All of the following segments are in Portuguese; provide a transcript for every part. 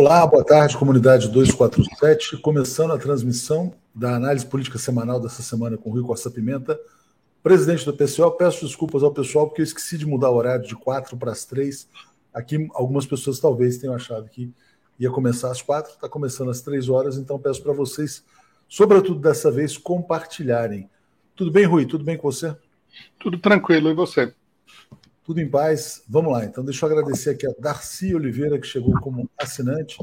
Olá, boa tarde, comunidade 247. Começando a transmissão da análise política semanal dessa semana com o Rui Costa Pimenta, presidente do PCO. Peço desculpas ao pessoal porque eu esqueci de mudar o horário de quatro para as três. Aqui, algumas pessoas talvez tenham achado que ia começar às quatro, está começando às três horas, então peço para vocês, sobretudo dessa vez, compartilharem. Tudo bem, Rui? Tudo bem com você? Tudo tranquilo, e você? Tudo em paz. Vamos lá, então deixa eu agradecer aqui a Darcy Oliveira, que chegou como assinante.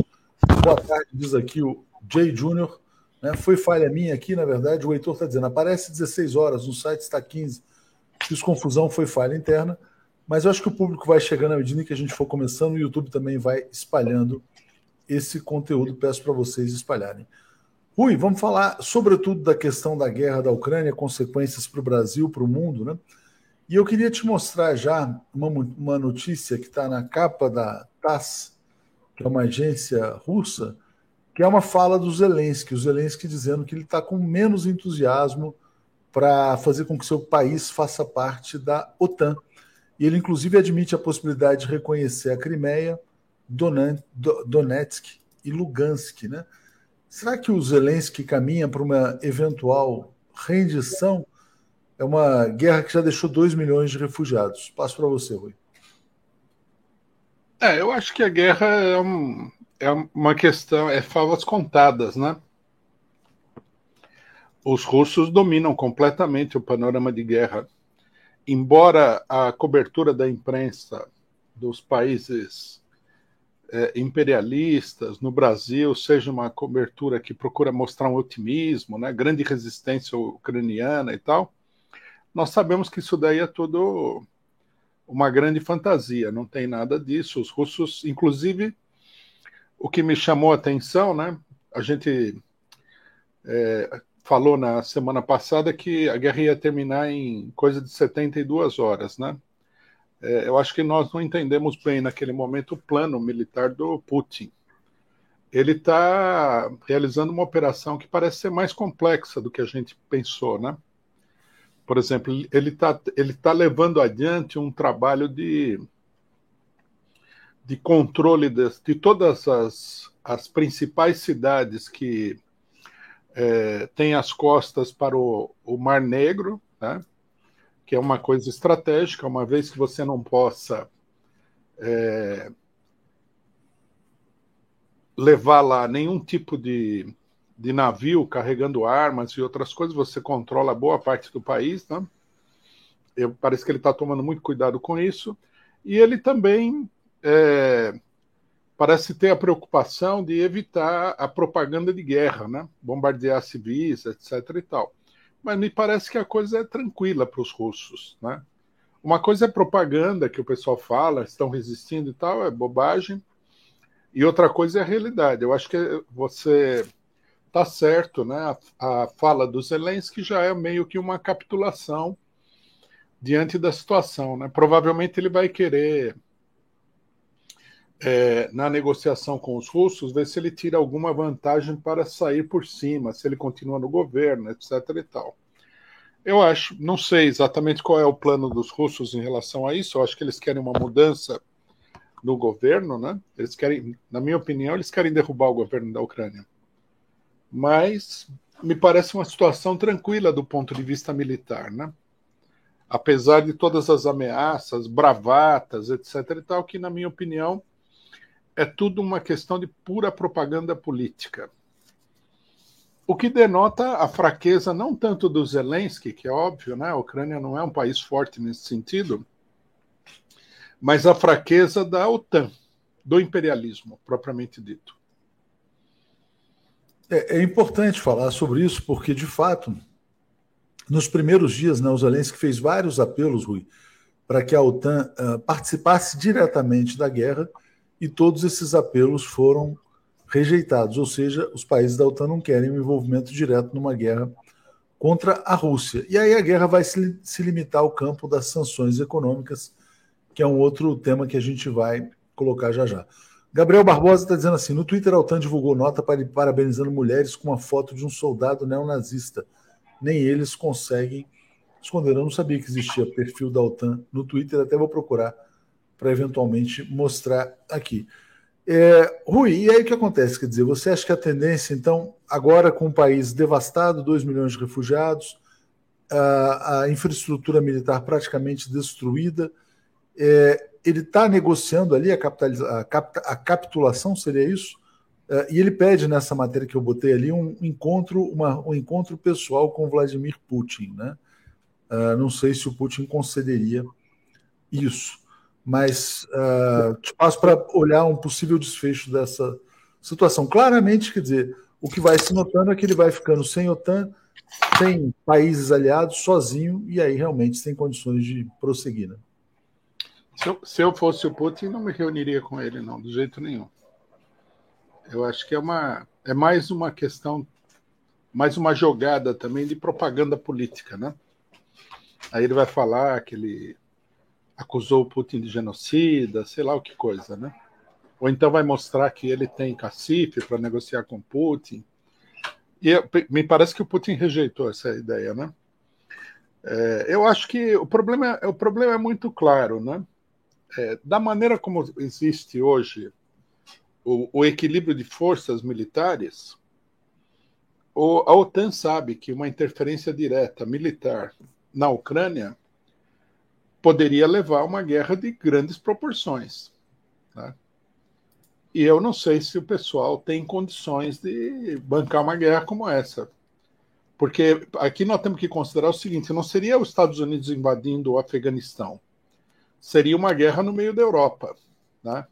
Boa tarde, diz aqui o Jay Júnior. Né? Foi falha minha aqui, na verdade, o Heitor está dizendo, aparece 16 horas, no site está 15. Fiz confusão, foi falha interna, mas eu acho que o público vai chegando à medida que a gente for começando, o YouTube também vai espalhando esse conteúdo, peço para vocês espalharem. Rui, vamos falar sobretudo da questão da guerra da Ucrânia, consequências para o Brasil, para o mundo, né? E eu queria te mostrar já uma, uma notícia que está na capa da TASS, que é uma agência russa, que é uma fala do Zelensky, o Zelensky dizendo que ele está com menos entusiasmo para fazer com que seu país faça parte da OTAN. E ele, inclusive, admite a possibilidade de reconhecer a Crimeia, Donetsk e Lugansk. Né? Será que o Zelensky caminha para uma eventual rendição? É uma guerra que já deixou 2 milhões de refugiados. Passo para você, Rui. É, eu acho que a guerra é, um, é uma questão, é favas contadas, né? Os russos dominam completamente o panorama de guerra. Embora a cobertura da imprensa dos países é, imperialistas no Brasil seja uma cobertura que procura mostrar um otimismo, né, grande resistência ucraniana e tal, nós sabemos que isso daí é tudo uma grande fantasia, não tem nada disso. Os russos, inclusive, o que me chamou a atenção, né? A gente é, falou na semana passada que a guerra ia terminar em coisa de 72 horas, né? É, eu acho que nós não entendemos bem naquele momento o plano militar do Putin. Ele está realizando uma operação que parece ser mais complexa do que a gente pensou, né? Por exemplo, ele está ele tá levando adiante um trabalho de, de controle de, de todas as, as principais cidades que é, têm as costas para o, o Mar Negro, né? que é uma coisa estratégica, uma vez que você não possa é, levar lá nenhum tipo de, de navio carregando armas e outras coisas, você controla boa parte do país, né? Eu, parece que ele está tomando muito cuidado com isso. E ele também é, parece ter a preocupação de evitar a propaganda de guerra, né? bombardear civis, etc. e tal mas me parece que a coisa é tranquila para os russos, né? Uma coisa é propaganda que o pessoal fala, estão resistindo e tal, é bobagem. E outra coisa é a realidade. Eu acho que você está certo, né? A, a, fala do Zelensky já é meio que uma capitulação diante da situação, né? Provavelmente ele vai querer é, na negociação com os russos, ver se ele tira alguma vantagem para sair por cima, se ele continua no governo, etc. e tal. Eu acho, não sei exatamente qual é o plano dos russos em relação a isso. Eu acho que eles querem uma mudança no governo, né? Eles querem, na minha opinião, eles querem derrubar o governo da Ucrânia. Mas me parece uma situação tranquila do ponto de vista militar, né? Apesar de todas as ameaças, bravatas, etc. e tal, que na minha opinião é tudo uma questão de pura propaganda política. O que denota a fraqueza não tanto do Zelensky, que é óbvio, né? A Ucrânia não é um país forte nesse sentido, mas a fraqueza da OTAN, do imperialismo, propriamente dito. É, é importante falar sobre isso, porque, de fato, nos primeiros dias, né, o Zelensky fez vários apelos, Rui, para que a OTAN uh, participasse diretamente da guerra e todos esses apelos foram rejeitados, ou seja, os países da OTAN não querem um envolvimento direto numa guerra contra a Rússia. E aí a guerra vai se, se limitar ao campo das sanções econômicas, que é um outro tema que a gente vai colocar já já. Gabriel Barbosa está dizendo assim: no Twitter, a OTAN divulgou nota para parabenizando mulheres com uma foto de um soldado neonazista. Nem eles conseguem esconder. Eu não sabia que existia perfil da OTAN no Twitter, até vou procurar para eventualmente mostrar aqui. É, Rui, e aí o que acontece? Quer dizer, você acha que a tendência, então, agora com o país devastado, 2 milhões de refugiados, a, a infraestrutura militar praticamente destruída, é, ele está negociando ali a, a, cap, a, capitulação, seria isso? É, e ele pede nessa matéria que eu botei ali um encontro, uma, um encontro pessoal com Vladimir Putin. Né? Uh, não sei se o Putin concederia isso mas uh, te passo para olhar um possível desfecho dessa situação. Claramente, quer dizer, o que vai se notando é que ele vai ficando sem OTAN, sem países aliados, sozinho, e aí realmente sem condições de prosseguir. Né? Se, eu, se eu fosse o Putin, não me reuniria com ele, não, de jeito nenhum. Eu acho que é uma é mais uma questão, mais uma jogada também de propaganda política, né? Aí ele vai falar que ele acusou o Putin de genocida, sei lá o que coisa, né? Ou então vai mostrar que ele tem cacife para negociar com Putin. E me parece que o Putin rejeitou essa ideia, né? É, eu acho que o problema, o problema é muito claro, né? É, da maneira como existe hoje o, o equilíbrio de forças militares, o, a OTAN sabe que uma interferência direta militar na Ucrânia poderia levar a uma guerra de grandes proporções. Né? E eu não sei se o pessoal tem condições de bancar uma guerra como essa. Porque aqui nós temos que considerar o seguinte: não seria os Estados Unidos invadindo o Afeganistão, seria uma guerra no meio da Europa. Né?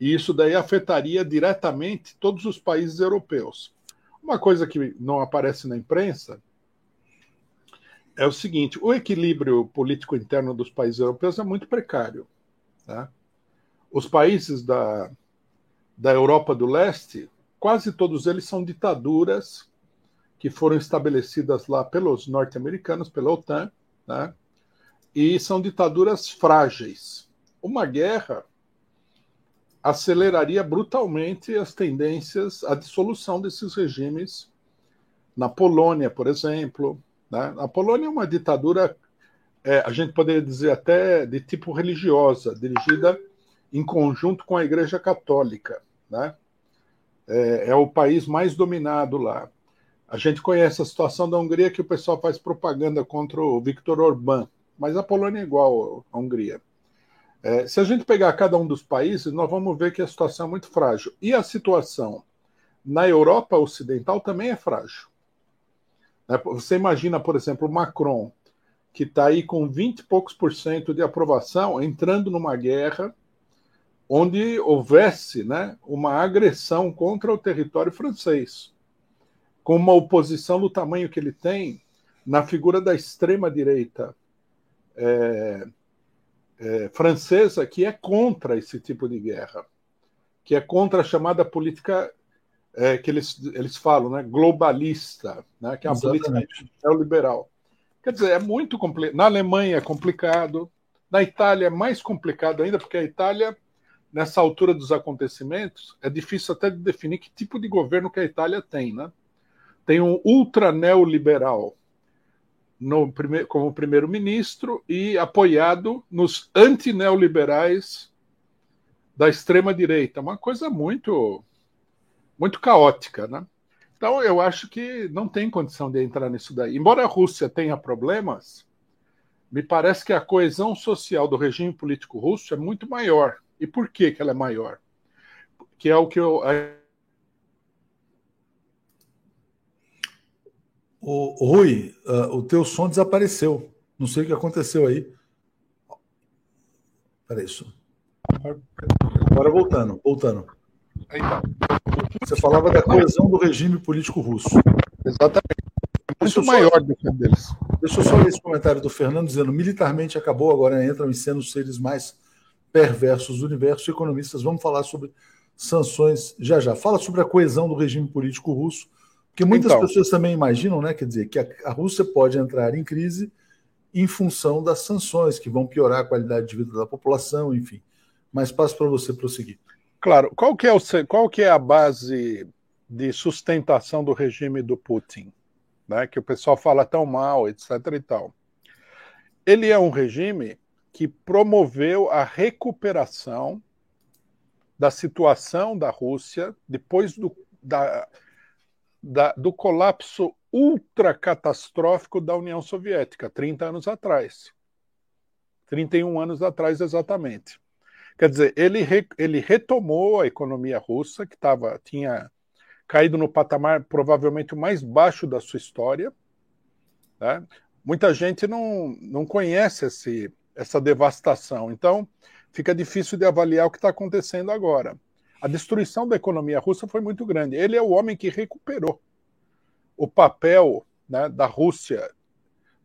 E isso daí afetaria diretamente todos os países europeus. Uma coisa que não aparece na imprensa é o seguinte: o equilíbrio político interno dos países europeus é muito precário. Tá? Os países da, da Europa do Leste, quase todos eles são ditaduras que foram estabelecidas lá pelos norte-americanos, pela OTAN, né? E são ditaduras frágeis. Uma guerra aceleraria brutalmente as tendências à dissolução desses regimes. Na Polônia, por exemplo, né? A Polônia é uma ditadura, é, a gente poderia dizer até de tipo religiosa, dirigida em conjunto com a Igreja Católica. Né? É, é o país mais dominado lá. A gente conhece a situação da Hungria, que o pessoal faz propaganda contra o Viktor Orbán, mas a Polônia é igual à Hungria. É, se a gente pegar cada um dos países, nós vamos ver que a situação é muito frágil. E a situação na Europa Ocidental também é frágil. Né? Você imagina, por exemplo, Macron, que está aí com 20 e poucos por cento de aprovação, entrando numa guerra onde houvesse né, uma agressão contra o território francês, com uma oposição do tamanho que ele tem na figura da extrema-direita é, é, francesa, que é contra esse tipo de guerra, que é contra a chamada política é, que eles, eles falam, né, globalista, né, que é uma Exatamente. política neoliberal. Quer dizer, é muito complicado. Na Alemanha é complicado, na Itália é mais complicado ainda, porque a Itália, nessa altura dos acontecimentos, é difícil até de definir que tipo de governo que a Itália tem. Né? Tem um ultra neoliberal no primeir, como primeiro-ministro e apoiado nos antineoliberais da extrema-direita. Uma coisa muito muito caótica, né? Então eu acho que não tem condição de entrar nisso daí. Embora a Rússia tenha problemas, me parece que a coesão social do regime político russo é muito maior. E por que, que ela é maior? Que é o que eu. O, Rui, uh, o teu som desapareceu. Não sei o que aconteceu aí. Peraí, isso. Agora voltando, voltando. Tá. Você falava da coesão do regime político russo. Exatamente. É muito maior do que deles. Deixa eu só ler esse comentário do Fernando dizendo: militarmente acabou, agora entram em cena os seres mais perversos do universo. Economistas, vamos falar sobre sanções já já. Fala sobre a coesão do regime político russo, porque muitas então, pessoas também imaginam, né, quer dizer, que a, a Rússia pode entrar em crise em função das sanções, que vão piorar a qualidade de vida da população, enfim. Mas passo para você prosseguir. Claro. Qual que, é o, qual que é a base de sustentação do regime do Putin? Né? Que o pessoal fala tão mal, etc. e tal. Ele é um regime que promoveu a recuperação da situação da Rússia depois do, da, da, do colapso ultracatastrófico da União Soviética, 30 anos atrás. 31 anos atrás, exatamente. Quer dizer, ele, re, ele retomou a economia russa, que tava, tinha caído no patamar provavelmente o mais baixo da sua história. Né? Muita gente não, não conhece esse, essa devastação, então fica difícil de avaliar o que está acontecendo agora. A destruição da economia russa foi muito grande. Ele é o homem que recuperou o papel né, da Rússia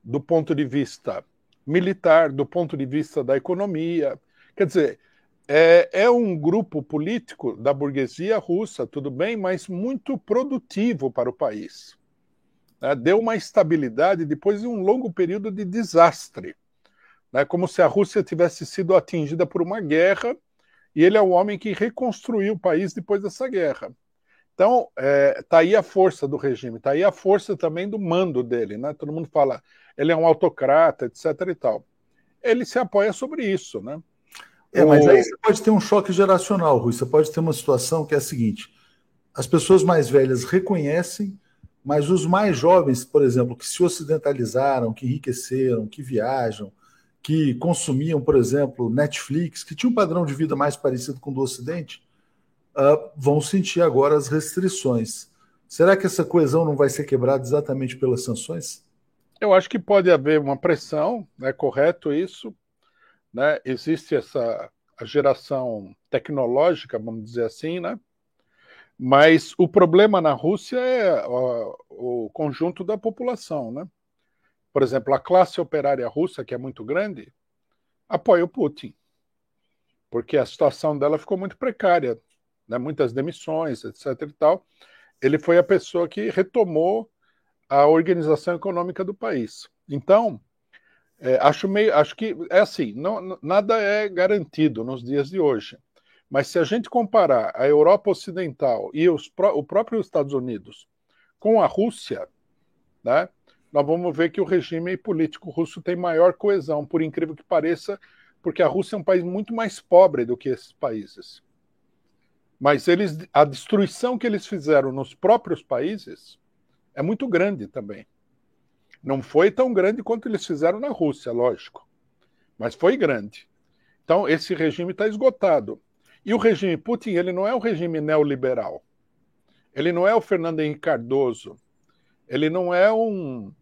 do ponto de vista militar, do ponto de vista da economia. Quer dizer, é, é, um grupo político da burguesia russa, tudo bem, mas muito produtivo para o país. Né? Deu uma estabilidade depois de um longo período de desastre. Né? Como se a Rússia tivesse sido atingida por uma guerra e ele é o homem que reconstruiu o país depois dessa guerra. Então, está é, tá aí a força do regime, está aí a força também do mando dele. Né? Todo mundo fala, ele é um autocrata, etc. e tal. Ele se apoia sobre isso. Né? É, mas aí você pode ter um choque geracional, Rui. Você pode ter uma situação que é a seguinte: as pessoas mais velhas reconhecem, mas os mais jovens, por exemplo, que se ocidentalizaram, que enriqueceram, que viajam, que consumiam, por exemplo, Netflix, que tinha um padrão de vida mais parecido com o do Ocidente, uh, vão sentir agora as restrições. Será que essa coesão não vai ser quebrada exatamente pelas sanções? Eu acho que pode haver uma pressão, é correto isso, né? Existe essa geração tecnológica, vamos dizer assim, né? Mas o problema na Rússia é o, o conjunto da população, né? Por exemplo, a classe operária russa, que é muito grande, apoia o Putin, porque a situação dela ficou muito precária, né? muitas demissões, etc. e tal. Ele foi a pessoa que retomou a organização econômica do país. Então, é, acho, meio, acho que é assim, não, nada é garantido nos dias de hoje. Mas se a gente comparar a Europa Ocidental e os, o próprio Estados Unidos com a Rússia, né, nós vamos ver que o regime político russo tem maior coesão, por incrível que pareça, porque a Rússia é um país muito mais pobre do que esses países. Mas eles, a destruição que eles fizeram nos próprios países é muito grande também. Não foi tão grande quanto eles fizeram na Rússia, lógico, mas foi grande. Então, esse regime está esgotado. E o regime Putin, ele não é o regime neoliberal. Ele não é o Fernando Henrique Cardoso. Ele não é um,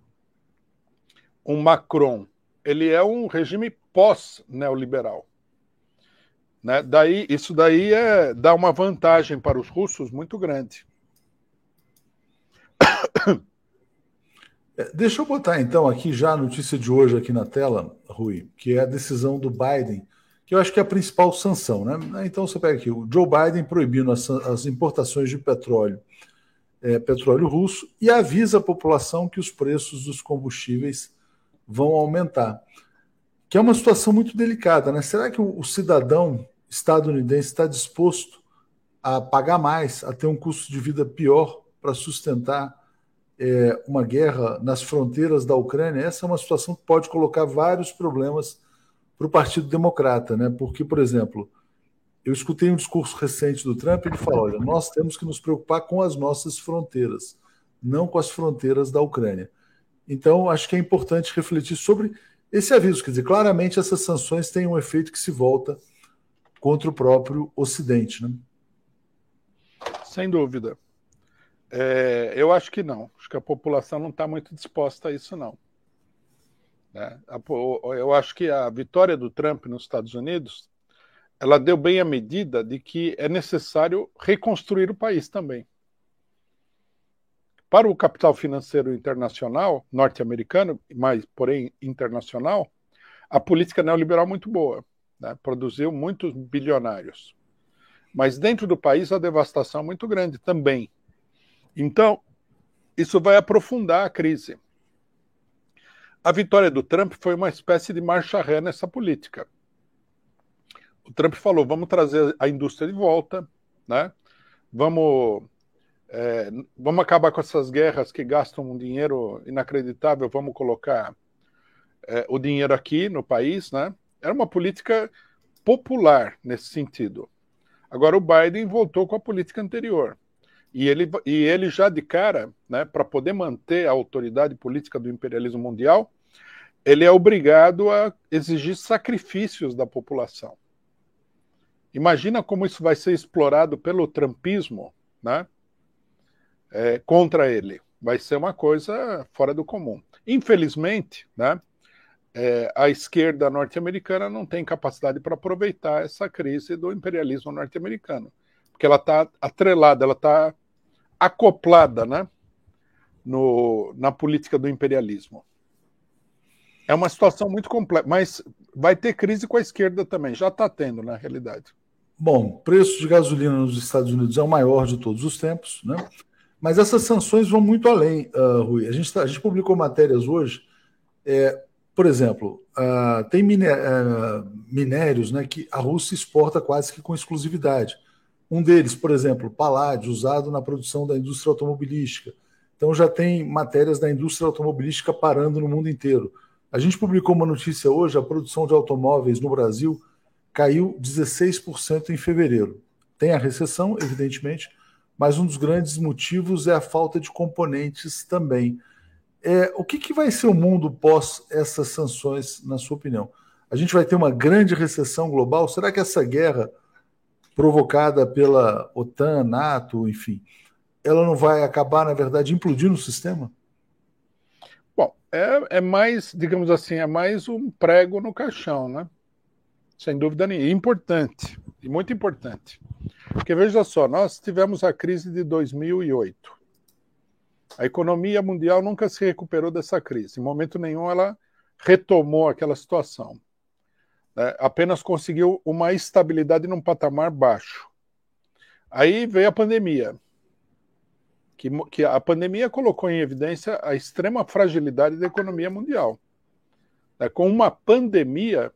um Macron. Ele é um regime pós-neoliberal. Né? Daí, isso daí é, dá uma vantagem para os russos muito grande. É, deixa eu botar então aqui já a notícia de hoje aqui na tela, Rui, que é a decisão do Biden, que eu acho que é a principal sanção, né? Então você pega aqui o Joe Biden proibindo as, as importações de petróleo, é, petróleo russo e avisa a população que os preços dos combustíveis vão aumentar, que é uma situação muito delicada, né? Será que o, cidadão estadunidense está disposto a pagar mais, a ter um custo de vida pior para sustentar é, uma guerra nas fronteiras da Ucrânia, essa é uma situação que pode colocar vários problemas para o Partido Democrata, né? Porque, por exemplo, eu escutei um discurso recente do Trump, ele fala: olha, nós temos que nos preocupar com as nossas fronteiras, não com as fronteiras da Ucrânia. Então, acho que é importante refletir sobre esse aviso. Quer dizer, claramente essas sanções têm um efeito que se volta contra o próprio Ocidente. Né? Sem dúvida. É, eu acho que não. Acho que a população não está muito disposta a isso, não. Né? Eu acho que a vitória do Trump nos Estados Unidos ela deu bem a medida de que é necessário reconstruir o país também. Para o capital financeiro internacional, norte-americano, mas porém internacional, a política neoliberal é muito boa, né? produziu muitos bilionários. Mas dentro do país a devastação é muito grande também. Então, isso vai aprofundar a crise. A vitória do Trump foi uma espécie de marcha ré nessa política. O Trump falou: vamos trazer a indústria de volta, né? vamos, é, vamos acabar com essas guerras que gastam um dinheiro inacreditável, vamos colocar é, o dinheiro aqui no país. Né? Era uma política popular nesse sentido. Agora o Biden voltou com a política anterior. E ele, e ele já de cara, né, para poder manter a autoridade política do imperialismo mundial, ele é obrigado a exigir sacrifícios da população. Imagina como isso vai ser explorado pelo trumpismo né, é, contra ele. Vai ser uma coisa fora do comum. Infelizmente, né, é, a esquerda norte-americana não tem capacidade para aproveitar essa crise do imperialismo norte-americano, porque ela está atrelada, ela está acoplada né, no, na política do imperialismo. É uma situação muito complexa, mas vai ter crise com a esquerda também, já está tendo na realidade. Bom, preço de gasolina nos Estados Unidos é o maior de todos os tempos, né? Mas essas sanções vão muito além, uh, Rui. A gente, tá, a gente publicou matérias hoje é, por exemplo, uh, tem miné uh, minérios né, que a Rússia exporta quase que com exclusividade. Um deles, por exemplo, paládio, usado na produção da indústria automobilística. Então já tem matérias da indústria automobilística parando no mundo inteiro. A gente publicou uma notícia hoje: a produção de automóveis no Brasil caiu 16% em fevereiro. Tem a recessão, evidentemente, mas um dos grandes motivos é a falta de componentes também. É, o que, que vai ser o mundo pós essas sanções, na sua opinião? A gente vai ter uma grande recessão global? Será que essa guerra provocada pela OTAN, NATO, enfim, ela não vai acabar, na verdade, implodindo o sistema? Bom, é, é mais, digamos assim, é mais um prego no caixão, né? Sem dúvida nenhuma. Importante, e muito importante. Porque veja só, nós tivemos a crise de 2008. A economia mundial nunca se recuperou dessa crise. Em momento nenhum ela retomou aquela situação. Né? Apenas conseguiu uma estabilidade num patamar baixo. Aí veio a pandemia. Que, que a pandemia colocou em evidência a extrema fragilidade da economia mundial. Né? Com uma pandemia,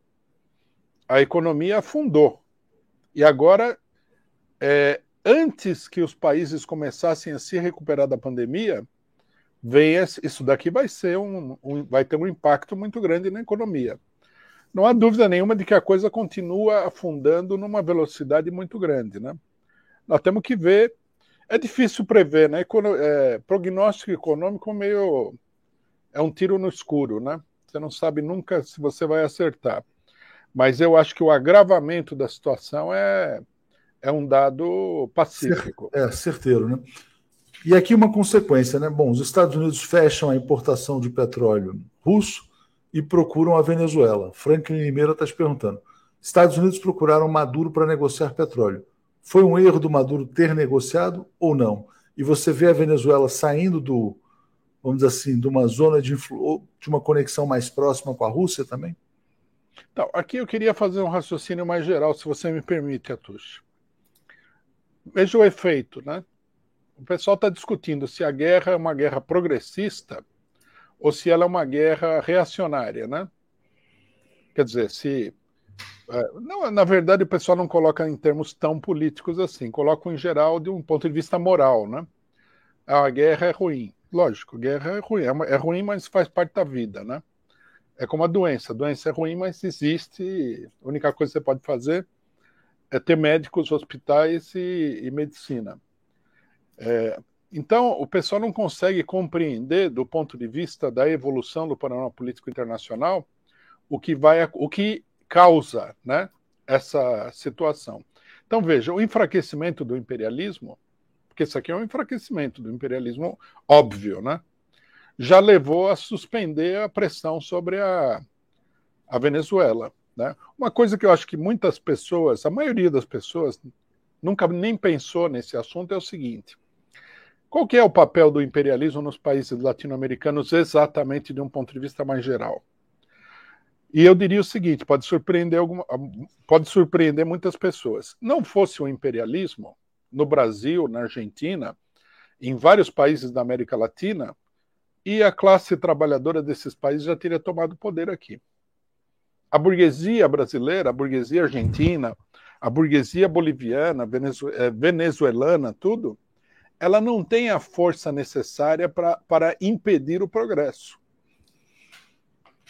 a economia afundou. E agora é, antes que os países começassem a se recuperar da pandemia, vem isso daqui vai ser um, um, vai ter um impacto muito grande na economia. Não há dúvida nenhuma de que a coisa continua afundando numa velocidade muito grande, né? Nós temos que ver. É difícil prever, né? É, prognóstico econômico meio é um tiro no escuro, né? Você não sabe nunca se você vai acertar. Mas eu acho que o agravamento da situação é é um dado pacífico. É, certeiro, né? E aqui uma consequência, né? Bom, os Estados Unidos fecham a importação de petróleo russo e procuram a Venezuela. Franklin Limeira está te perguntando. Estados Unidos procuraram Maduro para negociar petróleo. Foi um erro do Maduro ter negociado ou não? E você vê a Venezuela saindo do, vamos dizer assim, de uma zona de, de uma conexão mais próxima com a Rússia também? Então, aqui eu queria fazer um raciocínio mais geral, se você me permite, Atush. Veja o efeito, né? O pessoal está discutindo se a guerra é uma guerra progressista ou se ela é uma guerra reacionária, né? Quer dizer, se é, não, na verdade, o pessoal não coloca em termos tão políticos assim, coloca em geral de um ponto de vista moral, né? A guerra é ruim. Lógico, guerra é ruim. É, é ruim, mas faz parte da vida, né? É como a doença. A doença é ruim, mas existe. A única coisa que você pode fazer é ter médicos, hospitais e, e medicina. É, então, o pessoal não consegue compreender, do ponto de vista da evolução do panorama político internacional, o que, vai, o que causa né, essa situação. Então, veja, o enfraquecimento do imperialismo, porque isso aqui é um enfraquecimento do imperialismo óbvio, né? Já levou a suspender a pressão sobre a, a Venezuela. Né? Uma coisa que eu acho que muitas pessoas, a maioria das pessoas, nunca nem pensou nesse assunto é o seguinte: qual que é o papel do imperialismo nos países latino-americanos exatamente de um ponto de vista mais geral? E eu diria o seguinte: pode surpreender alguma, pode surpreender muitas pessoas. Não fosse o imperialismo no Brasil, na Argentina, em vários países da América Latina, e a classe trabalhadora desses países já teria tomado poder aqui a burguesia brasileira, a burguesia argentina, a burguesia boliviana, eh, venezuelana, tudo, ela não tem a força necessária pra, para impedir o progresso.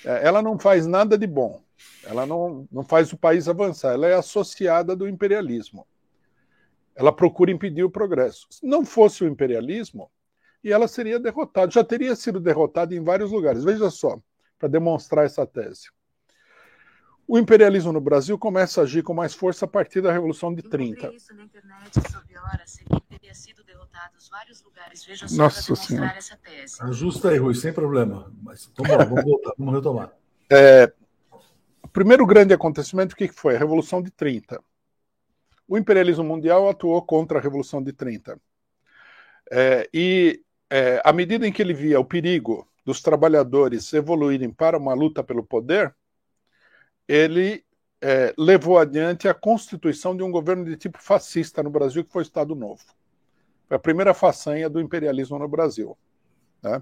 É, ela não faz nada de bom. Ela não, não faz o país avançar. Ela é associada do imperialismo. Ela procura impedir o progresso. Se não fosse o imperialismo, e ela seria derrotada. Já teria sido derrotada em vários lugares. Veja só, para demonstrar essa tese. O imperialismo no Brasil começa a agir com mais força a partir da Revolução de 30. Isso na internet sobre horas, teria sido derrotados vários lugares. Veja só Nossa demonstrar essa tese. Ajusta aí, Rui, sem problema. Mas vamos lá, vamos voltar, vamos retomar. É, o primeiro grande acontecimento, o que foi? A Revolução de 30. O imperialismo mundial atuou contra a Revolução de 30. É, e é, à medida em que ele via o perigo dos trabalhadores evoluírem para uma luta pelo poder, ele é, levou adiante a constituição de um governo de tipo fascista no Brasil, que foi o Estado Novo. Foi a primeira façanha do imperialismo no Brasil. Né?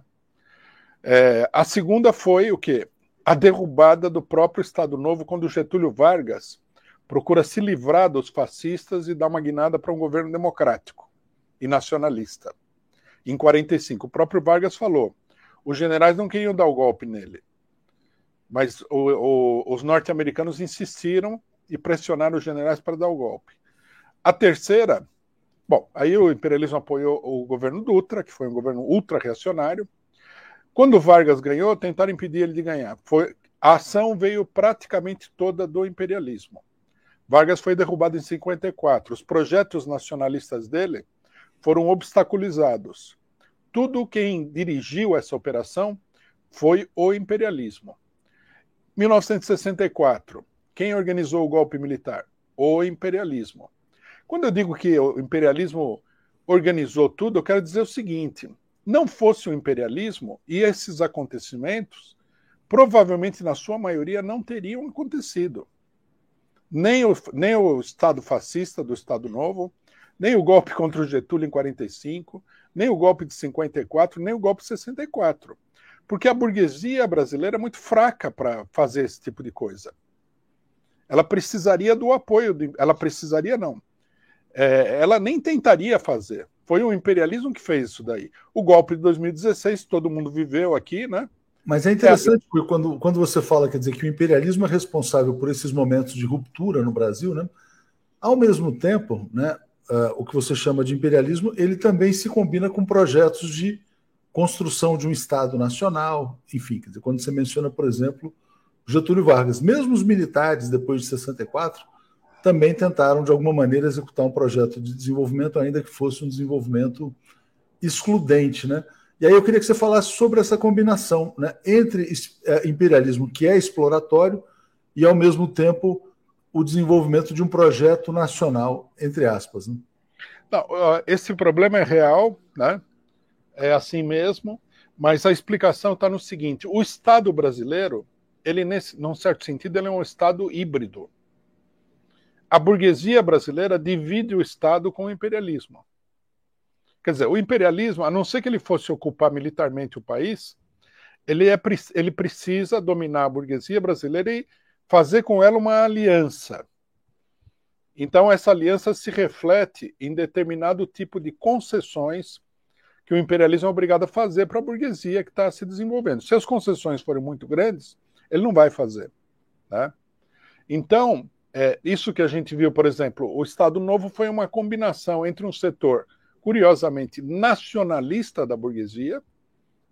É, a segunda foi o quê? A derrubada do próprio Estado Novo, quando Getúlio Vargas procura se livrar dos fascistas e dar uma guinada para um governo democrático e nacionalista em 45. O próprio Vargas falou: os generais não queriam dar o golpe nele, mas o, o, os norte-americanos insistiram e pressionaram os generais para dar o golpe. A terceira, bom, aí o imperialismo apoiou o governo Dutra, que foi um governo ultra-reacionário. Quando Vargas ganhou, tentaram impedir ele de ganhar. Foi, a ação veio praticamente toda do imperialismo. Vargas foi derrubado em 54. Os projetos nacionalistas dele foram obstaculizados. Tudo quem dirigiu essa operação foi o imperialismo. 1964. Quem organizou o golpe militar? O imperialismo. Quando eu digo que o imperialismo organizou tudo, eu quero dizer o seguinte: não fosse o imperialismo e esses acontecimentos, provavelmente na sua maioria não teriam acontecido. Nem o, nem o Estado fascista do Estado Novo, nem o golpe contra o Getúlio em 45, nem o golpe de 54, nem o golpe de 64. Porque a burguesia brasileira é muito fraca para fazer esse tipo de coisa. Ela precisaria do apoio, de, ela precisaria não. É, ela nem tentaria fazer. Foi o imperialismo que fez isso daí. O golpe de 2016, todo mundo viveu aqui, né? Mas é interessante, porque quando, quando você fala, quer dizer, que o imperialismo é responsável por esses momentos de ruptura no Brasil, né? Ao mesmo tempo, né, uh, o que você chama de imperialismo, ele também se combina com projetos de construção de um Estado nacional, enfim, dizer, quando você menciona, por exemplo, Getúlio Vargas, mesmo os militares, depois de 64, também tentaram, de alguma maneira, executar um projeto de desenvolvimento, ainda que fosse um desenvolvimento excludente, né? E aí eu queria que você falasse sobre essa combinação né, entre eh, imperialismo, que é exploratório, e, ao mesmo tempo, o desenvolvimento de um projeto nacional, entre aspas. Né? Não, esse problema é real, né? é assim mesmo, mas a explicação está no seguinte: o Estado brasileiro, ele, nesse, num certo sentido, ele é um Estado híbrido. A burguesia brasileira divide o Estado com o imperialismo. Quer dizer, o imperialismo, a não ser que ele fosse ocupar militarmente o país, ele, é, ele precisa dominar a burguesia brasileira e fazer com ela uma aliança. Então, essa aliança se reflete em determinado tipo de concessões que o imperialismo é obrigado a fazer para a burguesia que está se desenvolvendo. Se as concessões forem muito grandes, ele não vai fazer. Né? Então, é, isso que a gente viu, por exemplo, o Estado Novo foi uma combinação entre um setor, curiosamente, nacionalista da burguesia,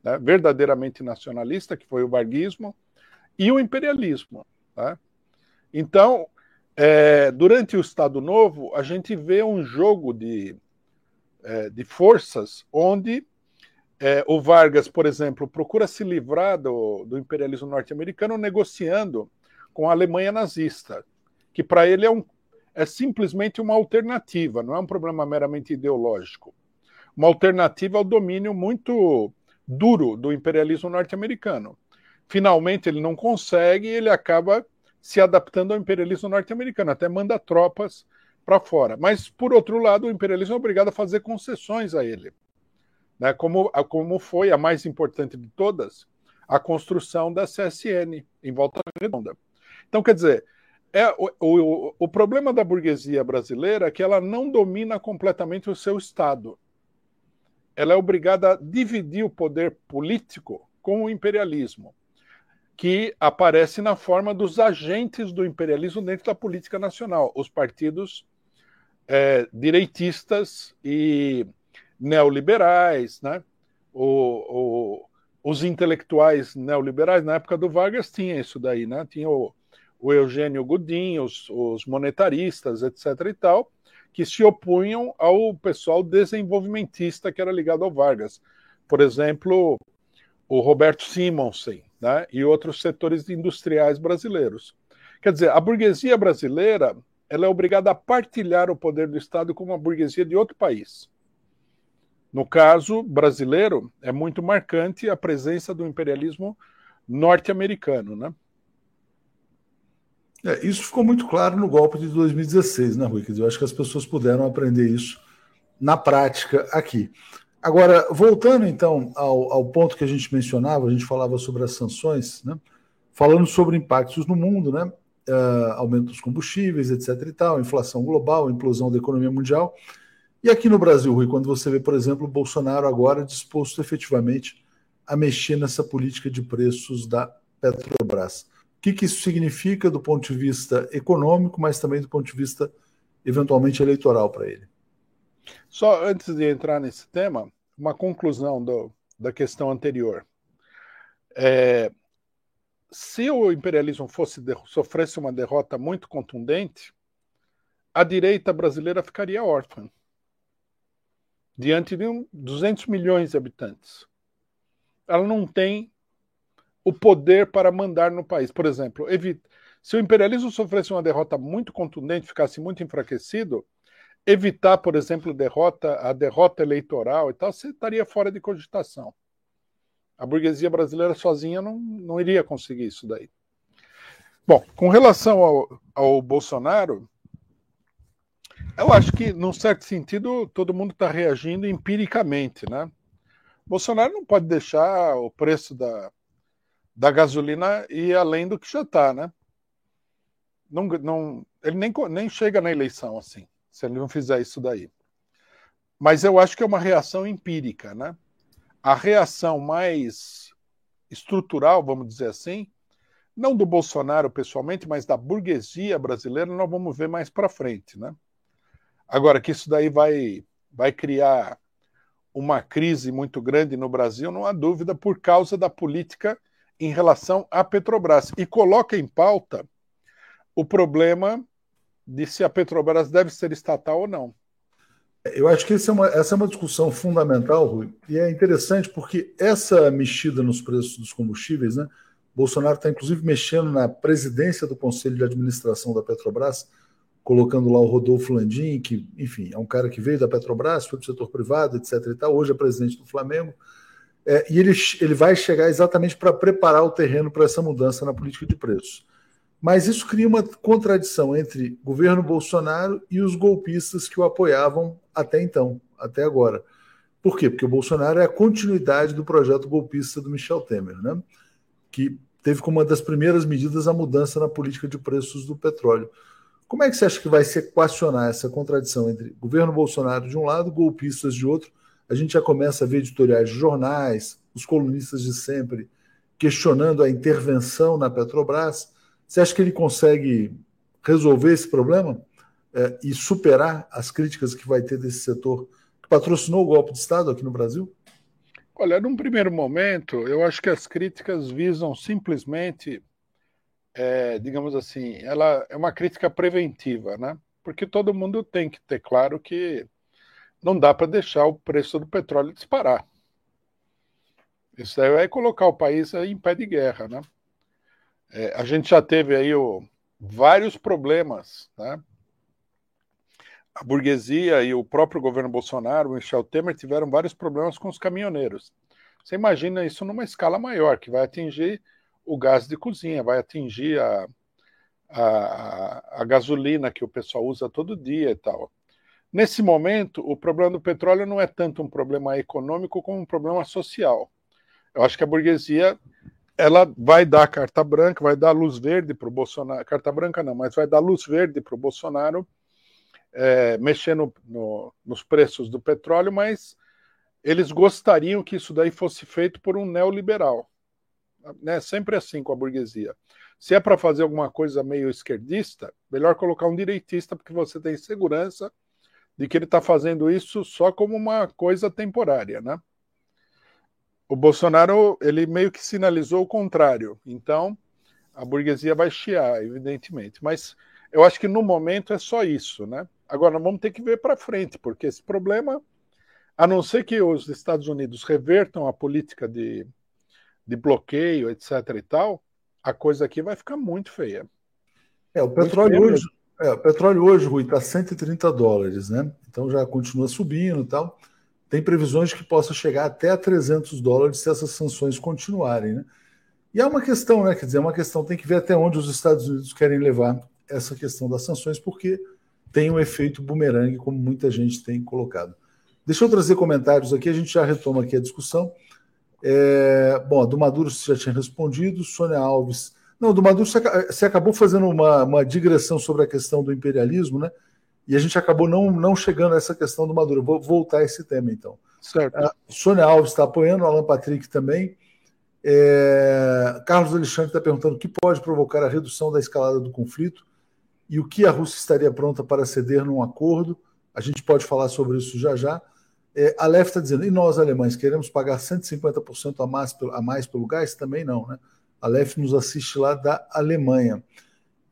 né, verdadeiramente nacionalista, que foi o varguismo, e o imperialismo. Tá? Então, é, durante o Estado Novo, a gente vê um jogo de, é, de forças onde é, o Vargas, por exemplo, procura se livrar do, do imperialismo norte-americano negociando com a Alemanha nazista, que para ele é, um, é simplesmente uma alternativa, não é um problema meramente ideológico. Uma alternativa ao domínio muito duro do imperialismo norte-americano finalmente ele não consegue e ele acaba se adaptando ao imperialismo norte-americano, até manda tropas para fora. Mas, por outro lado, o imperialismo é obrigado a fazer concessões a ele, né? como, como foi a mais importante de todas, a construção da CSN em Volta Redonda. Então, quer dizer, é, o, o, o problema da burguesia brasileira é que ela não domina completamente o seu Estado. Ela é obrigada a dividir o poder político com o imperialismo que aparece na forma dos agentes do imperialismo dentro da política nacional, os partidos é, direitistas e neoliberais, né? O, o, os intelectuais neoliberais na época do Vargas tinha isso daí, né? Tinha o, o Eugênio Godin, os, os monetaristas, etc. e tal, que se opunham ao pessoal desenvolvimentista que era ligado ao Vargas. Por exemplo, o Roberto Simonsen né, e outros setores industriais brasileiros. Quer dizer, a burguesia brasileira ela é obrigada a partilhar o poder do Estado com uma burguesia de outro país. No caso brasileiro, é muito marcante a presença do imperialismo norte-americano, né? É, isso ficou muito claro no golpe de 2016, né, Rui? Eu acho que as pessoas puderam aprender isso na prática aqui. Agora, voltando então ao, ao, ponto que a gente mencionava, a gente falava sobre as sanções, né? falando sobre impactos no mundo, né? Uh, aumento dos combustíveis, etc. e tal, inflação global, implosão da economia mundial. E aqui no Brasil, Rui, quando você vê, por exemplo, o Bolsonaro agora disposto efetivamente a mexer nessa política de preços da Petrobras. O que, que isso significa do ponto de vista econômico, mas também do ponto de vista eventualmente eleitoral para ele? Só antes de entrar nesse tema, uma conclusão do, da questão anterior. É, se o imperialismo fosse sofresse uma derrota muito contundente, a direita brasileira ficaria órfã diante de um, 200 milhões de habitantes. Ela não tem o poder para mandar no país. Por exemplo, evita, se o imperialismo sofresse uma derrota muito contundente, ficasse muito enfraquecido, evitar, por exemplo, derrota, a derrota eleitoral e tal, você estaria fora de cogitação. A burguesia brasileira sozinha não, não iria conseguir isso daí. Bom, com relação ao, ao Bolsonaro, eu acho que, num certo sentido, todo mundo está reagindo empiricamente, né? Bolsonaro não pode deixar o preço da, da gasolina e além do que já está, né? Não, não, ele nem, nem chega na eleição assim, se ele não fizer isso daí. Mas eu acho que é uma reação empírica, né? A reação mais estrutural, vamos dizer assim, não do Bolsonaro pessoalmente, mas da burguesia brasileira, nós vamos ver mais para frente, né? Agora que isso daí vai vai criar uma crise muito grande no Brasil, não há dúvida, por causa da política em relação à Petrobras e coloca em pauta o problema de se a Petrobras deve ser estatal ou não. Eu acho que essa é uma, essa é uma discussão fundamental, Rui, e é interessante porque essa mexida nos preços dos combustíveis, né? Bolsonaro está inclusive mexendo na presidência do Conselho de Administração da Petrobras, colocando lá o Rodolfo Landim, que, enfim, é um cara que veio da Petrobras, foi para o setor privado, etc. e tal, hoje é presidente do Flamengo. É, e ele, ele vai chegar exatamente para preparar o terreno para essa mudança na política de preços. Mas isso cria uma contradição entre governo Bolsonaro e os golpistas que o apoiavam até então, até agora. Por quê? Porque o Bolsonaro é a continuidade do projeto golpista do Michel Temer, né? que teve como uma das primeiras medidas a mudança na política de preços do petróleo. Como é que você acha que vai se equacionar essa contradição entre governo Bolsonaro de um lado, golpistas de outro, a gente já começa a ver editoriais de jornais, os colunistas de sempre questionando a intervenção na Petrobras. Você acha que ele consegue resolver esse problema é, e superar as críticas que vai ter desse setor que patrocinou o golpe de Estado aqui no Brasil? Olha, num primeiro momento, eu acho que as críticas visam simplesmente, é, digamos assim, ela é uma crítica preventiva, né? Porque todo mundo tem que ter claro que não dá para deixar o preço do petróleo disparar. Isso aí vai colocar o país em pé de guerra, né? É, a gente já teve aí o, vários problemas, né? A burguesia e o próprio governo Bolsonaro, o Michel Temer, tiveram vários problemas com os caminhoneiros. Você imagina isso numa escala maior, que vai atingir o gás de cozinha, vai atingir a, a, a gasolina que o pessoal usa todo dia e tal. Nesse momento, o problema do petróleo não é tanto um problema econômico como um problema social. Eu acho que a burguesia ela vai dar carta branca, vai dar luz verde para o Bolsonaro, carta branca não, mas vai dar luz verde para o Bolsonaro é, mexer no, no, nos preços do petróleo, mas eles gostariam que isso daí fosse feito por um neoliberal. Né? Sempre assim com a burguesia. Se é para fazer alguma coisa meio esquerdista, melhor colocar um direitista, porque você tem segurança de que ele está fazendo isso só como uma coisa temporária, né? O Bolsonaro ele meio que sinalizou o contrário. Então a burguesia vai chiar, evidentemente. Mas eu acho que no momento é só isso, né? Agora vamos ter que ver para frente, porque esse problema, a não ser que os Estados Unidos revertam a política de, de bloqueio, etc. e tal, a coisa aqui vai ficar muito feia. É, o petróleo hoje, é, o petróleo hoje, Rui, está 130 dólares, né? Então já continua subindo e tal. Tem previsões que possa chegar até a 300 dólares se essas sanções continuarem, né? E é uma questão, né? Quer dizer, é uma questão, tem que ver até onde os Estados Unidos querem levar essa questão das sanções, porque tem um efeito bumerangue, como muita gente tem colocado. Deixa eu trazer comentários aqui, a gente já retoma aqui a discussão. É, bom, do Maduro você já tinha respondido, Sônia Alves. Não, do Maduro você acabou fazendo uma, uma digressão sobre a questão do imperialismo, né? E a gente acabou não, não chegando a essa questão do Maduro. vou voltar a esse tema, então. Certo. A Sônia Alves está apoiando, Alan Patrick também. É, Carlos Alexandre está perguntando o que pode provocar a redução da escalada do conflito e o que a Rússia estaria pronta para ceder num acordo. A gente pode falar sobre isso já já. É, a Lef está dizendo, e nós alemães queremos pagar 150% a mais, a mais pelo gás? Também não, né? A Lef nos assiste lá da Alemanha.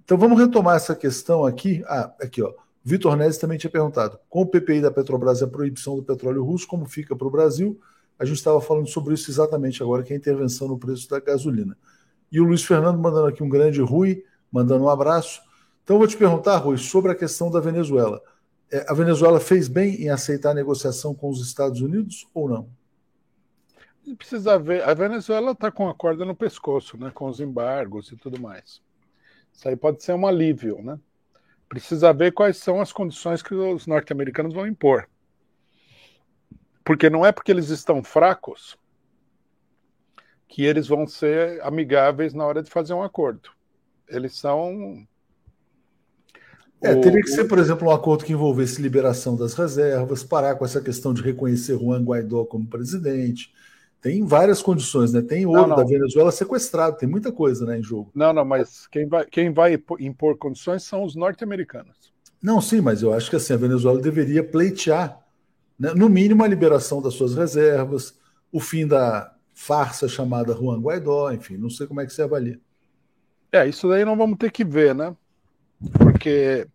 Então vamos retomar essa questão aqui. Ah, aqui, ó. Vitor Neves também tinha perguntado: com o PPI da Petrobras e a proibição do petróleo russo, como fica para o Brasil? A gente estava falando sobre isso exatamente agora, que é a intervenção no preço da gasolina. E o Luiz Fernando mandando aqui um grande Rui, mandando um abraço. Então, eu vou te perguntar, Rui, sobre a questão da Venezuela. É, a Venezuela fez bem em aceitar a negociação com os Estados Unidos ou não? Precisa ver. A Venezuela está com a corda no pescoço, né, com os embargos e tudo mais. Isso aí pode ser um alívio, né? Precisa ver quais são as condições que os norte-americanos vão impor. Porque não é porque eles estão fracos que eles vão ser amigáveis na hora de fazer um acordo. Eles são é, teria que ser, por exemplo, um acordo que envolvesse liberação das reservas, parar com essa questão de reconhecer Juan Guaidó como presidente. Tem várias condições, né? Tem ouro não, não. da Venezuela sequestrado, tem muita coisa né, em jogo. Não, não, mas quem vai, quem vai impor condições são os norte-americanos. Não, sim, mas eu acho que assim, a Venezuela deveria pleitear, né, no mínimo, a liberação das suas reservas, o fim da farsa chamada Juan Guaidó, enfim, não sei como é que você avalia. É, isso daí não vamos ter que ver, né? Porque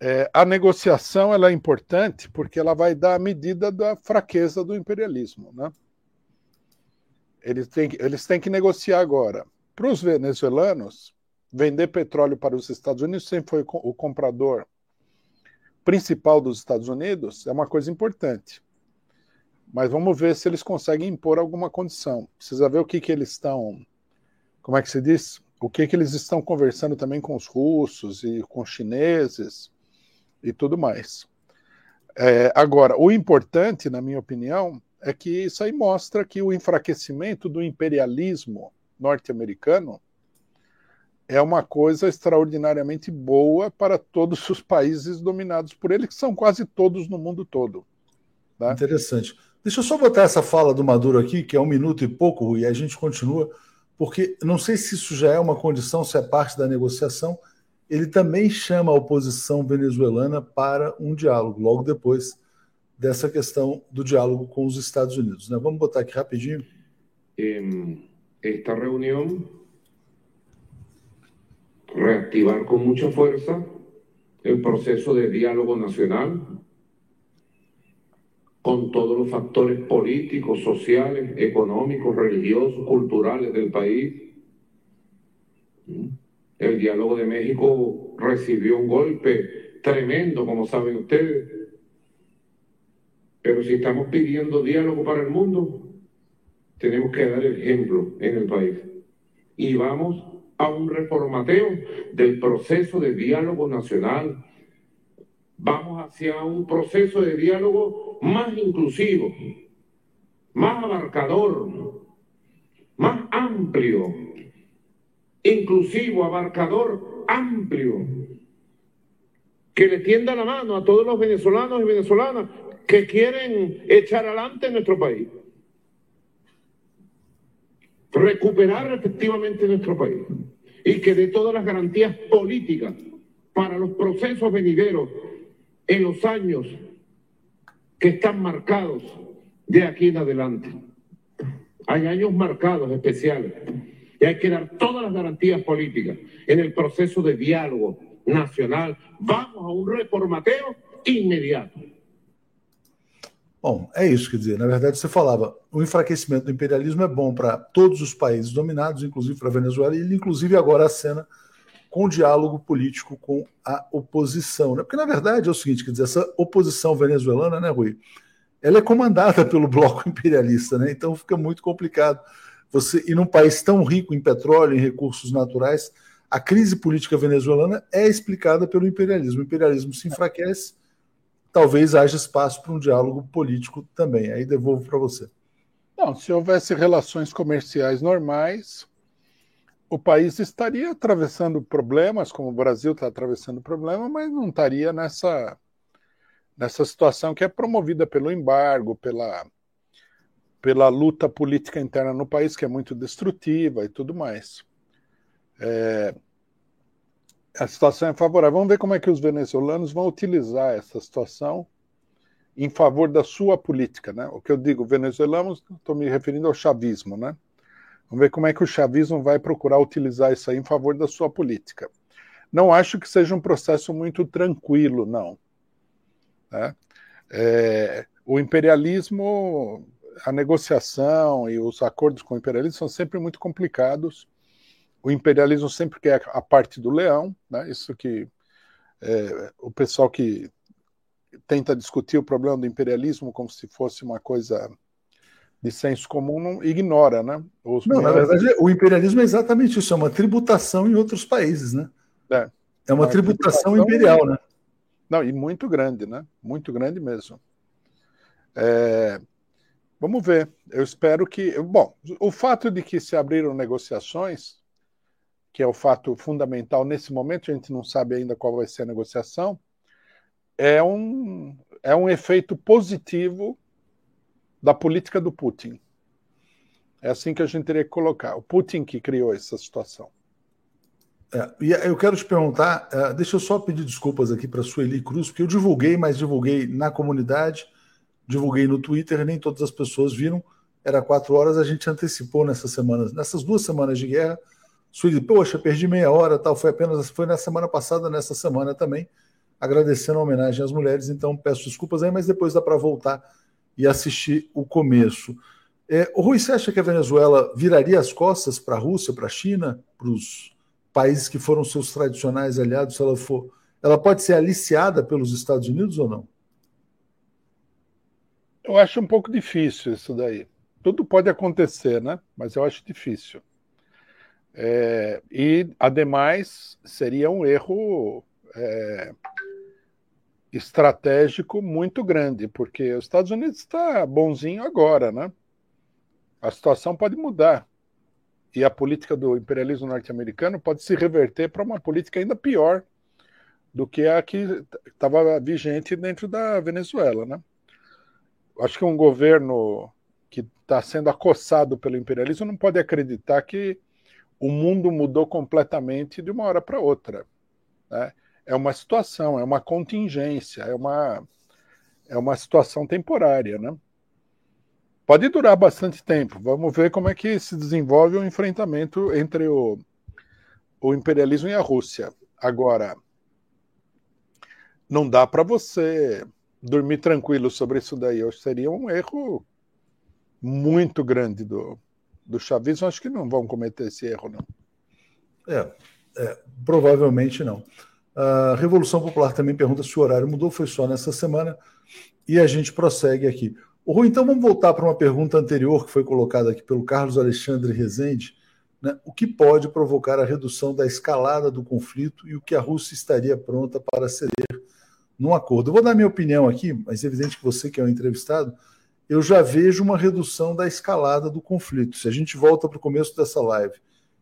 é, a negociação ela é importante porque ela vai dar a medida da fraqueza do imperialismo. Né? Eles, têm, eles têm que negociar agora. Para os venezuelanos, vender petróleo para os Estados Unidos sempre foi o comprador principal dos Estados Unidos, é uma coisa importante. Mas vamos ver se eles conseguem impor alguma condição. Precisa ver o que, que eles estão. Como é que se diz? O que, que eles estão conversando também com os russos e com os chineses e tudo mais. É, agora, o importante, na minha opinião, é que isso aí mostra que o enfraquecimento do imperialismo norte-americano é uma coisa extraordinariamente boa para todos os países dominados por ele, que são quase todos no mundo todo. Tá? Interessante. Deixa eu só botar essa fala do Maduro aqui, que é um minuto e pouco, e a gente continua, porque não sei se isso já é uma condição, se é parte da negociação, ele também chama a oposição venezuelana para um diálogo, logo depois dessa questão do diálogo com os Estados Unidos. Né? Vamos botar aqui rapidinho. Esta reunião reactivar com muita força o processo de diálogo nacional com todos os factores políticos, sociais, económicos, religiosos, culturales del país. El diálogo de México recibió un golpe tremendo, como saben ustedes. Pero si estamos pidiendo diálogo para el mundo, tenemos que dar ejemplo en el país. Y vamos a un reformateo del proceso de diálogo nacional. Vamos hacia un proceso de diálogo más inclusivo, más abarcador, más amplio, inclusivo, abarcador, amplio, que le tienda la mano a todos los venezolanos y venezolanas que quieren echar adelante nuestro país. Recuperar efectivamente nuestro país y que dé todas las garantías políticas para los procesos venideros en los años que están marcados de aquí en adelante. Hay años marcados especiales y hay que dar todas las garantías políticas en el proceso de diálogo nacional. Vamos a un reformateo imediato. Bom, é isso, quer dizer, na verdade você falava, o enfraquecimento do imperialismo é bom para todos os países dominados, inclusive para a Venezuela, e ele inclusive agora acena com diálogo político com a oposição. Né? Porque, na verdade, é o seguinte, quer dizer, essa oposição venezuelana, né, Rui, ela é comandada pelo bloco imperialista, né? Então fica muito complicado. Você, e num país tão rico em petróleo, em recursos naturais, a crise política venezuelana é explicada pelo imperialismo. O imperialismo se enfraquece, talvez haja espaço para um diálogo político também. Aí devolvo para você. Não, se houvesse relações comerciais normais, o país estaria atravessando problemas, como o Brasil está atravessando problema, mas não estaria nessa, nessa situação que é promovida pelo embargo, pela, pela luta política interna no país, que é muito destrutiva e tudo mais. É, a situação é favorável. Vamos ver como é que os venezuelanos vão utilizar essa situação em favor da sua política, né? O que eu digo, venezuelanos, estou me referindo ao chavismo, né? Vamos ver como é que o chavismo vai procurar utilizar isso aí em favor da sua política. Não acho que seja um processo muito tranquilo, não. Né? É, o imperialismo, a negociação e os acordos com o imperialismo são sempre muito complicados o imperialismo sempre quer a parte do leão, né? isso que é, o pessoal que tenta discutir o problema do imperialismo como se fosse uma coisa de senso comum não ignora, né? Os não, na verdade, o imperialismo é exatamente isso, é uma tributação em outros países, né? É, é uma, uma tributação, tributação imperial, né? Não, e muito grande, né? Muito grande mesmo. É, vamos ver. Eu espero que. Bom, o fato de que se abriram negociações que é o fato fundamental nesse momento, a gente não sabe ainda qual vai ser a negociação, é um, é um efeito positivo da política do Putin. É assim que a gente teria que colocar. O Putin que criou essa situação. É, e eu quero te perguntar, uh, deixa eu só pedir desculpas aqui para a Sueli Cruz, porque eu divulguei, mas divulguei na comunidade, divulguei no Twitter, nem todas as pessoas viram. Era quatro horas, a gente antecipou nessas semanas, nessas duas semanas de guerra, Sueli, poxa, perdi meia hora, tal. Foi apenas, foi na semana passada, nessa semana também, agradecendo a homenagem às mulheres. Então peço desculpas aí, mas depois dá para voltar e assistir o começo. É, o Rui, você acha que a Venezuela viraria as costas para a Rússia, para a China, para os países que foram seus tradicionais aliados, se ela for. Ela pode ser aliciada pelos Estados Unidos ou não? Eu acho um pouco difícil isso daí. Tudo pode acontecer, né? Mas eu acho difícil. É, e, ademais, seria um erro é, estratégico muito grande, porque os Estados Unidos está bonzinho agora, né? A situação pode mudar. E a política do imperialismo norte-americano pode se reverter para uma política ainda pior do que a que estava vigente dentro da Venezuela, né? Acho que um governo que está sendo acossado pelo imperialismo não pode acreditar que o mundo mudou completamente de uma hora para outra. Né? É uma situação, é uma contingência, é uma, é uma situação temporária. Né? Pode durar bastante tempo. Vamos ver como é que se desenvolve o enfrentamento entre o, o imperialismo e a Rússia. Agora, não dá para você dormir tranquilo sobre isso daí. Eu seria um erro muito grande do, do chavismo, acho que não vão cometer esse erro, não. É, é provavelmente não. A Revolução Popular também pergunta se o horário mudou, foi só nessa semana, e a gente prossegue aqui. O Rui, então vamos voltar para uma pergunta anterior que foi colocada aqui pelo Carlos Alexandre Rezende. Né? O que pode provocar a redução da escalada do conflito e o que a Rússia estaria pronta para ceder num acordo? Eu vou dar minha opinião aqui, mas é evidente que você, que é o entrevistado, eu já vejo uma redução da escalada do conflito. Se a gente volta para o começo dessa live,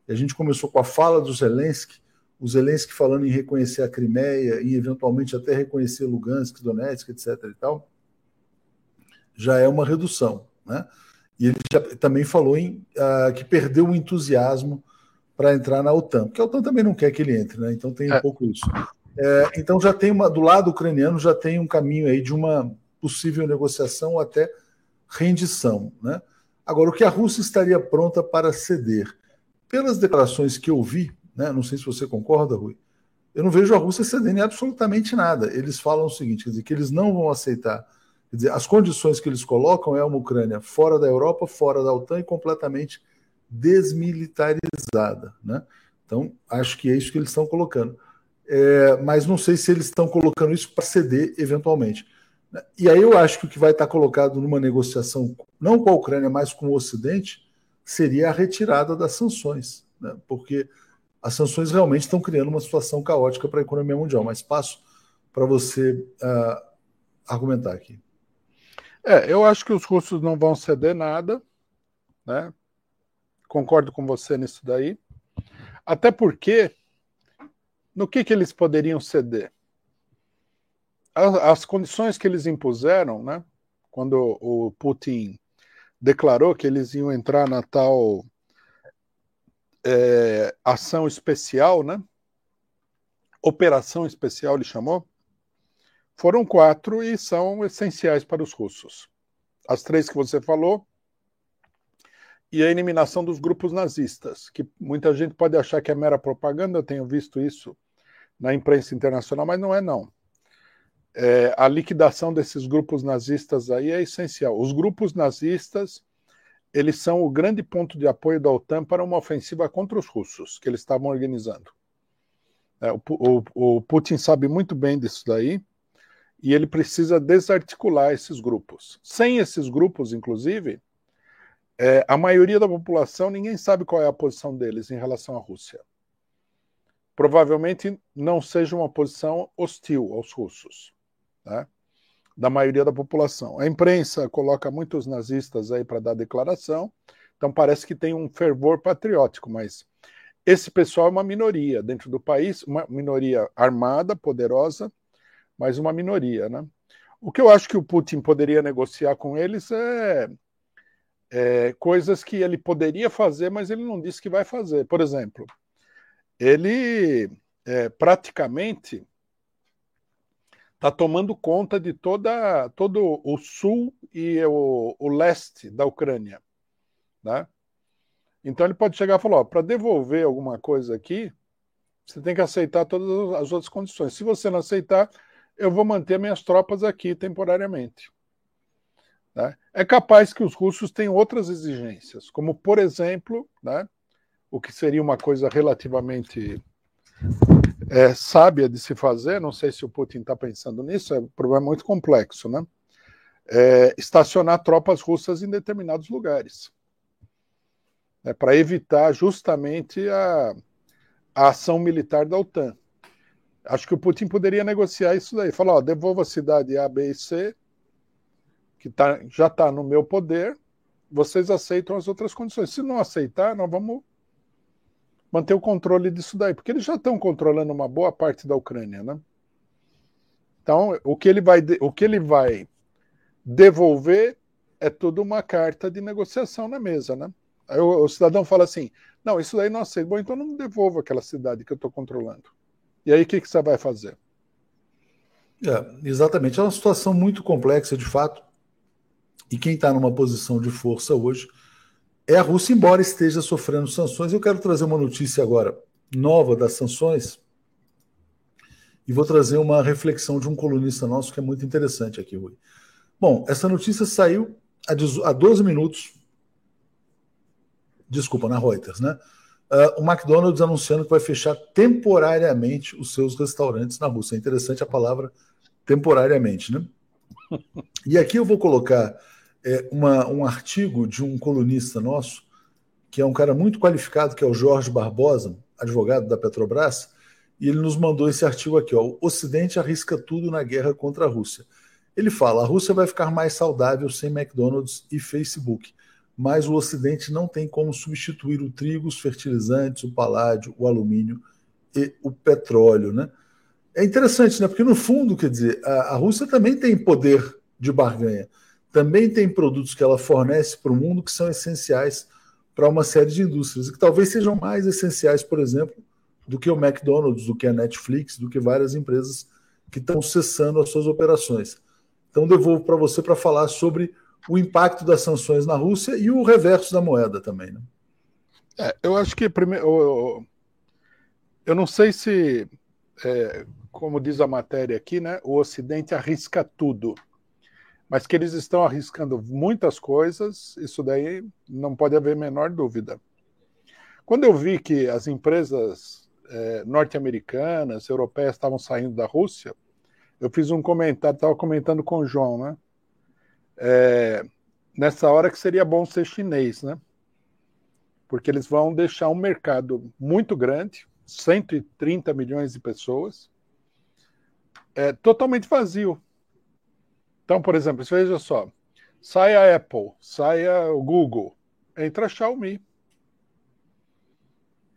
e a gente começou com a fala do Zelensky, o Zelensky falando em reconhecer a Crimeia e eventualmente até reconhecer Lugansk, Donetsk, etc. e tal, já é uma redução, né? E ele já, também falou em uh, que perdeu o entusiasmo para entrar na OTAN, porque a OTAN também não quer que ele entre, né? Então tem um é. pouco isso. É, então já tem uma, do lado ucraniano já tem um caminho aí de uma possível negociação até rendição. Né? Agora, o que a Rússia estaria pronta para ceder? Pelas declarações que eu vi, né, não sei se você concorda, Rui, eu não vejo a Rússia cedendo em absolutamente nada. Eles falam o seguinte, quer dizer, que eles não vão aceitar. Quer dizer, as condições que eles colocam é uma Ucrânia fora da Europa, fora da OTAN e completamente desmilitarizada. Né? Então, acho que é isso que eles estão colocando. É, mas não sei se eles estão colocando isso para ceder eventualmente. E aí eu acho que o que vai estar colocado numa negociação, não com a Ucrânia, mas com o Ocidente, seria a retirada das sanções. Né? Porque as sanções realmente estão criando uma situação caótica para a economia mundial. Mas passo para você uh, argumentar aqui. É, eu acho que os russos não vão ceder nada, né? Concordo com você nisso daí. Até porque, no que, que eles poderiam ceder? As, as condições que eles impuseram, né? Quando o Putin declarou que eles iam entrar na tal é, ação especial, né? Operação especial, ele chamou. Foram quatro e são essenciais para os russos. As três que você falou, e a eliminação dos grupos nazistas, que muita gente pode achar que é mera propaganda, eu tenho visto isso na imprensa internacional, mas não é não. É, a liquidação desses grupos nazistas aí é essencial. Os grupos nazistas eles são o grande ponto de apoio da OTAN para uma ofensiva contra os russos, que eles estavam organizando. É, o, o, o, Putin sabe muito bem disso daí, e ele precisa desarticular esses grupos. Sem esses grupos, inclusive, é, a maioria da população, ninguém sabe qual é a posição deles em relação à Rússia. Provavelmente não seja uma posição hostil aos russos. Né? da maioria da população. A imprensa coloca muitos nazistas aí para dar declaração, então parece que tem um fervor patriótico, mas esse pessoal é uma minoria dentro do país, uma minoria armada, poderosa, mas uma minoria, né? O que eu acho que o Putin poderia negociar com eles é, é coisas que ele poderia fazer, mas ele não disse que vai fazer. Por exemplo, ele é, praticamente está tomando conta de toda, todo o sul e o, o leste da Ucrânia. Né? Então ele pode chegar e falar: para devolver alguma coisa aqui, você tem que aceitar todas as outras condições. Se você não aceitar, eu vou manter minhas tropas aqui temporariamente. Né? É capaz que os russos tenham outras exigências, como, por exemplo, né, o que seria uma coisa relativamente é, sábia de se fazer, não sei se o Putin está pensando nisso, é um problema muito complexo, né? É, estacionar tropas russas em determinados lugares. Né, para evitar justamente a, a, ação militar da OTAN. Acho que o Putin poderia negociar isso daí. Falar, ó, devolva a cidade A, B e C, que tá, já está no meu poder, vocês aceitam as outras condições. Se não aceitar, nós vamos manter o controle disso daí, porque eles já estão controlando uma boa parte da Ucrânia, né? Então, o que ele vai, o que ele vai devolver é tudo uma carta de negociação na mesa, né? Aí o, o cidadão fala assim: não, isso daí não aceito. Bom, então não devolvo aquela cidade que eu estou controlando. E aí o que, que você vai fazer? É, exatamente. É uma situação muito complexa, de fato. E quem está numa posição de força hoje é a Rússia, embora esteja sofrendo sanções. Eu quero trazer uma notícia agora nova das sanções e vou trazer uma reflexão de um colunista nosso que é muito interessante aqui, Rui. Bom, essa notícia saiu há 12 minutos, desculpa, na Reuters, né? Uh, o McDonald's anunciando que vai fechar temporariamente os seus restaurantes na Rússia. É interessante a palavra temporariamente, né? E aqui eu vou colocar é, uma, um artigo de um colunista nosso, que é um cara muito qualificado, que é o Jorge Barbosa, advogado da Petrobras, e ele nos mandou esse artigo aqui: ó, O Ocidente arrisca tudo na guerra contra a Rússia. Ele fala: a Rússia vai ficar mais saudável sem McDonald's e Facebook, mas o Ocidente não tem como substituir o trigo, os fertilizantes, o paládio, o alumínio e o petróleo. Né? É interessante, né? porque no fundo, quer dizer, a, a Rússia também tem poder de barganha também tem produtos que ela fornece para o mundo que são essenciais para uma série de indústrias, e que talvez sejam mais essenciais, por exemplo, do que o McDonald's, do que a Netflix, do que várias empresas que estão cessando as suas operações. Então, devolvo para você para falar sobre o impacto das sanções na Rússia e o reverso da moeda também. Né? É, eu acho que primeiro, eu, eu não sei se, é, como diz a matéria aqui, né, o Ocidente arrisca tudo, mas que eles estão arriscando muitas coisas, isso daí não pode haver menor dúvida. Quando eu vi que as empresas é, norte-americanas, europeias estavam saindo da Rússia, eu fiz um comentário, estava comentando com o João, né? É, nessa hora que seria bom ser chinês, né? Porque eles vão deixar um mercado muito grande, 130 milhões de pessoas, é, totalmente vazio. Então, por exemplo, veja só, sai a Apple, sai o Google, entra a Xiaomi.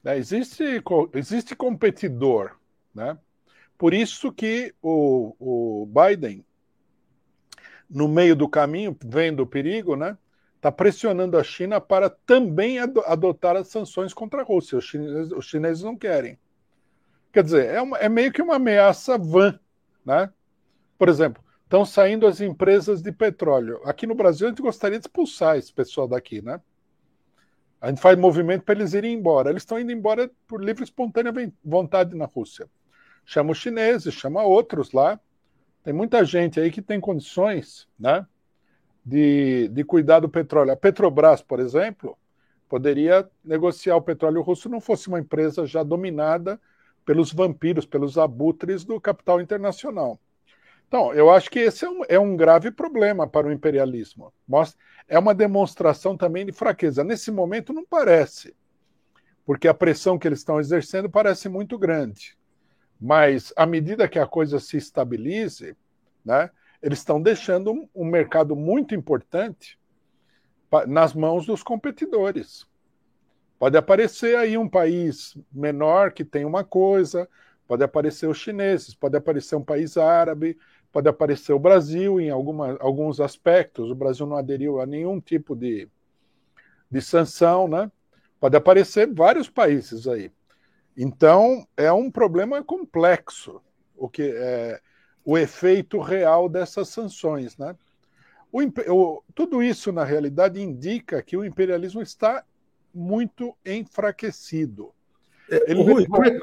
É, existe, existe competidor, né? Por isso que o, o Biden, no meio do caminho, vendo o perigo, né? Está pressionando a China para também adotar as sanções contra a Rússia. Os chineses, os chineses não querem. Quer dizer, é, uma, é meio que uma ameaça vã, né? Por exemplo, estão saindo as empresas de petróleo. Aqui no Brasil, a gente gostaria de expulsar esse pessoal daqui, né? A gente faz movimento para eles irem embora. Eles estão indo embora por livre e espontânea vontade na Rússia. Chama os chineses, chama outros lá. Tem muita gente aí que tem condições né, de, de cuidar do petróleo. A Petrobras, por exemplo, poderia negociar o petróleo russo não fosse uma empresa já dominada pelos vampiros, pelos abutres do capital internacional. Então, eu acho que esse é um, é um grave problema para o imperialismo. Mostra, é uma demonstração também de fraqueza. Nesse momento, não parece, porque a pressão que eles estão exercendo parece muito grande. Mas, à medida que a coisa se estabilize, né, eles estão deixando um, um mercado muito importante nas mãos dos competidores. Pode aparecer aí um país menor que tem uma coisa, pode aparecer os chineses, pode aparecer um país árabe, pode aparecer o Brasil em alguma, alguns aspectos. O Brasil não aderiu a nenhum tipo de, de sanção, né? Pode aparecer vários países aí. Então, é um problema complexo o que é o efeito real dessas sanções, né? O, o, tudo isso, na realidade, indica que o imperialismo está muito enfraquecido. É, Ele Rui, vem...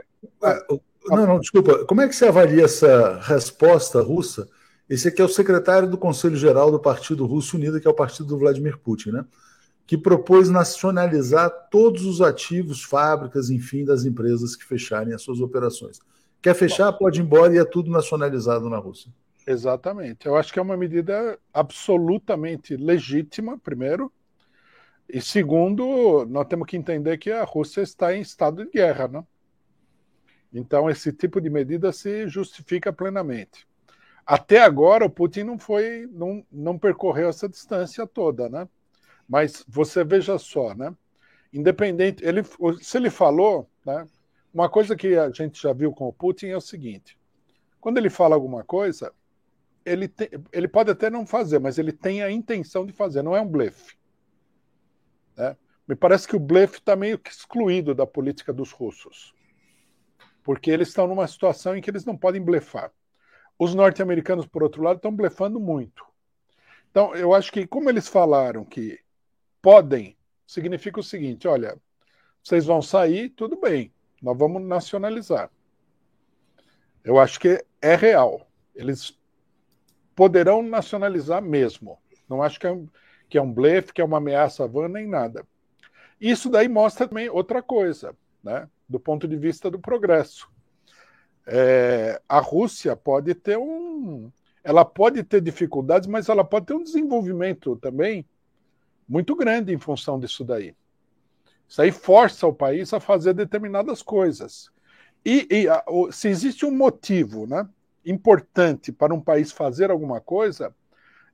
Não, não, desculpa. Como é que você avalia essa resposta russa? Esse aqui é o secretário do Conselho Geral do Partido Russo Unido, que é o partido do Vladimir Putin, né? Que propôs nacionalizar todos os ativos, fábricas, enfim, das empresas que fecharem as suas operações. Quer fechar, pode ir embora e é tudo nacionalizado na Rússia. Exatamente. Eu acho que é uma medida absolutamente legítima, primeiro. E segundo, nós temos que entender que a Rússia está em estado de guerra, né? Então, esse tipo de medida se justifica plenamente. Até agora, o Putin não foi, não, não percorreu essa distância toda, né? Mas você veja só, né? Independente, ele, se ele falou, né? Uma coisa que a gente já viu com o Putin é o seguinte: quando ele fala alguma coisa, ele, te, ele pode até não fazer, mas ele tem a intenção de fazer, não é um blefe. Né? Me parece que o blefe está meio que excluído da política dos russos porque eles estão numa situação em que eles não podem blefar. Os norte-americanos, por outro lado, estão blefando muito. Então, eu acho que, como eles falaram que podem, significa o seguinte: olha, vocês vão sair, tudo bem, nós vamos nacionalizar. Eu acho que é real. Eles poderão nacionalizar mesmo. Não acho que é um, que é um blefe, que é uma ameaça vã, nem nada. Isso daí mostra também outra coisa, né? Do ponto de vista do progresso. É, a Rússia pode ter um. Ela pode ter dificuldades, mas ela pode ter um desenvolvimento também muito grande em função disso daí. Isso aí força o país a fazer determinadas coisas. E, e a, o, se existe um motivo né, importante para um país fazer alguma coisa,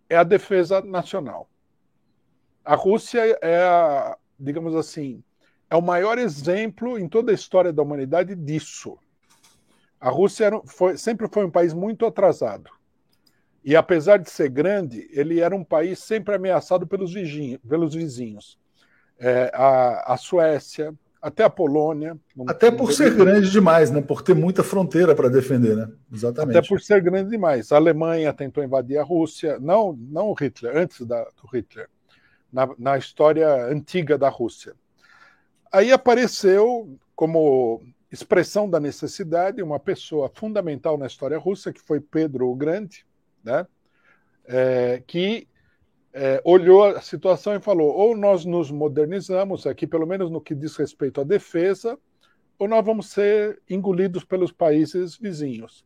é a defesa nacional. A Rússia é, a, digamos assim, é o maior exemplo em toda a história da humanidade disso. A Rússia era, foi, sempre foi um país muito atrasado. E apesar de ser grande, ele era um país sempre ameaçado pelos, vizinhos. Pelos vizinhos. É, a, a, Suécia, até a Polônia. Até por ser grande demais, né? Por ter muita fronteira para defender, né? Exatamente. Até por ser grande demais. A Alemanha tentou invadir a Rússia, não, não o Hitler, antes da, do Hitler, na, na história antiga da Rússia. Aí apareceu como expressão da necessidade uma pessoa fundamental na história russa, que foi Pedro o Grande, né? É, que é, olhou a situação e falou: ou nós nos modernizamos aqui, pelo menos no que diz respeito à defesa, ou nós vamos ser engolidos pelos países vizinhos.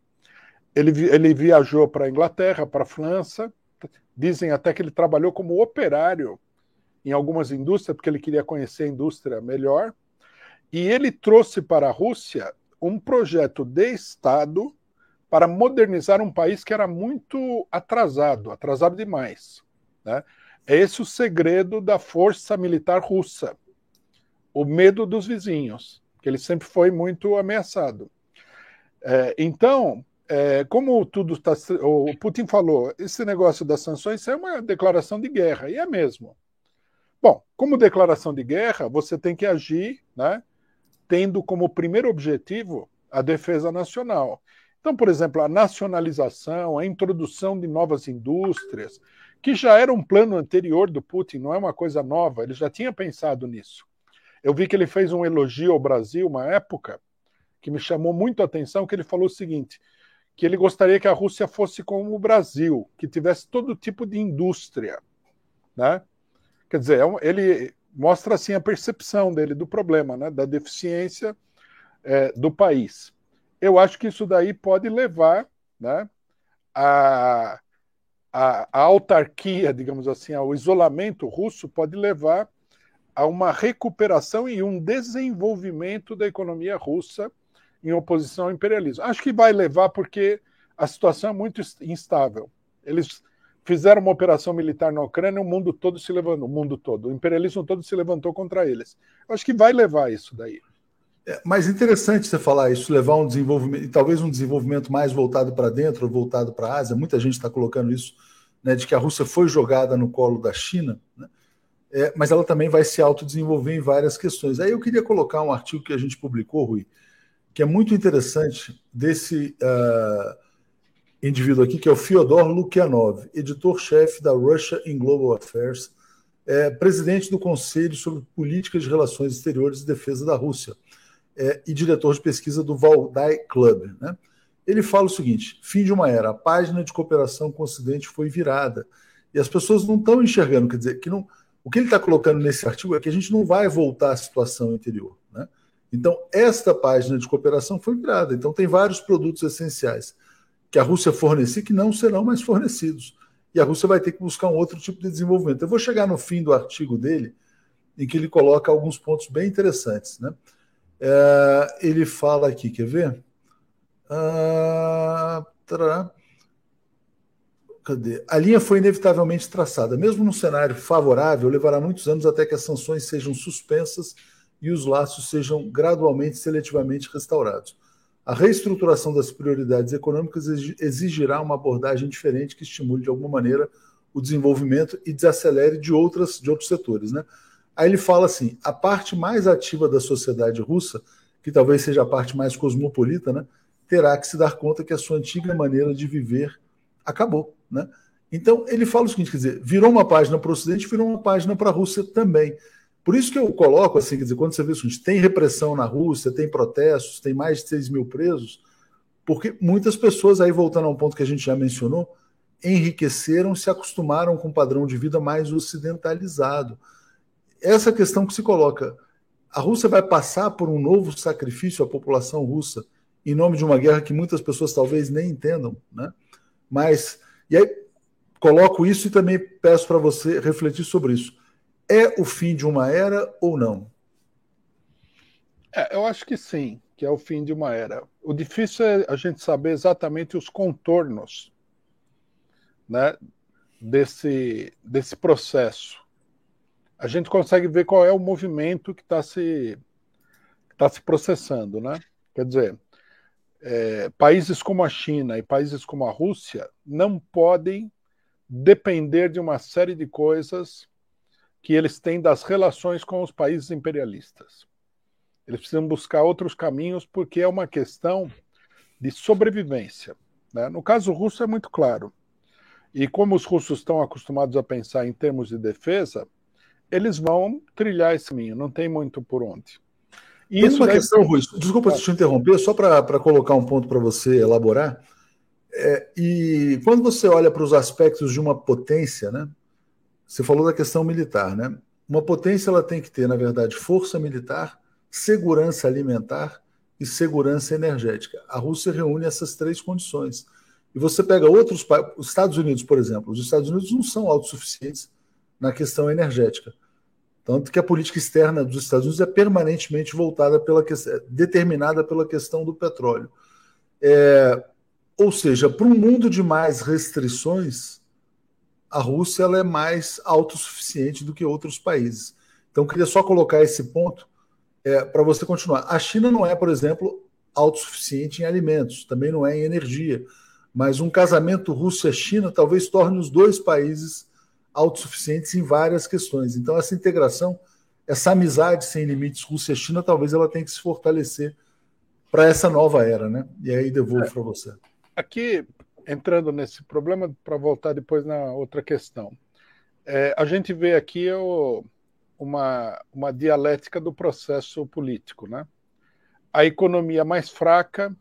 Ele, ele viajou para a Inglaterra, para a França, dizem até que ele trabalhou como operário em algumas indústrias, porque ele queria conhecer a indústria melhor, e ele trouxe para a Rússia um projeto de Estado para modernizar um país que era muito atrasado, atrasado demais. Né? É esse o segredo da força militar russa. O medo dos vizinhos, que ele sempre foi muito ameaçado. É, então, é, como tudo está. O Putin falou, esse negócio das sanções é uma declaração de guerra, e é mesmo. Bom, como declaração de guerra, você tem que agir né, tendo como primeiro objetivo a defesa nacional. Então, por exemplo, a nacionalização, a introdução de novas indústrias, que já era um plano anterior do Putin, não é uma coisa nova, ele já tinha pensado nisso. Eu vi que ele fez um elogio ao Brasil uma época que me chamou muito a atenção, que ele falou o seguinte, que ele gostaria que a Rússia fosse como o Brasil, que tivesse todo tipo de indústria, né? Quer dizer, é ele mostra assim a percepção dele do problema, né? Da deficiência é, do país. Eu acho que isso daí pode levar, né? A a, a autarquia, digamos assim, ao isolamento russo pode levar a uma recuperação e um desenvolvimento da economia russa em oposição ao imperialismo. Acho que vai levar porque a situação é muito instável. Eles fizeram uma operação militar na Ucrânia, o mundo todo se levantou, o mundo todo, o imperialismo todo se levantou contra eles. Eu acho que vai levar isso daí. É, mas interessante você falar isso, levar um desenvolvimento, talvez um desenvolvimento mais voltado para dentro, voltado para a Ásia. Muita gente está colocando isso, né, de que a Rússia foi jogada no colo da China, né, é, mas ela também vai se autodesenvolver em várias questões. Aí eu queria colocar um artigo que a gente publicou, Rui, que é muito interessante, desse uh, indivíduo aqui, que é o Fyodor Lukyanov, editor-chefe da Russia in Global Affairs, é, presidente do Conselho sobre Políticas de Relações Exteriores e Defesa da Rússia é, e diretor de pesquisa do Valdai Club. Né? Ele fala o seguinte: fim de uma era, a página de cooperação com o Ocidente foi virada. E as pessoas não estão enxergando, quer dizer, que não. O que ele está colocando nesse artigo é que a gente não vai voltar à situação anterior. Né? Então, esta página de cooperação foi virada. Então, tem vários produtos essenciais que a Rússia fornecia que não serão mais fornecidos. E a Rússia vai ter que buscar um outro tipo de desenvolvimento. Eu vou chegar no fim do artigo dele, em que ele coloca alguns pontos bem interessantes. Né? É, ele fala aqui, quer ver? Ah, Cadê? A linha foi inevitavelmente traçada. Mesmo num cenário favorável, levará muitos anos até que as sanções sejam suspensas e os laços sejam gradualmente seletivamente restaurados. A reestruturação das prioridades econômicas exigirá uma abordagem diferente que estimule de alguma maneira o desenvolvimento e desacelere de outras de outros setores, né? Aí ele fala assim: a parte mais ativa da sociedade russa, que talvez seja a parte mais cosmopolita, né, terá que se dar conta que a sua antiga maneira de viver acabou. Né? Então, ele fala o seguinte: quer dizer, virou uma página para o Ocidente, virou uma página para a Rússia também. Por isso que eu coloco assim, quer dizer, quando você vê o seguinte, tem repressão na Rússia, tem protestos, tem mais de 6 mil presos, porque muitas pessoas, aí voltando a um ponto que a gente já mencionou, enriqueceram, se acostumaram com um padrão de vida mais ocidentalizado essa questão que se coloca. A Rússia vai passar por um novo sacrifício à população russa em nome de uma guerra que muitas pessoas talvez nem entendam, né? Mas e aí coloco isso e também peço para você refletir sobre isso. É o fim de uma era ou não? É, eu acho que sim, que é o fim de uma era. O difícil é a gente saber exatamente os contornos, né, desse desse processo a gente consegue ver qual é o movimento que está se, tá se processando. Né? Quer dizer, é, países como a China e países como a Rússia não podem depender de uma série de coisas que eles têm das relações com os países imperialistas. Eles precisam buscar outros caminhos porque é uma questão de sobrevivência. Né? No caso russo é muito claro. E como os russos estão acostumados a pensar em termos de defesa, eles vão trilhar esse caminho, não tem muito por onde. E tem isso uma deve... questão, Rui, desculpa te interromper, só para colocar um ponto para você elaborar. É, e quando você olha para os aspectos de uma potência, né? Você falou da questão militar, né? Uma potência ela tem que ter, na verdade, força militar, segurança alimentar e segurança energética. A Rússia reúne essas três condições. E você pega outros países, os Estados Unidos, por exemplo, os Estados Unidos não são autossuficientes na questão energética. Tanto que a política externa dos Estados Unidos é permanentemente voltada pela determinada pela questão do petróleo. É, ou seja, para um mundo de mais restrições, a Rússia ela é mais autossuficiente do que outros países. Então, queria só colocar esse ponto é, para você continuar. A China não é, por exemplo, autossuficiente em alimentos, também não é em energia mas um casamento Rússia-China talvez torne os dois países autossuficientes em várias questões. Então, essa integração, essa amizade sem limites Rússia-China, talvez ela tenha que se fortalecer para essa nova era, né? E aí devolvo é. para você. Aqui, entrando nesse problema, para voltar depois na outra questão, é, a gente vê aqui o, uma, uma dialética do processo político, né? A economia mais fraca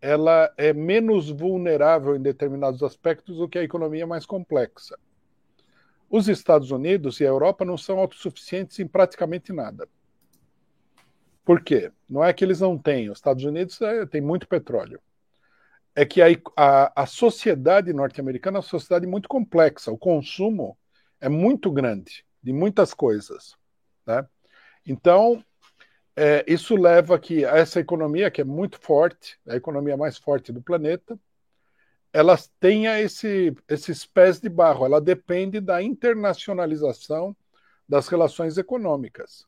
ela é menos vulnerável em determinados aspectos do que a economia mais complexa. Os Estados Unidos e a Europa não são autossuficientes em praticamente nada. Por quê? Não é que eles não têm. Os Estados Unidos é, muito petróleo. É que a, a, a sociedade norte-americana é uma sociedade muito complexa. O consumo é muito grande de muitas coisas. Né? Então, é, isso leva que essa economia, que é muito forte, a economia mais forte do planeta, ela tenha esse, esses pés de barro, ela depende da internacionalização das relações econômicas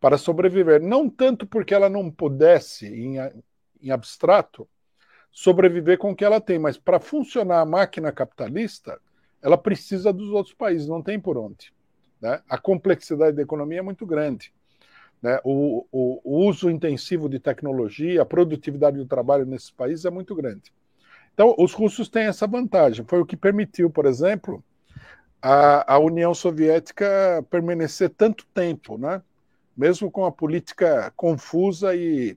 para sobreviver. Não tanto porque ela não pudesse, em, em abstrato, sobreviver com o que ela tem, mas para funcionar a máquina capitalista, ela precisa dos outros países, não tem por onde. Né? A complexidade da economia é muito grande. Né? O, o, o, uso intensivo de tecnologia, a produtividade do trabalho nesses países é muito grande. Então, os russos têm essa vantagem. Foi o que permitiu, por exemplo, a, a União Soviética permanecer tanto tempo, né? mesmo com a política confusa e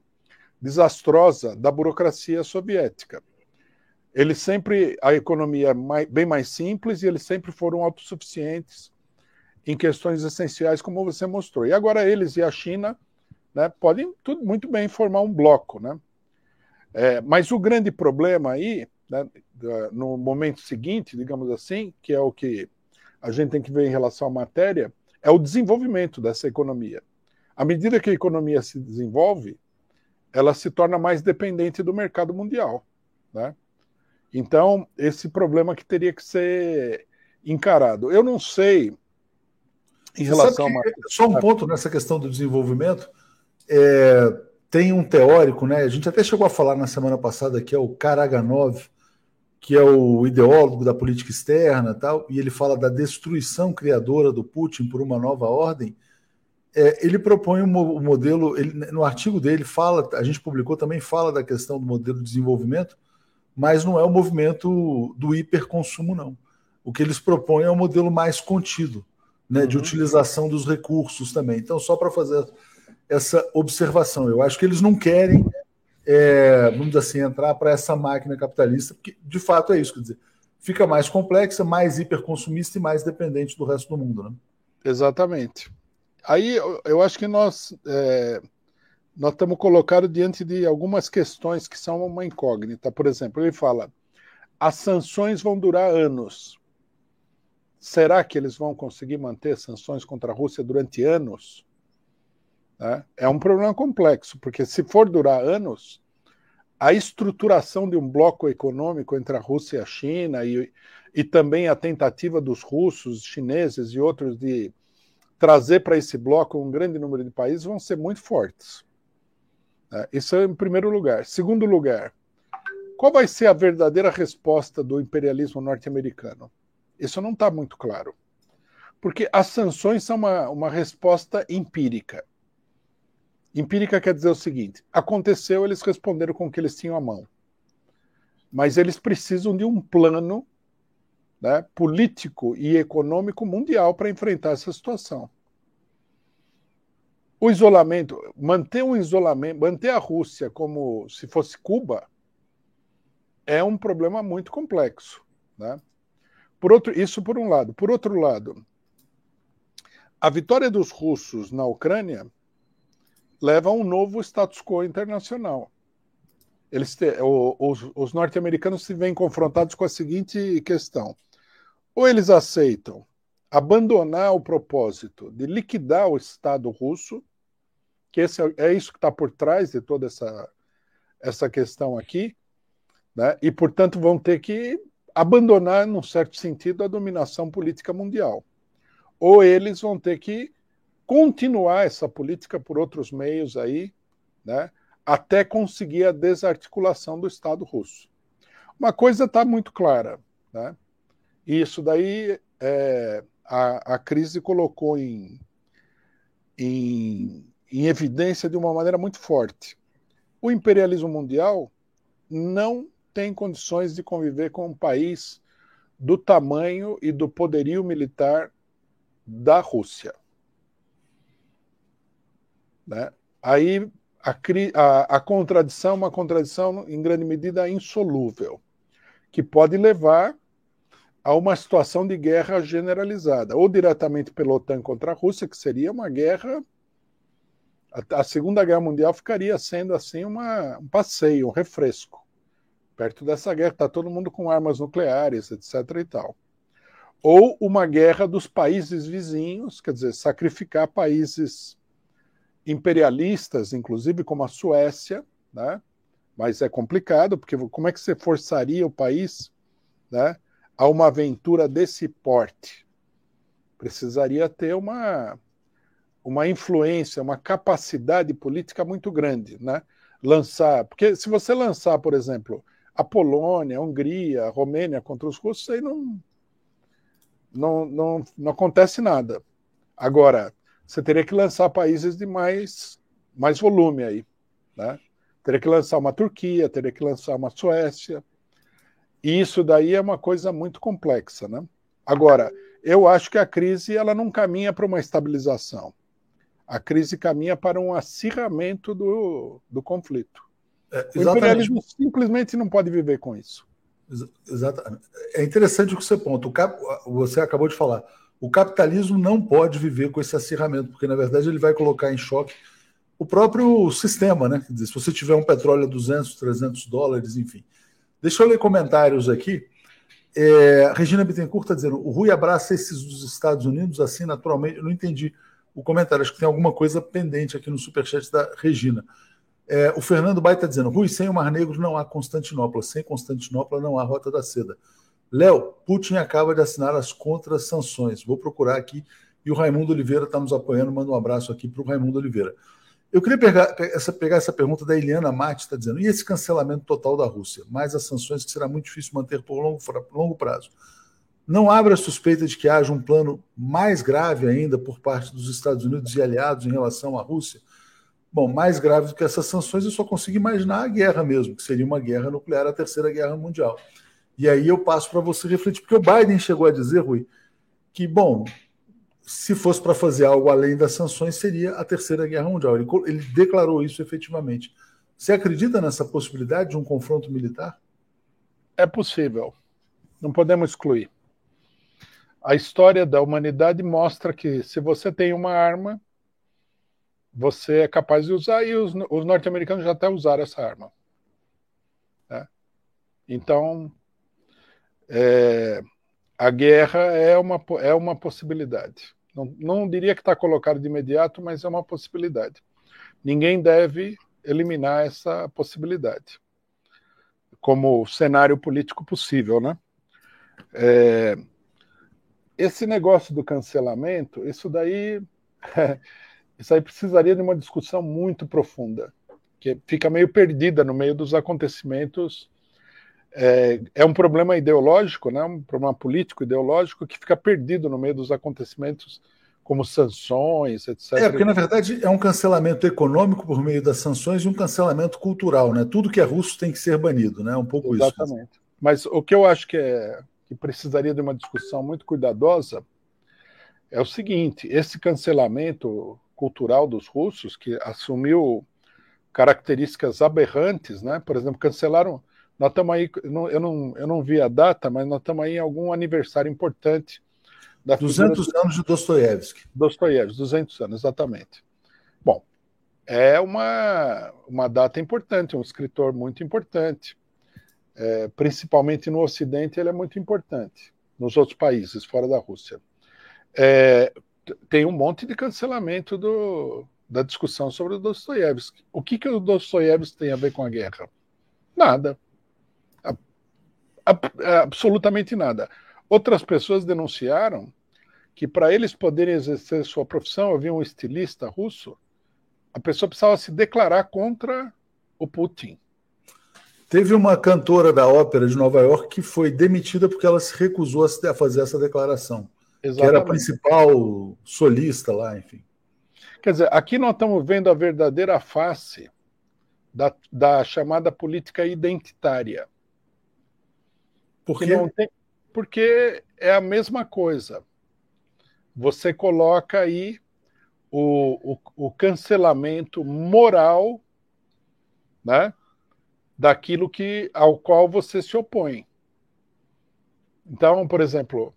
desastrosa da burocracia soviética. Eles sempre, a economia mais, bem mais simples e eles sempre foram autossuficientes em questões essenciais, como você mostrou. E agora eles e a China né, podem tudo, muito bem formar um bloco. Né? É, mas o grande problema aí, né, no momento seguinte, digamos assim, que é o que a gente tem que ver em relação à matéria, é o desenvolvimento dessa economia. À medida que a economia se desenvolve, ela se torna mais dependente do mercado mundial. Né? Então, esse problema que teria que ser encarado. Eu não sei em relação a. Só um ponto nessa questão do desenvolvimento. É, tem um teórico, né? A gente até chegou a falar na semana passada que é o Karaganov, que é o ideólogo da política externa, tal, e ele fala da destruição criadora do Putin por uma nova ordem. É, ele propõe um modelo, ele, no artigo dele fala, a gente publicou também fala da questão do modelo de desenvolvimento, mas não é o movimento do hiperconsumo, não. O que eles propõem é um modelo mais contido né, uhum. de utilização dos recursos também. Então, só para fazer essa observação, eu acho que eles não querem, é, vamos dizer assim, entrar para essa máquina capitalista, porque de fato é isso, quer dizer, fica mais complexa, mais hiperconsumista e mais dependente do resto do mundo. Né? Exatamente. Aí eu acho que nós, é, nós estamos colocados diante de algumas questões que são uma incógnita. Por exemplo, ele fala: as sanções vão durar anos. Será que eles vão conseguir manter sanções contra a Rússia durante anos? Né? É um problema complexo, porque se for durar anos, a estruturação de um bloco econômico entre a Rússia e a China e, e também a tentativa dos russos, chineses e outros de trazer para esse bloco um grande número de países vão ser muito fortes. Né? Isso é em primeiro lugar. Segundo lugar, qual vai ser a verdadeira resposta do imperialismo norte-americano? Isso não está muito claro. Porque as sanções são uma, uma resposta empírica. Empírica quer dizer o seguinte: aconteceu, eles responderam com o que eles tinham à mão. Mas eles precisam de um plano né, político e econômico mundial para enfrentar essa situação. O isolamento, manter um isolamento, manter a Rússia como se fosse Cuba, é um problema muito complexo. Né? Por outro, isso por um lado. Por outro lado, a vitória dos russos na Ucrânia leva a um novo status quo internacional. Eles te, os, os norte-americanos se veem confrontados com a seguinte questão: ou eles aceitam abandonar o propósito de liquidar o Estado russo, que esse é, é isso que está por trás de toda essa, essa questão aqui, né? e, portanto, vão ter que abandonar, num certo sentido, a dominação política mundial. Ou eles vão ter que continuar essa política por outros meios aí, né? até conseguir a desarticulação do Estado russo. Uma coisa está muito clara, né? E isso daí é, a, a crise colocou em, em, em evidência de uma maneira muito forte. O imperialismo mundial não tem condições de conviver com um país do tamanho e do poderio militar da Rússia. Né? Aí a, a, a contradição uma contradição, em grande medida, insolúvel, que pode levar a uma situação de guerra generalizada, ou diretamente pela OTAN contra a Rússia, que seria uma guerra. A, Segunda Guerra Mundial ficaria sendo assim uma, um passeio, um refresco. Perto dessa guerra, está todo mundo com armas nucleares, etc. e tal. Ou uma guerra dos países vizinhos, quer dizer, sacrificar países imperialistas, inclusive como a Suécia, né? mas é complicado, porque como é que você forçaria o país né, a uma aventura desse porte? Precisaria ter uma, uma influência, uma capacidade política muito grande, né? Lançar, porque se você lançar, por exemplo, a Polônia, a Hungria, a Romênia contra os russos, aí não, não, não, não acontece nada. Agora, você teria que lançar países de mais, mais volume aí, né? Teria que lançar uma Turquia, teria que lançar uma Suécia, e isso daí é uma coisa muito complexa, né? Agora, eu acho que a crise ela não caminha para uma estabilização. A crise caminha para um acirramento do, do conflito. É, o imperialismo simplesmente não pode viver com isso. Exatamente. É interessante o que você ponta. Cap... Você acabou de falar. O capitalismo não pode viver com esse acirramento, porque na verdade ele vai colocar em choque o próprio sistema, né? Quer dizer, se você tiver um petróleo a 200, 300 dólares, enfim, Deixa eu ler comentários aqui. É, Regina Bittencourt está dizendo: o Rui abraça esses dos Estados Unidos assim naturalmente. Eu não entendi o comentário, acho que tem alguma coisa pendente aqui no superchat da Regina. É, o Fernando Bai está dizendo: Rui, sem o Mar Negro não há Constantinopla, sem Constantinopla não há Rota da Seda. Léo, Putin acaba de assinar as contra-sanções. Vou procurar aqui. E o Raimundo Oliveira está nos apoiando. Manda um abraço aqui para o Raimundo Oliveira. Eu queria pegar essa, pegar essa pergunta da Eliana Mate, está dizendo, e esse cancelamento total da Rússia, mais as sanções que será muito difícil manter por longo, longo prazo. Não abre a suspeita de que haja um plano mais grave ainda por parte dos Estados Unidos e aliados em relação à Rússia? Bom, mais grave do que essas sanções, eu só consigo imaginar a guerra mesmo, que seria uma guerra nuclear, a terceira guerra mundial. E aí eu passo para você refletir, porque o Biden chegou a dizer, Rui, que, bom, se fosse para fazer algo além das sanções, seria a Terceira Guerra Mundial. Ele, ele, declarou isso efetivamente. Você acredita nessa possibilidade de um confronto militar? É possível. Não podemos excluir. A história da humanidade mostra que se você tem uma arma, você é capaz de usar, e os, os norte-americanos já até usaram essa arma. Né? Então, é, a guerra é uma, é uma possibilidade. Não, não diria que está colocado de imediato, mas é uma possibilidade. Ninguém deve eliminar essa possibilidade como cenário político possível, né? É, esse negócio do cancelamento, isso daí, isso aí precisaria de uma discussão muito profunda, que fica meio perdida no meio dos acontecimentos é, é um problema ideológico, né? um problema político ideológico que fica perdido no meio dos acontecimentos como sanções, etc. É, porque na verdade é um cancelamento econômico por meio das sanções e um cancelamento cultural, né? Tudo que é russo tem que ser banido, né? Um pouco Exatamente. isso. Exatamente. Mas o que eu acho que, é, que precisaria de uma discussão muito cuidadosa é o seguinte: esse cancelamento cultural dos russos, que assumiu características aberrantes, né? Por exemplo, cancelaram. Nós estamos aí, eu não, eu não vi a data, mas nós estamos aí em algum aniversário importante da 200 anos de Dostoiévski. Dostoiévski, 200 anos, exatamente. Bom, é uma, uma data importante, um escritor muito importante. É, principalmente no Ocidente, ele é muito importante. Nos outros países, fora da Rússia. É, tem um monte de cancelamento do, da discussão sobre o Dostoiévski. O que, que o Dostoiévski tem a ver com a guerra? Nada. A, a, absolutamente nada. Outras pessoas denunciaram que para eles poderem exercer sua profissão, havia um estilista russo, a pessoa precisava se declarar contra o Putin. Teve uma cantora da ópera de Nova York que foi demitida porque ela se recusou a fazer essa declaração. Exatamente. Que era a principal solista lá, enfim. Quer dizer, aqui nós estamos vendo a verdadeira face da, da chamada política identitária. Por quê? Tem, porque é a mesma coisa você coloca aí o, o, o cancelamento moral né, daquilo que, ao qual você se opõe. Então, por exemplo,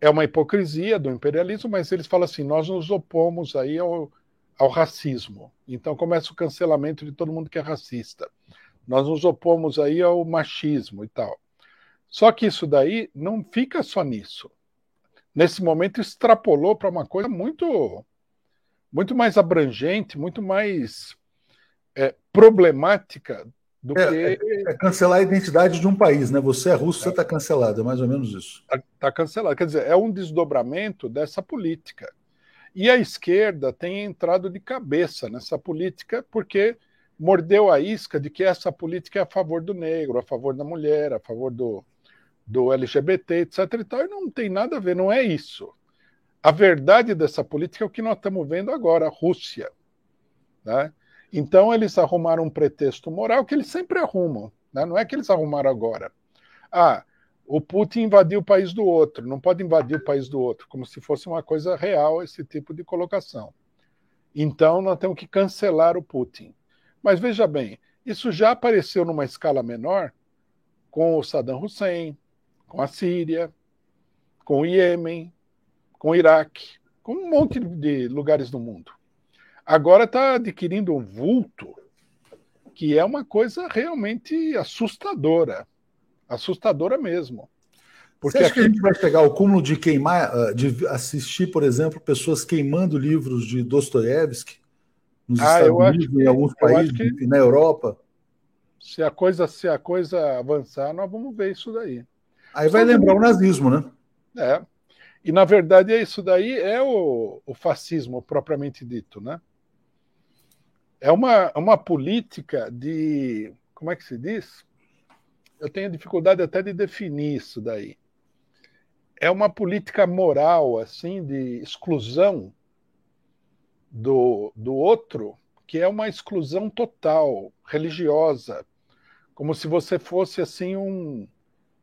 é uma hipocrisia do imperialismo, mas eles falam assim: nós nos opomos aí ao, ao racismo. Então começa o cancelamento de todo mundo que é racista. Nós nos opomos aí ao machismo e tal. Só que isso daí não fica só nisso nesse momento extrapolou para uma coisa muito muito mais abrangente, muito mais é, problemática do é, que. É, é, cancelar a identidade de um país, né? Você é russo, é. você está cancelado, é mais ou menos isso. Está tá cancelado. Quer dizer, é um desdobramento dessa política. E a esquerda tem entrado de cabeça nessa política porque mordeu a isca de que essa política é a favor do negro, a favor da mulher, a favor do, do LGBT, etc. E, tal, e não tem nada a ver, não é isso. A verdade dessa política é o que nós estamos vendo agora, a Rússia. Né? Então, eles arrumaram um pretexto moral que eles sempre arrumam. Né? Não é que eles arrumaram agora. Ah, o Putin invadiu o país do outro, não pode invadir o país do outro, como se fosse uma coisa real esse tipo de colocação. Então, nós temos que cancelar o Putin. Mas veja bem, isso já apareceu numa escala menor com o Saddam Hussein, com a Síria, com o Iêmen, com o Iraque, com um monte de lugares do mundo. Agora está adquirindo um vulto que é uma coisa realmente assustadora, assustadora mesmo. Porque Você acha aqui... que a gente vai pegar o cúmulo de queimar, ah, de assistir, por exemplo, pessoas queimando livros de Dostoiévski nos ah, Estados Unidos, que, em alguns países, que, na Europa? Se a coisa se a coisa avançar, nós vamos ver isso daí. Aí vai lembrar o nazismo, né? É. E na verdade é isso daí é o, o fascismo propriamente dito, né? É uma, uma política de como é que se diz? Eu tenho dificuldade até de definir isso daí. É uma política moral assim de exclusão do, do outro, que é uma exclusão total, religiosa, como se você fosse assim um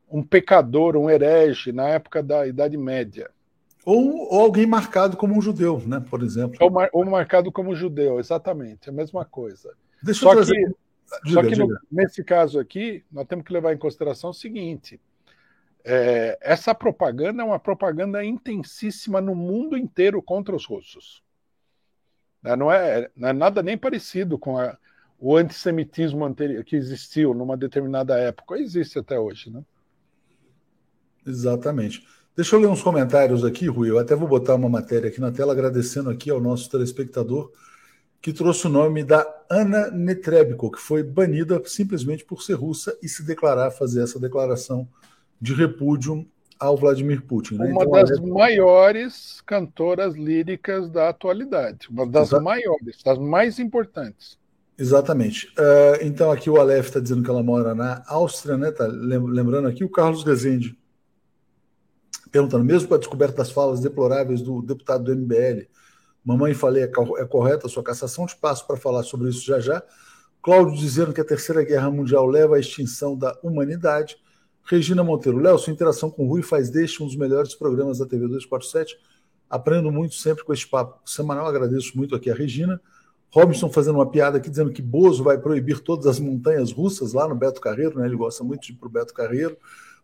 um pecador, um herege na época da Idade Média. Ou, ou alguém marcado como um judeu, né, por exemplo. Ou, mar, ou marcado como judeu, exatamente, a mesma coisa. Deixa só eu trazer... que, diga, só que no, nesse caso aqui, nós temos que levar em consideração o seguinte: é, essa propaganda é uma propaganda intensíssima no mundo inteiro contra os russos. Né, não é, não é nada nem parecido com a, o antissemitismo anterior, que existiu numa determinada época. Existe até hoje, né? Exatamente. Deixa eu ler uns comentários aqui, Rui. Eu até vou botar uma matéria aqui na tela, agradecendo aqui ao nosso telespectador que trouxe o nome da Ana Netrebko, que foi banida simplesmente por ser russa e se declarar, fazer essa declaração de repúdio ao Vladimir Putin. Né? Uma então, das maiores cantoras líricas da atualidade, uma das Exato. maiores, das mais importantes. Exatamente. Uh, então aqui o Aleph está dizendo que ela mora na Áustria, né? Tá lembrando aqui o Carlos Rezende perguntando, mesmo com a descoberta das falas deploráveis do deputado do MBL, mamãe falei, é, é correta a sua cassação, te passo para falar sobre isso já já. Cláudio dizendo que a Terceira Guerra Mundial leva à extinção da humanidade. Regina Monteiro, Léo, sua interação com o Rui faz deste um dos melhores programas da TV 247. Aprendo muito sempre com esse papo semanal. Agradeço muito aqui a Regina. Robinson fazendo uma piada aqui, dizendo que Bozo vai proibir todas as montanhas russas lá no Beto Carreiro, né? Ele gosta muito de ir para o Beto Carreiro.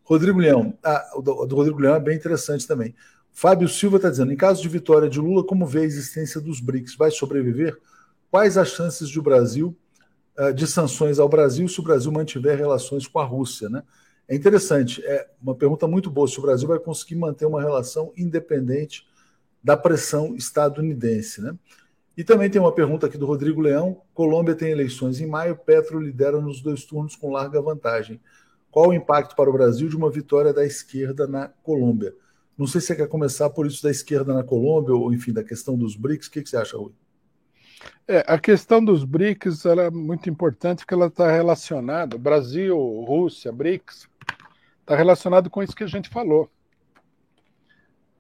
Rodrigo Leão, ah, o do Rodrigo Leão é bem interessante também. Fábio Silva está dizendo: em caso de vitória de Lula, como vê a existência dos BRICS? Vai sobreviver? Quais as chances de Brasil uh, de sanções ao Brasil se o Brasil mantiver relações com a Rússia? Né? É interessante, é uma pergunta muito boa se o Brasil vai conseguir manter uma relação independente da pressão estadunidense. Né? E também tem uma pergunta aqui do Rodrigo Leão: Colômbia tem eleições em maio, Petro lidera nos dois turnos com larga vantagem. Qual o impacto para o Brasil de uma vitória da esquerda na Colômbia? Não sei se você quer começar por isso da esquerda na Colômbia, ou enfim, da questão dos BRICS. O que, você acha, Rui? É, a questão dos BRICS é muito importante porque ela está relacionada, Brasil, Rússia, BRICS, está relacionado com isso que a gente falou.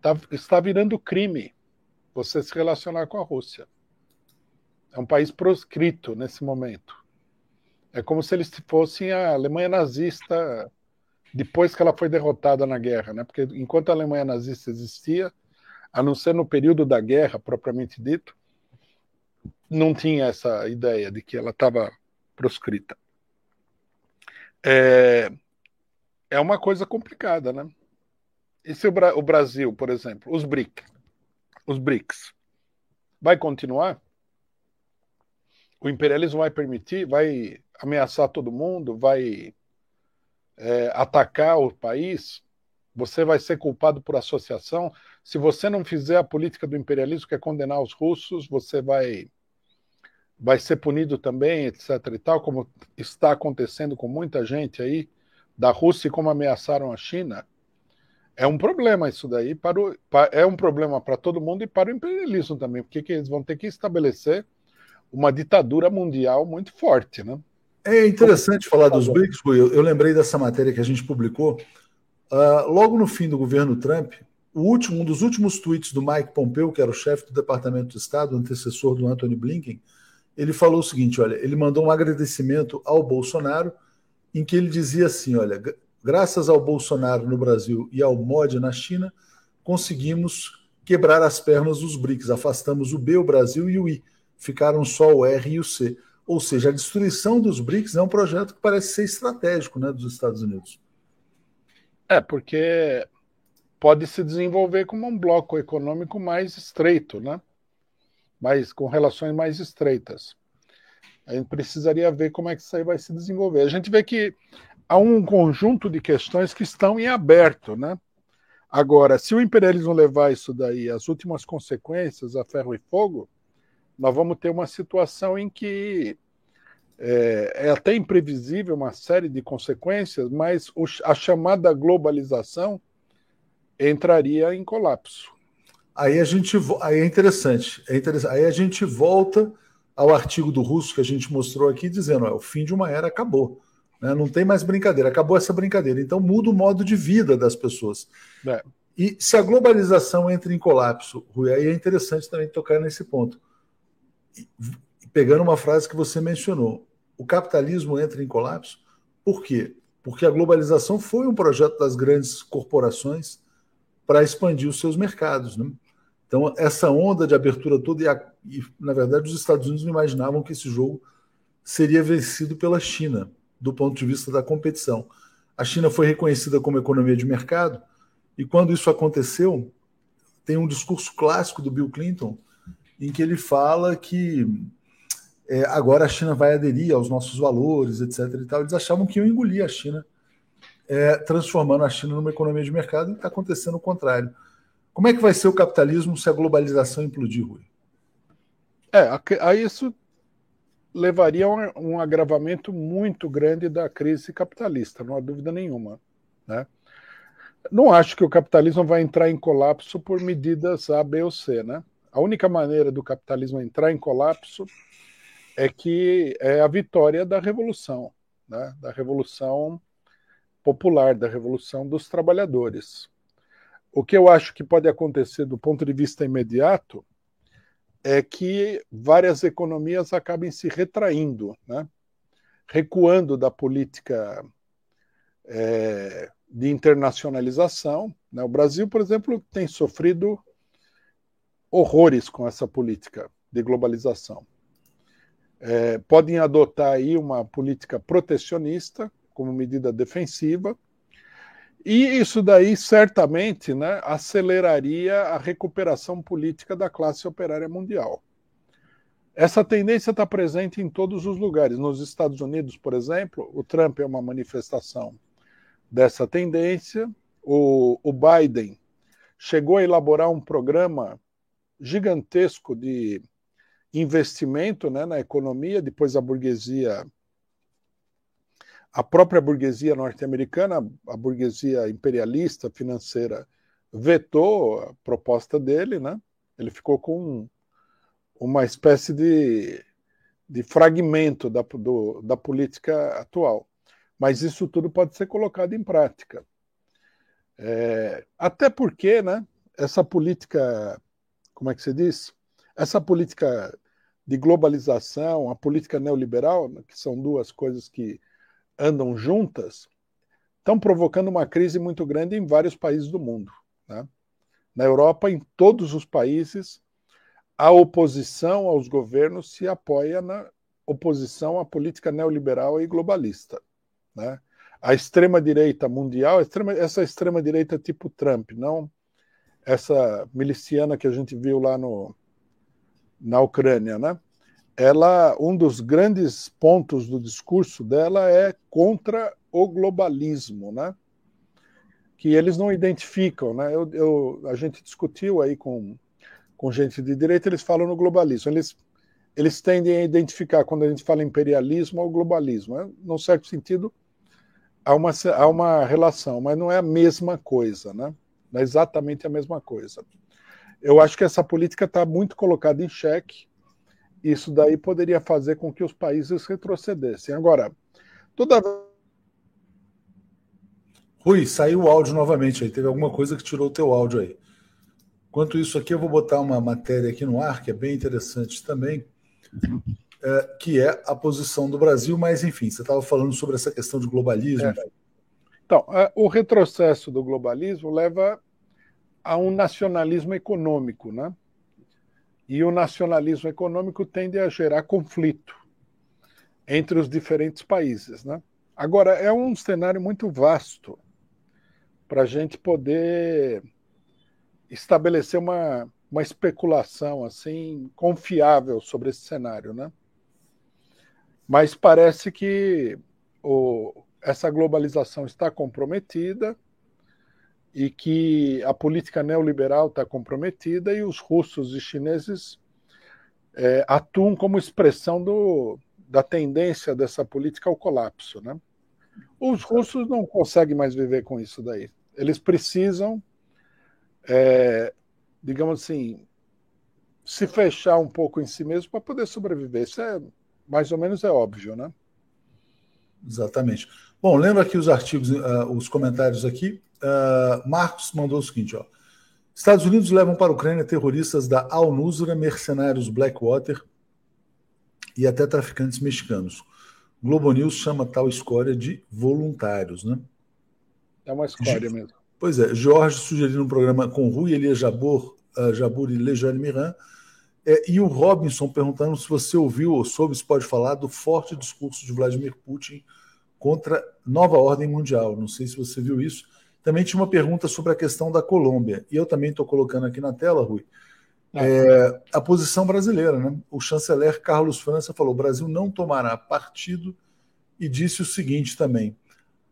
Tá, está virando crime você se relacionar com a Rússia. É um país proscrito nesse momento. É como se eles fossem a Alemanha nazista depois que ela foi derrotada na guerra, né? Porque enquanto a Alemanha nazista existia, a não ser no período da guerra propriamente dito, não tinha essa ideia de que ela estava proscrita. É, é uma coisa complicada, né? E se o, Bra o Brasil, por exemplo, os BRICS, os BRICS, vai continuar? O imperialismo vai permitir, vai ameaçar todo mundo, vai é, atacar o país, você vai ser culpado por associação. Se você não fizer a política do imperialismo, que é condenar os russos, você vai vai ser punido também, etc. e tal, como está acontecendo com muita gente aí da Rússia e como ameaçaram a China. É um problema isso daí, para o, é um problema para todo mundo e para o imperialismo também, porque eles vão ter que estabelecer uma ditadura mundial muito forte, né? É interessante falar dos BRICS, Rui. Eu, lembrei dessa matéria que a gente publicou. Uh, logo no fim do governo Trump, o último, um dos últimos tweets do Mike Pompeo, que era o chefe do Departamento de Estado, antecessor do Anthony Blinken, ele falou o seguinte: olha, ele mandou um agradecimento ao Bolsonaro, em que ele dizia assim: olha, graças ao Bolsonaro no Brasil e ao MOD na China, conseguimos quebrar as pernas dos BRICS, afastamos o B, o Brasil e o I, ficaram só o R e o C. Ou seja, a destruição dos BRICS é um projeto que parece ser estratégico né, dos Estados Unidos. É, porque pode se desenvolver como um bloco econômico mais estreito, né? Mais, com relações mais estreitas. A gente precisaria ver como é que isso aí vai se desenvolver. A gente vê que há um conjunto de questões que estão em aberto, né? Agora, se o imperialismo levar isso daí às últimas consequências, a ferro e fogo, nós vamos ter uma situação em que é, é até imprevisível uma série de consequências, mas o, a chamada globalização entraria em colapso. Aí a gente aí é interessante, é interessante. Aí a gente volta ao artigo do Russo que a gente mostrou aqui, dizendo: ó, o fim de uma era acabou. Né? Não tem mais brincadeira, acabou essa brincadeira. Então muda o modo de vida das pessoas. É. E se a globalização entra em colapso, Rui, aí é interessante também tocar nesse ponto pegando uma frase que você mencionou, o capitalismo entra em colapso. Por quê? Porque a globalização foi um projeto das grandes corporações para expandir os seus mercados. Né? Então, essa onda de abertura toda, e, a, e, na verdade os Estados Unidos não imaginavam que esse jogo seria vencido pela China, do ponto de vista da competição. A China foi reconhecida como economia de mercado, e quando isso aconteceu, tem um discurso clássico do Bill Clinton, em que ele fala que é, agora a China vai aderir aos nossos valores, etc. E tal. Eles achavam que iam engolir a China, é, transformando a China numa economia de mercado, e está acontecendo o contrário. Como é que vai ser o capitalismo se a globalização implodir, Rui? É, a, isso levaria a um, um agravamento muito grande da crise capitalista, não há dúvida nenhuma. Né? Não acho que o capitalismo vai entrar em colapso por medidas A, B ou C, né? A única maneira do capitalismo entrar em colapso é que é a vitória da revolução, né? da revolução popular, da revolução dos trabalhadores. o que eu acho que pode acontecer do ponto de vista imediato é que várias economias acabem se retraindo, né? recuando da política é, de internacionalização. Né? O Brasil, por exemplo, tem sofrido horrores com essa política de globalização. É, podem adotar aí uma política protecionista como medida defensiva, e isso daí certamente né, aceleraria a recuperação política da classe operária mundial. Essa tendência está presente em todos os lugares. Nos Estados Unidos, por exemplo, o Trump é uma manifestação dessa tendência. O, o Biden chegou a elaborar um programa gigantesco de investimento né, na economia, depois a burguesia a própria burguesia norte-americana, a burguesia imperialista financeira, vetou a proposta dele, né? Ele ficou com uma espécie de, de fragmento da, do, da política atual. Mas isso tudo pode ser colocado em prática. É, até porque, né? Essa política, como é que se diz? Essa política de globalização, a política neoliberal, que são duas coisas que andam juntas estão provocando uma crise muito grande em vários países do mundo. Né? Na Europa, em todos os países, a oposição aos governos se apoia na oposição à política neoliberal e globalista. Né? A extrema-direita mundial, essa extrema-direita tipo Trump, não essa miliciana que a gente viu lá no, na Ucrânia, né? ela um dos grandes pontos do discurso dela é contra o globalismo, né? Que eles não identificam, né? Eu, eu, a gente discutiu aí com, com gente de direita, eles falam no globalismo. Eles eles tendem a identificar quando a gente fala imperialismo ao globalismo. Né? Num certo sentido, há uma, há uma relação, mas não é a mesma coisa, né? É exatamente a mesma coisa. Eu acho que essa política está muito colocada em xeque isso daí poderia fazer com que os países retrocedessem. Agora, toda Rui, saiu o áudio novamente aí. Teve alguma coisa que tirou o teu áudio aí. Enquanto isso aqui, eu vou botar uma matéria aqui no ar, que é bem interessante também, é, que é a posição do Brasil, mas enfim, você estava falando sobre essa questão de globalismo. É. Então, é, o retrocesso do globalismo leva a um nacionalismo econômico, né? E o nacionalismo econômico tende a gerar conflito entre os diferentes países. Né? Agora, é um cenário muito vasto para a gente poder estabelecer uma, uma especulação assim confiável sobre esse cenário. Né? Mas parece que o, essa globalização está comprometida e que a política neoliberal está comprometida e os russos e chineses é, atuam como expressão do, da tendência dessa política ao colapso. Né? Os russos não conseguem mais viver com isso daí. Eles precisam, é, digamos assim, se fechar um pouco em si mesmo para poder sobreviver. Isso é mais ou menos é óbvio, né? Exatamente. Bom, lembra aqui os artigos, uh, os comentários aqui. Uh, Marcos mandou o seguinte: ó. Estados Unidos levam para a Ucrânia terroristas da Al-Nusra, mercenários Blackwater e até traficantes mexicanos. Globo News chama tal escória de voluntários, né? É uma escória mesmo. Pois é, Jorge sugerindo um programa com Rui Elias Jabor, uh, Jabur e Lejane Miran. É, e o Robinson perguntando se você ouviu ou soube, se pode falar, do forte discurso de Vladimir Putin contra nova ordem mundial. Não sei se você viu isso. Também tinha uma pergunta sobre a questão da Colômbia, e eu também estou colocando aqui na tela, Rui, ah. é, a posição brasileira. Né? O chanceler Carlos França falou: o Brasil não tomará partido e disse o seguinte também.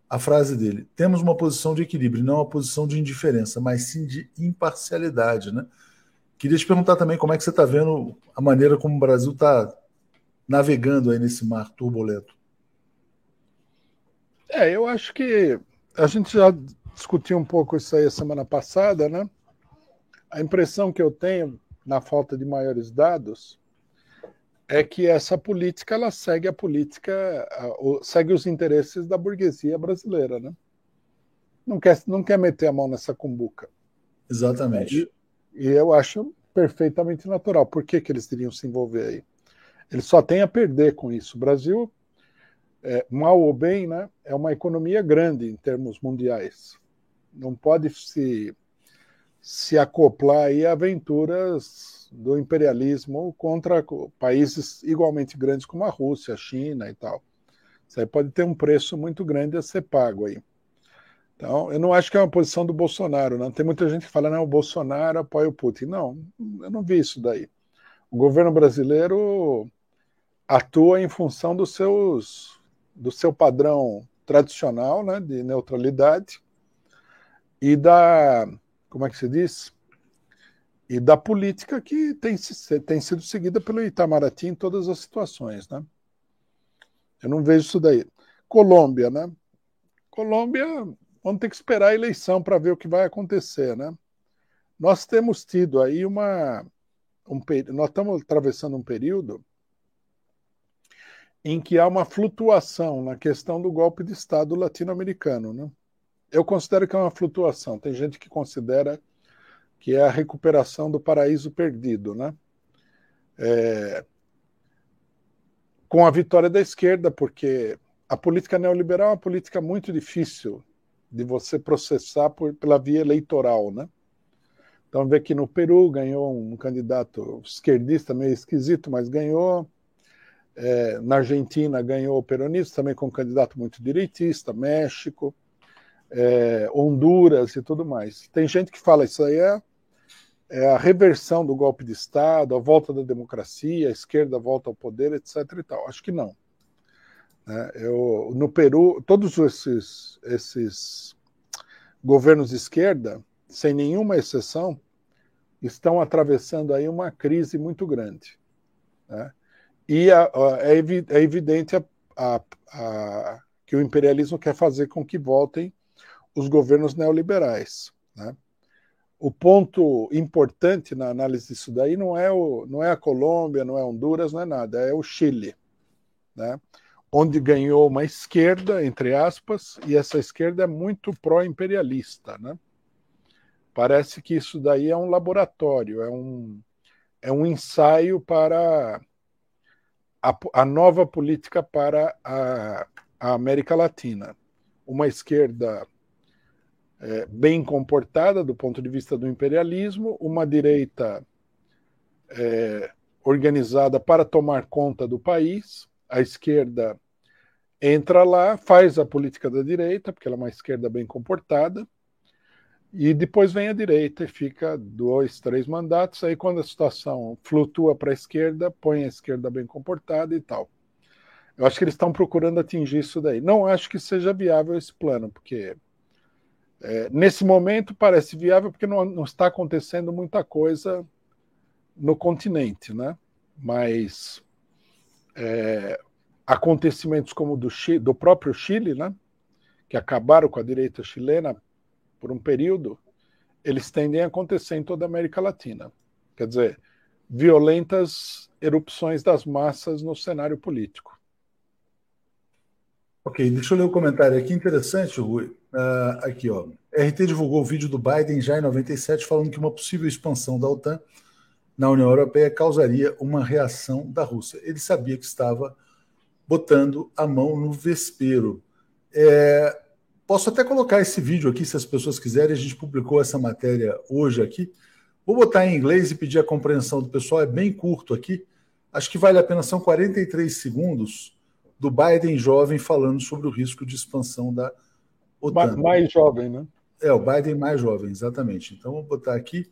A frase dele: temos uma posição de equilíbrio, não uma posição de indiferença, mas sim de imparcialidade. Né? Queria te perguntar também como é que você está vendo a maneira como o Brasil está navegando aí nesse mar turbulento. É, eu acho que a gente já discutiu um pouco isso aí a semana passada, né? A impressão que eu tenho, na falta de maiores dados, é que essa política ela segue a política, segue os interesses da burguesia brasileira, né? Não quer, não quer meter a mão nessa cumbuca. Exatamente. E, e, eu acho perfeitamente natural. Por que, que eles teriam se envolver aí? Eles só têm a perder com isso. O Brasil, é, mal ou bem, né, é uma economia grande em termos mundiais. Não pode se, se acoplar a aventuras do imperialismo contra países igualmente grandes como a Rússia, a China e tal. Isso aí pode ter um preço muito grande a ser pago aí. Então, eu não acho que é uma posição do Bolsonaro, não. Tem muita gente que fala, não, o Bolsonaro apoia o Putin. Não, eu não vi isso daí. O governo brasileiro atua em função dos seus, do seu padrão tradicional, né, de neutralidade e da, como é que se diz? E da política que tem, tem sido seguida pelo Itamaraty em todas as situações, né? Eu não vejo isso daí. Colômbia, né? Colômbia vamos ter que esperar a eleição para ver o que vai acontecer, né? Nós temos tido aí uma. Um, nós estamos atravessando um período em que há uma flutuação na questão do golpe de Estado latino-americano. Né? Eu considero que é uma flutuação. Tem gente que considera que é a recuperação do paraíso perdido. Né? É... Com a vitória da esquerda, porque a política neoliberal é uma política muito difícil de você processar por, pela via eleitoral, né? Então vê que no Peru ganhou um candidato esquerdista meio esquisito, mas ganhou. É, na Argentina ganhou o peronista também com um candidato muito direitista, México, é, Honduras e tudo mais. Tem gente que fala isso aí é, é, a reversão do golpe de Estado, a volta da democracia, a esquerda volta ao poder, etc. E tal. Acho que não. Né? Eu, no Peru, todos esses, esses governos de esquerda, sem nenhuma exceção, estão atravessando aí uma crise muito grande. Né? E a, a, é, é, evidente a, que o imperialismo quer fazer com que voltem os governos neoliberais. Né? O ponto importante na análise disso daí não é, o, não é a Colômbia, não é Honduras, não é nada, é o Chile. Né? onde ganhou uma esquerda, entre aspas, e essa esquerda é muito pró-imperialista. Né? Parece que isso daí é um laboratório, é um, é um ensaio para a, a nova política para a, a, América Latina. Uma esquerda é, bem comportada do ponto de vista do imperialismo, uma direita é, organizada para tomar conta do país, a esquerda entra lá, faz a política da direita, porque ela é uma esquerda bem comportada, e depois vem a direita e fica dois, três mandatos. Aí, quando a situação flutua para a esquerda, põe a esquerda bem comportada e tal. Eu acho que eles estão procurando atingir isso daí. Não acho que seja viável esse plano, porque é, nesse momento parece viável porque não, não está acontecendo muita coisa no continente, né? Mas é, acontecimentos como do, Chile, do próprio Chile, né, que acabaram com a direita chilena por um período, eles tendem a acontecer em toda a América Latina. Quer dizer, violentas erupções das massas no cenário político. Ok, deixa eu ler o um comentário aqui, interessante, Rui. Uh, aqui, ó. RT divulgou o vídeo do Biden já em 97 falando que uma possível expansão da OTAN na União Europeia causaria uma reação da Rússia. Ele sabia que estava botando a mão no vespeiro. É, posso até colocar esse vídeo aqui, se as pessoas quiserem. A gente publicou essa matéria hoje aqui. Vou botar em inglês e pedir a compreensão do pessoal. É bem curto aqui. Acho que vale a pena. São 43 segundos do Biden jovem falando sobre o risco de expansão da OTAN. Mais jovem, né? É, o Biden mais jovem, exatamente. Então, vou botar aqui.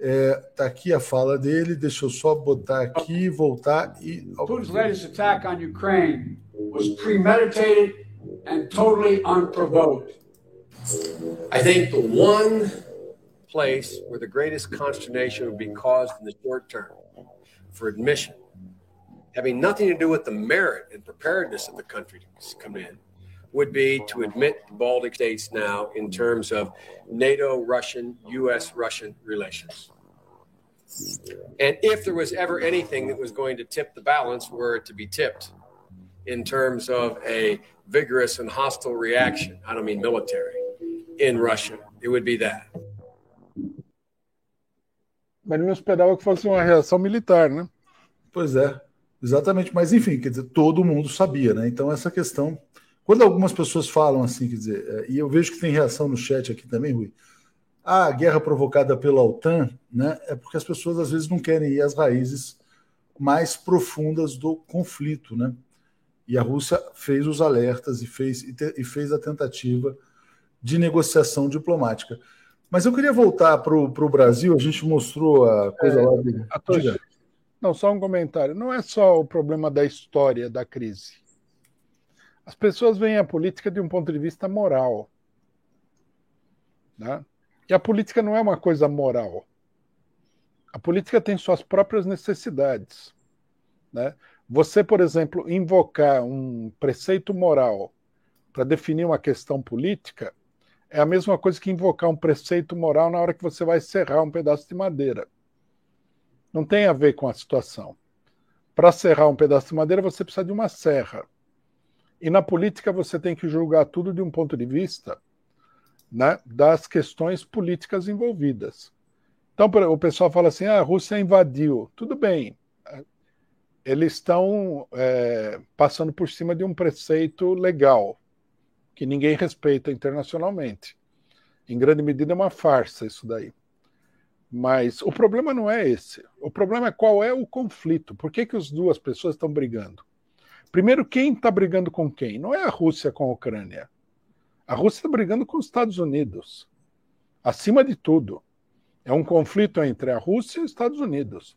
É, tá aqui a fala dele, deixa eu só botar aqui, voltar e. Putin's latest attack on Ukraine was premeditated and totally unprovoked. I think the one place where the greatest consternation would be caused in the short term for admission, having nothing to do with the merit and preparedness of the country to come in, would be to admit the Baltic states now in terms of NATO Russian, US Russian relations. And if there was ever anything that was going to tip the balance, were it to be tipped in terms of a vigorous and hostile reaction, I don't mean military, in Russia, it would be that. Mas ele não esperava que fosse uma reação militar, né? Pois é, exatamente. Mas enfim, quer dizer, todo mundo sabia, né? Então essa questão. Quando algumas pessoas falam assim, quer dizer, é, e eu vejo que tem reação no chat aqui também, Rui. Ah, a guerra provocada pela OTAN, né? É porque as pessoas às vezes não querem ir às raízes mais profundas do conflito, né? E a Rússia fez os alertas e fez, e, te, e fez a tentativa de negociação diplomática. Mas eu queria voltar para o Brasil, a gente mostrou a coisa é, lá de. A Não, só um comentário. Não é só o problema da história da crise. As pessoas veem a política de um ponto de vista moral. Né? E a política não é uma coisa moral. A política tem suas próprias necessidades. Né? Você, por exemplo, invocar um preceito moral para definir uma questão política é a mesma coisa que invocar um preceito moral na hora que você vai serrar um pedaço de madeira. Não tem a ver com a situação. Para serrar um pedaço de madeira, você precisa de uma serra. E na política, você tem que julgar tudo de um ponto de vista né, das questões políticas envolvidas. Então, o pessoal fala assim: ah, a Rússia invadiu. Tudo bem. Eles estão é, passando por cima de um preceito legal que ninguém respeita internacionalmente. Em grande medida é uma farsa isso daí. Mas o problema não é esse. O problema é qual é o conflito. Por que, que as duas pessoas estão brigando? Primeiro, quem está brigando com quem? Não é a Rússia com a Ucrânia. A Rússia está brigando com os Estados Unidos. Acima de tudo. É um conflito entre a Rússia e os Estados Unidos.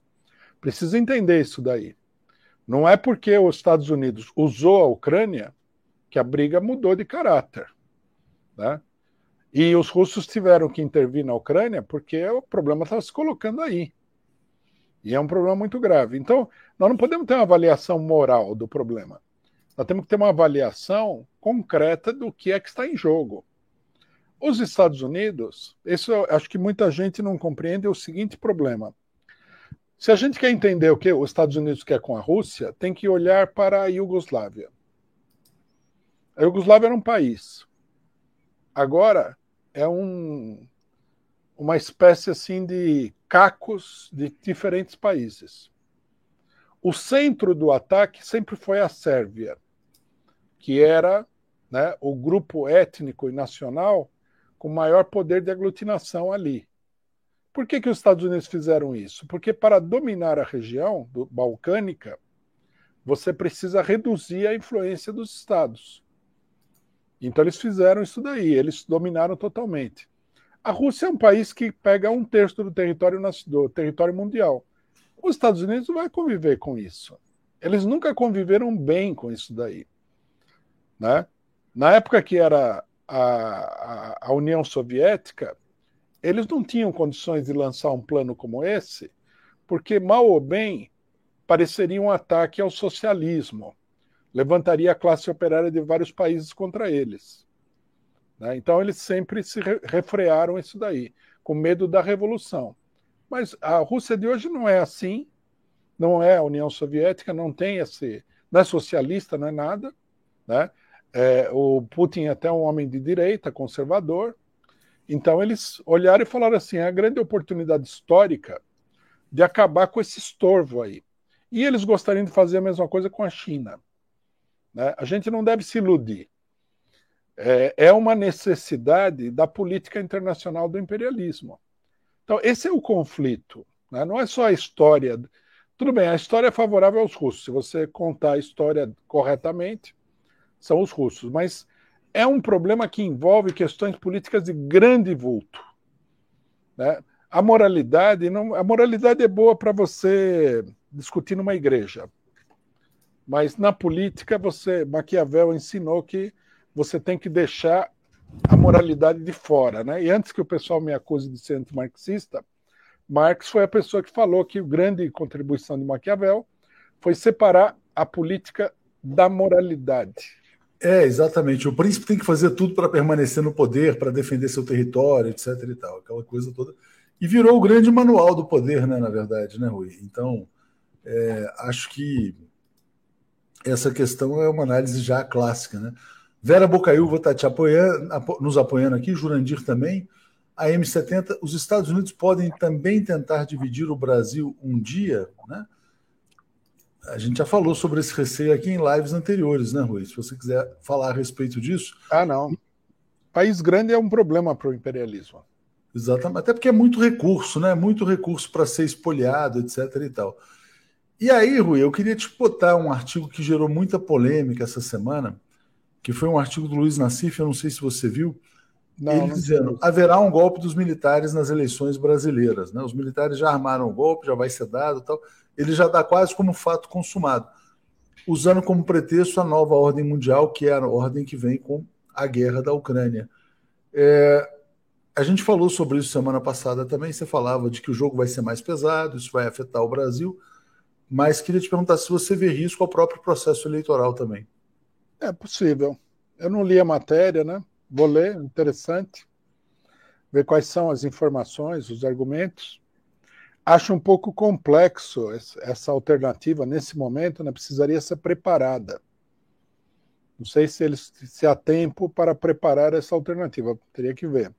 Precisa entender isso daí. Não é porque os Estados Unidos usou a Ucrânia que a briga mudou de caráter. Né? E os russos tiveram que intervir na Ucrânia porque o problema estava se colocando aí. E é um problema muito grave. Então, nós não podemos ter uma avaliação moral do problema. Nós temos que ter uma avaliação concreta do que é que está em jogo. Os Estados Unidos, isso acho que muita gente não compreende é o seguinte problema. Se a gente quer entender o que os Estados Unidos quer com a Rússia, tem que olhar para a Iugoslávia. A Iugoslávia era um país. Agora é um, uma espécie assim de cacos de diferentes países. O centro do ataque sempre foi a Sérvia, que era né, o grupo étnico e nacional com maior poder de aglutinação ali. Por que, que os Estados Unidos fizeram isso? Porque para dominar a região do, balcânica, você precisa reduzir a influência dos Estados. Então eles fizeram isso daí, eles dominaram totalmente. A Rússia é um país que pega um terço do território, do território mundial. Os Estados Unidos não vai conviver com isso. Eles nunca conviveram bem com isso daí. Né? Na época que era a, a, a União Soviética, eles não tinham condições de lançar um plano como esse, porque mal ou bem pareceria um ataque ao socialismo levantaria a classe operária de vários países contra eles. Né? Então eles sempre se re refrearam isso daí, com medo da revolução. Mas a Rússia de hoje não é assim, não é a União Soviética, não tem esse, não é socialista, não é nada. Né? É, o Putin é até um homem de direita, conservador. Então eles olharam e falaram assim: é a grande oportunidade histórica de acabar com esse estorvo aí. E eles gostariam de fazer a mesma coisa com a China. Né? A gente não deve se iludir. É, é uma necessidade da política internacional do imperialismo. Então, esse é o conflito. Né? Não é só a história. Tudo bem, a história é favorável aos russos. Se você contar a história corretamente, são os russos. Mas é um problema que envolve questões políticas de grande vulto. Né? A moralidade não, a moralidade é boa para você discutir numa igreja. Mas na política, você Maquiavel ensinou que você tem que deixar a moralidade de fora, né? E antes que o pessoal me acuse de ser antimarxista, Marx foi a pessoa que falou que a grande contribuição de Maquiavel foi separar a política da moralidade. É, exatamente. O príncipe tem que fazer tudo para permanecer no poder, para defender seu território, etc. e tal, aquela coisa toda. E virou o grande manual do poder, né, na verdade, né, Rui? Então, é, acho que essa questão é uma análise já clássica. Né? Vera Bocaiúva está te apoiando, nos apoiando aqui, Jurandir também. a M70. Os Estados Unidos podem também tentar dividir o Brasil um dia, né? A gente já falou sobre esse receio aqui em lives anteriores, né, Rui? Se você quiser falar a respeito disso. Ah, não. País grande é um problema para o imperialismo. Exatamente. Até porque é muito recurso, né? Muito recurso para ser espoliado, etc. e tal. E aí, Rui, eu queria te botar um artigo que gerou muita polêmica essa semana, que foi um artigo do Luiz Nassif, eu não sei se você viu, não, ele não dizendo haverá um golpe dos militares nas eleições brasileiras. Né? Os militares já armaram o golpe, já vai ser dado tal. Ele já dá quase como fato consumado, usando como pretexto a nova ordem mundial, que é a ordem que vem com a guerra da Ucrânia. É, a gente falou sobre isso semana passada também. Você falava de que o jogo vai ser mais pesado, isso vai afetar o Brasil, mas queria te perguntar se você vê risco ao próprio processo eleitoral também. É possível. Eu não li a matéria, né? Vou ler, interessante. Ver quais são as informações, os argumentos. Acho um pouco complexo essa alternativa nesse momento, né? Precisaria ser preparada. Não sei se, eles, se há tempo para preparar essa alternativa, teria que ver.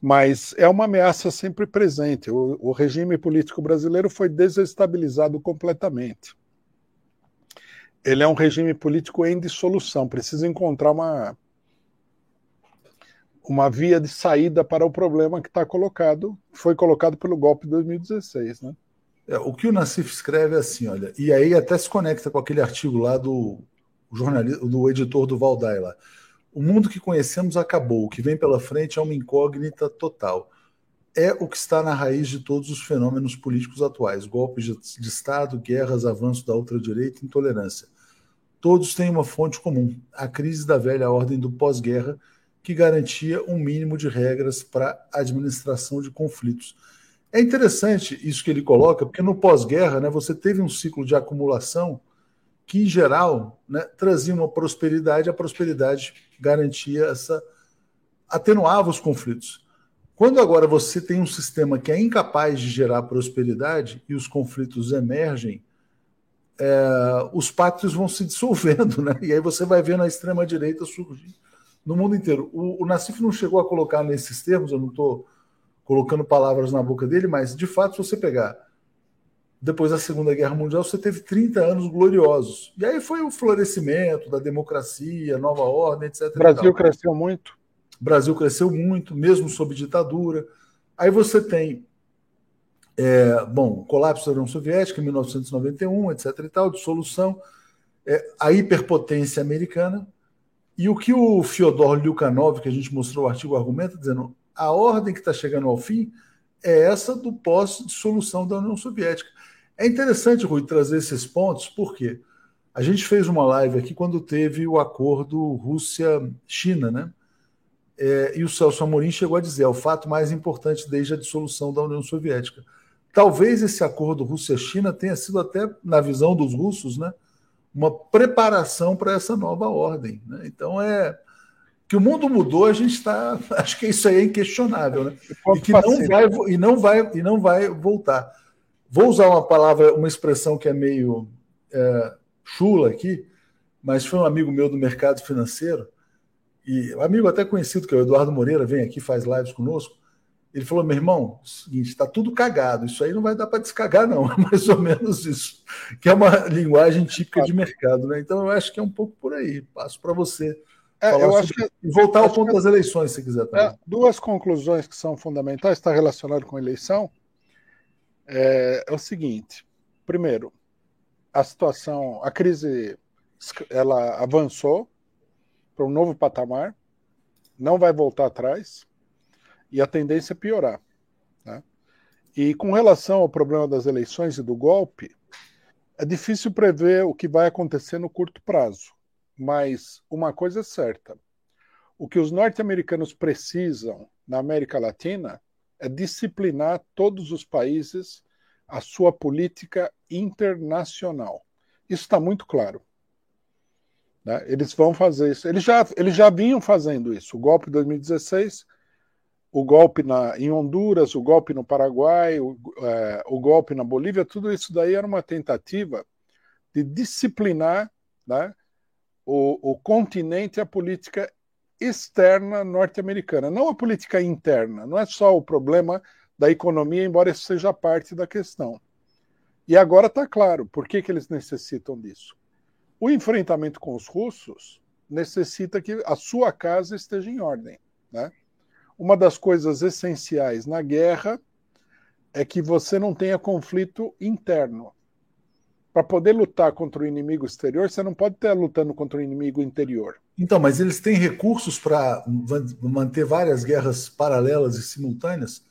Mas é uma ameaça sempre presente. O, o regime político brasileiro foi desestabilizado completamente. Ele é um regime político em dissolução, precisa encontrar uma, uma via de saída para o problema que está colocado, foi colocado pelo golpe de 2016, né? É, o que o Nassif escreve é assim, olha, e aí até se conecta com aquele artigo lá do jornalista, do editor do Valdai lá. O mundo que conhecemos acabou, o que vem pela frente é uma incógnita total. É o que está na raiz de todos os fenômenos políticos atuais: golpes de Estado, guerras, avanço da ultradireita, intolerância. Todos têm uma fonte comum: a crise da velha ordem do pós-guerra, que garantia um mínimo de regras para administração de conflitos. É interessante isso que ele coloca, porque no pós-guerra né, você teve um ciclo de acumulação que, em geral, né, trazia uma prosperidade, a prosperidade garantia essa. atenuava os conflitos. Quando agora você tem um sistema que é incapaz de gerar prosperidade e os conflitos emergem, é, os pactos vão se dissolvendo, né? E aí você vai vendo a extrema-direita surgir no mundo inteiro. O, o Nassif não chegou a colocar nesses termos, eu não estou colocando palavras na boca dele, mas de fato, se você pegar depois da Segunda Guerra Mundial, você teve 30 anos gloriosos. E aí foi o florescimento da democracia, nova ordem, etc. O Brasil cresceu muito. O Brasil cresceu muito, mesmo sob ditadura. Aí você tem, é, bom, colapso da União Soviética em 1991, etc. e tal, dissolução, é, a hiperpotência americana. E o que o Fyodor Lyukhanov, que a gente mostrou o artigo, argumenta, dizendo a ordem que está chegando ao fim é essa do pós-dissolução da União Soviética. É interessante, Rui, trazer esses pontos, porque a gente fez uma live aqui quando teve o acordo Rússia-China, né? É, e o Celso Amorim chegou a dizer: é o fato mais importante desde a dissolução da União Soviética. Talvez esse acordo Rússia-China tenha sido até, na visão dos russos, né, uma preparação para essa nova ordem. Né? Então é que o mundo mudou, a gente está, acho que isso aí é inquestionável, né? E que não vai e não vai e não vai voltar. Vou usar uma palavra, uma expressão que é meio é, chula aqui, mas foi um amigo meu do mercado financeiro, e amigo até conhecido, que é o Eduardo Moreira, vem aqui, faz lives conosco. Ele falou: meu irmão, seguinte, está tudo cagado, isso aí não vai dar para descagar, não. É mais ou menos isso. Que é uma linguagem típica de mercado, né? Então eu acho que é um pouco por aí. Passo para você. É, eu acho que, voltar ao ponto das eleições, se quiser também. É, duas conclusões que são fundamentais, está relacionado com a eleição é, é o seguinte: primeiro, a situação, a crise, ela avançou para um novo patamar, não vai voltar atrás e a tendência é piorar. Né? E com relação ao problema das eleições e do golpe, é difícil prever o que vai acontecer no curto prazo, mas uma coisa é certa: o que os norte-americanos precisam na América Latina é disciplinar todos os países a sua política internacional. Isso está muito claro. Né? Eles vão fazer isso. Eles já, eles já vinham fazendo isso. O golpe de 2016, o golpe na, em Honduras, o golpe no Paraguai, o, é, o golpe na Bolívia, tudo isso daí era uma tentativa de disciplinar né, o, o continente e a política externa norte-americana, não a política interna. Não é só o problema da economia, embora isso seja parte da questão. E agora está claro por que, que eles necessitam disso. O enfrentamento com os russos necessita que a sua casa esteja em ordem. Né? Uma das coisas essenciais na guerra é que você não tenha conflito interno. Para poder lutar contra o inimigo exterior, você não pode estar lutando contra o inimigo interior. Então, mas eles têm recursos para manter várias guerras paralelas e simultâneas?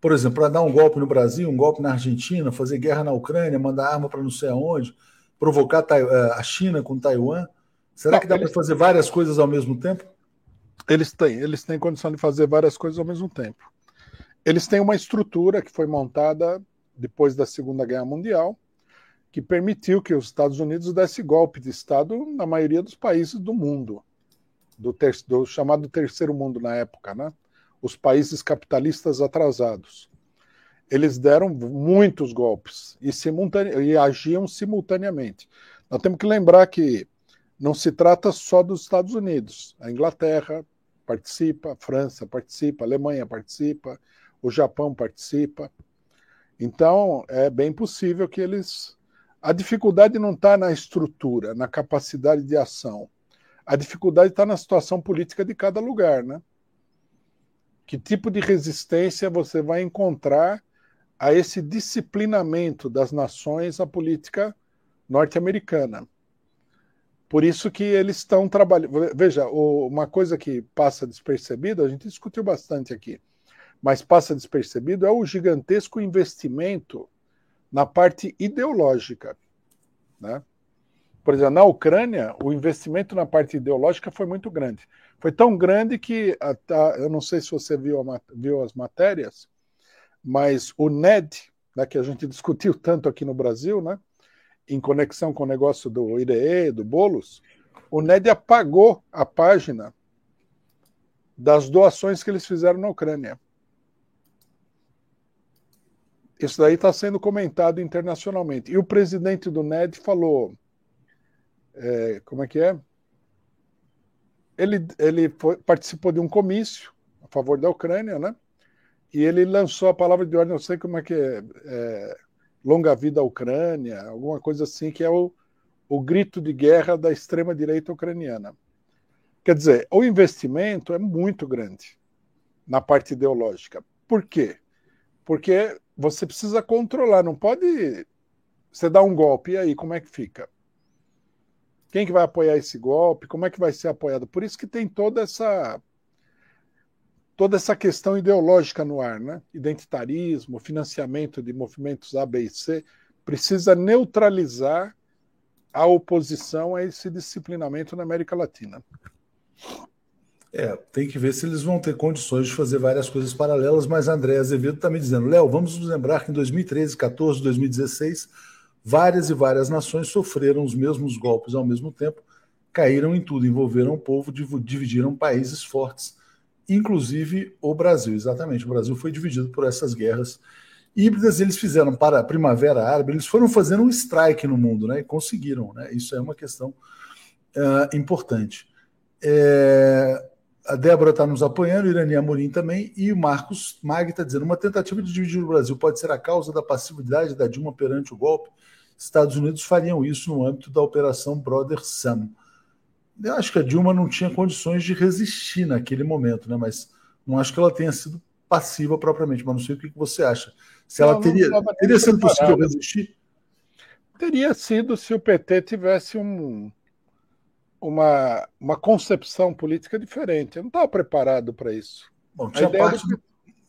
Por exemplo, para dar um golpe no Brasil, um golpe na Argentina, fazer guerra na Ucrânia, mandar arma para não sei aonde, provocar eh, a China com Taiwan? Será não, que dá eles... para fazer várias coisas ao mesmo tempo? Eles têm, eles têm condição de fazer várias coisas ao mesmo tempo. Eles têm uma estrutura que foi montada depois da Segunda Guerra Mundial, que permitiu que os Estados Unidos desse golpe de Estado na maioria dos países do mundo, do, ter, do chamado Terceiro Mundo na época, né? os países capitalistas atrasados. Eles deram muitos golpes e, e agiam simultaneamente. Nós temos que lembrar que não se trata só dos Estados Unidos. A Inglaterra participa, a França participa, a Alemanha participa, o Japão participa. Então, é bem possível que eles. A dificuldade não está na estrutura, na capacidade de ação. A dificuldade está na situação política de cada lugar, né? Que tipo de resistência você vai encontrar a esse disciplinamento das nações à política norte-americana? Por isso que eles estão trabalhando. Veja, uma coisa que passa despercebida, a gente discutiu bastante aqui mas passa despercebido, é o gigantesco investimento na parte ideológica. Né? Por exemplo, na Ucrânia, o investimento na parte ideológica foi muito grande. Foi tão grande que, eu não sei se você viu, viu as matérias, mas o NED, né, que a gente discutiu tanto aqui no Brasil, né, em conexão com o negócio do IDE, do Bolos, o NED apagou a página das doações que eles fizeram na Ucrânia. Isso daí está sendo comentado internacionalmente. E o presidente do NED falou. É, como é que é? Ele, ele foi, participou de um comício a favor da Ucrânia, né? E ele lançou a palavra de ordem, não sei como é que é, é longa vida à Ucrânia, alguma coisa assim, que é o, o grito de guerra da extrema-direita ucraniana. Quer dizer, o investimento é muito grande na parte ideológica. Por quê? Porque você precisa controlar, não pode você dar um golpe, e aí como é que fica? Quem que vai apoiar esse golpe? Como é que vai ser apoiado? Por isso que tem toda essa toda essa questão ideológica no ar, né? Identitarismo, financiamento de movimentos A, B e C, precisa neutralizar a oposição a esse disciplinamento na América Latina. É, tem que ver se eles vão ter condições de fazer várias coisas paralelas, mas André Azevedo está me dizendo, Léo, vamos nos lembrar que em 2013, 14, 2016, várias e várias nações sofreram os mesmos golpes ao mesmo tempo, caíram em tudo, envolveram o povo, dividiram países fortes, inclusive o Brasil, exatamente. O Brasil foi dividido por essas guerras híbridas, eles fizeram para a Primavera Árabe, eles foram fazendo um strike no mundo, né? E conseguiram, né? Isso é uma questão uh, importante. É, a Débora está nos apoiando, Irani Amorim também, e o Marcos Mag está dizendo: uma tentativa de dividir o Brasil pode ser a causa da passividade da Dilma perante o golpe. Estados Unidos fariam isso no âmbito da Operação Brother Sam. Eu acho que a Dilma não tinha condições de resistir naquele momento, né? mas não acho que ela tenha sido passiva propriamente, mas não sei o que você acha. Se ela não, teria, não teria sido possível resistir? Teria sido se o PT tivesse um, uma, uma concepção política diferente. Eu não estava preparado para isso. Bom, tinha, parte, do...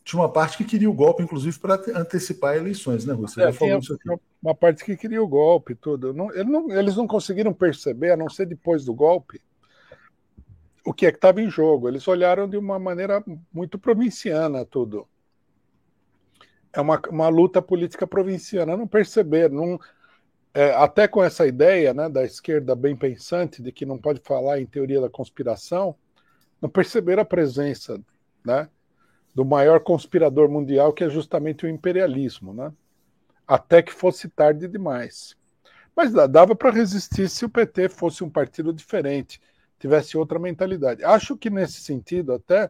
tinha uma parte que queria o golpe, inclusive, para antecipar eleições, né, Você é, já falou isso aqui. Uma parte que queria o golpe tudo. Não, não, eles não conseguiram perceber, a não ser depois do golpe, o que é que estava em jogo. Eles olharam de uma maneira muito provinciana tudo. É uma, uma luta política provinciana. Não perceberam, não, é, até com essa ideia né, da esquerda bem pensante de que não pode falar em teoria da conspiração, não perceberam a presença né, do maior conspirador mundial, que é justamente o imperialismo, né, até que fosse tarde demais. Mas dava para resistir se o PT fosse um partido diferente, tivesse outra mentalidade. Acho que nesse sentido até